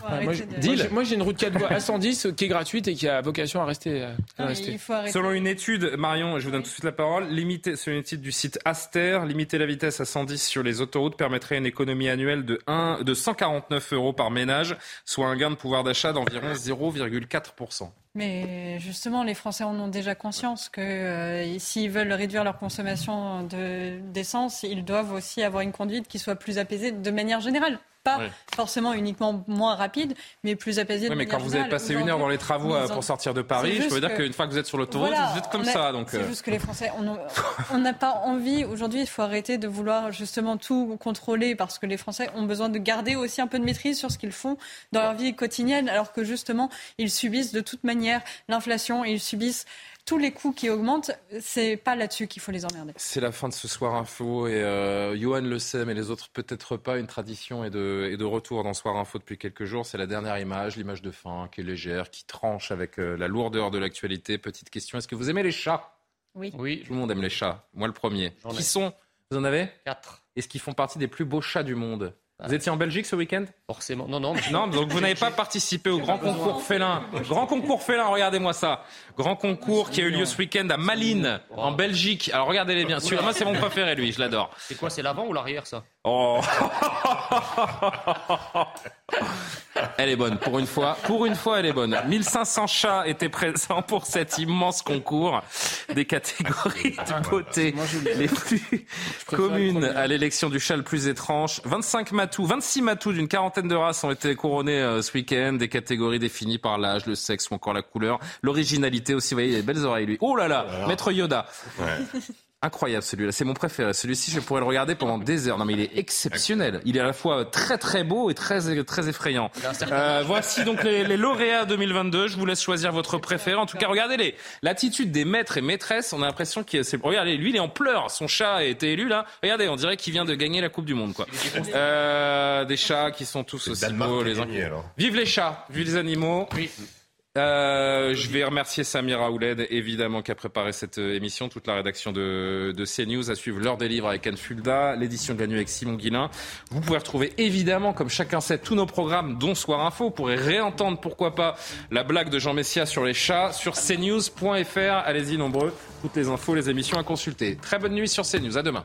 Speaker 10: moi, j'ai une route 4 voies à 110 qui est gratuite et qui a vocation à rester.
Speaker 1: Selon une étude, Marion, je vous donne tout de suite la parole, limiter, selon une étude du site Aster, limiter la vitesse à 110 sur les autoroutes permettrait une économie annuelle de, 1, de 149 euros par ménage, soit un gain de pouvoir d'achat d'environ 0,4%.
Speaker 17: Mais justement, les Français en ont déjà conscience que euh, s'ils veulent réduire leur consommation d'essence, ils doivent aussi avoir une conduite qui soit plus apaisée de manière générale pas forcément uniquement moins rapide, mais plus apaisé.
Speaker 1: Oui, mais quand vous avez passé une heure dans les travaux euh, pour sortir de Paris, je peux dire qu'une fois que vous êtes sur l'autoroute, vous êtes comme ça. Donc
Speaker 17: c'est euh. juste que les Français, [laughs] on n'a pas envie aujourd'hui. Il faut arrêter de vouloir justement tout contrôler parce que les Français ont besoin de garder aussi un peu de maîtrise sur ce qu'ils font dans leur vie quotidienne, alors que justement ils subissent de toute manière l'inflation, ils subissent tous les coûts qui augmentent, c'est pas là-dessus qu'il faut les emmerder.
Speaker 1: C'est la fin de ce soir info et euh, Johan le sait, mais les autres peut-être pas. Une tradition et de, et de retour dans Soir info depuis quelques jours. C'est la dernière image, l'image de fin qui est légère, qui tranche avec euh, la lourdeur de l'actualité. Petite question est-ce que vous aimez les chats?
Speaker 17: Oui.
Speaker 1: Oui, tout le monde aime les chats. Moi le premier. Qui sont? Vous en avez?
Speaker 2: Quatre.
Speaker 1: Est-ce qu'ils font partie des plus beaux chats du monde? Vous étiez en Belgique ce week-end?
Speaker 2: Forcément. Non, non.
Speaker 1: Non, donc vous n'avez pas participé au grand concours félin. Grand concours félin, regardez-moi ça. Grand concours qui a eu lieu ce week-end à Malines, en Belgique. Alors regardez-les bien. Moi, c'est mon préféré, lui. Je l'adore.
Speaker 2: C'est quoi C'est l'avant ou l'arrière, ça?
Speaker 1: Oh [laughs] Elle est bonne, pour une fois. Pour une fois, elle est bonne. 1500 chats étaient présents pour cet immense concours des catégories de beauté les plus communes à l'élection du chat le plus étrange. 25 matous, 26 matous d'une quarantaine de races ont été couronnés euh, ce week-end. Des catégories définies par l'âge, le sexe ou encore la couleur. L'originalité aussi, vous voyez, il a belles oreilles, lui. Oh là là, Maître Yoda. Incroyable celui-là, c'est mon préféré. Celui-ci, je pourrais le regarder pendant des heures. Non, mais il est exceptionnel. Il est à la fois très très beau et très très effrayant. Euh, voici donc les, les, lauréats 2022. Je vous laisse choisir votre préféré. En tout cas, regardez-les. L'attitude des maîtres et maîtresses. On a l'impression qu'il c'est. Regardez, lui, il est en pleurs. Son chat a été élu là. Regardez, on dirait qu'il vient de gagner la Coupe du Monde, quoi. Euh, des chats qui sont tous aussi beaux les uns. Vive les chats, vive les animaux. Oui. Euh, je vais remercier Samira Ouled, évidemment, qui a préparé cette euh, émission, toute la rédaction de, de CNews, à suivre l'heure des livres avec Anne Fulda, l'édition de la nuit avec Simon Guillain. Vous pouvez retrouver, évidemment, comme chacun sait, tous nos programmes, dont Soir Info. Vous pourrez réentendre, pourquoi pas, la blague de Jean Messia sur les chats sur cnews.fr. Allez-y, nombreux. Toutes les infos, les émissions à consulter. Très bonne nuit sur CNews. À demain.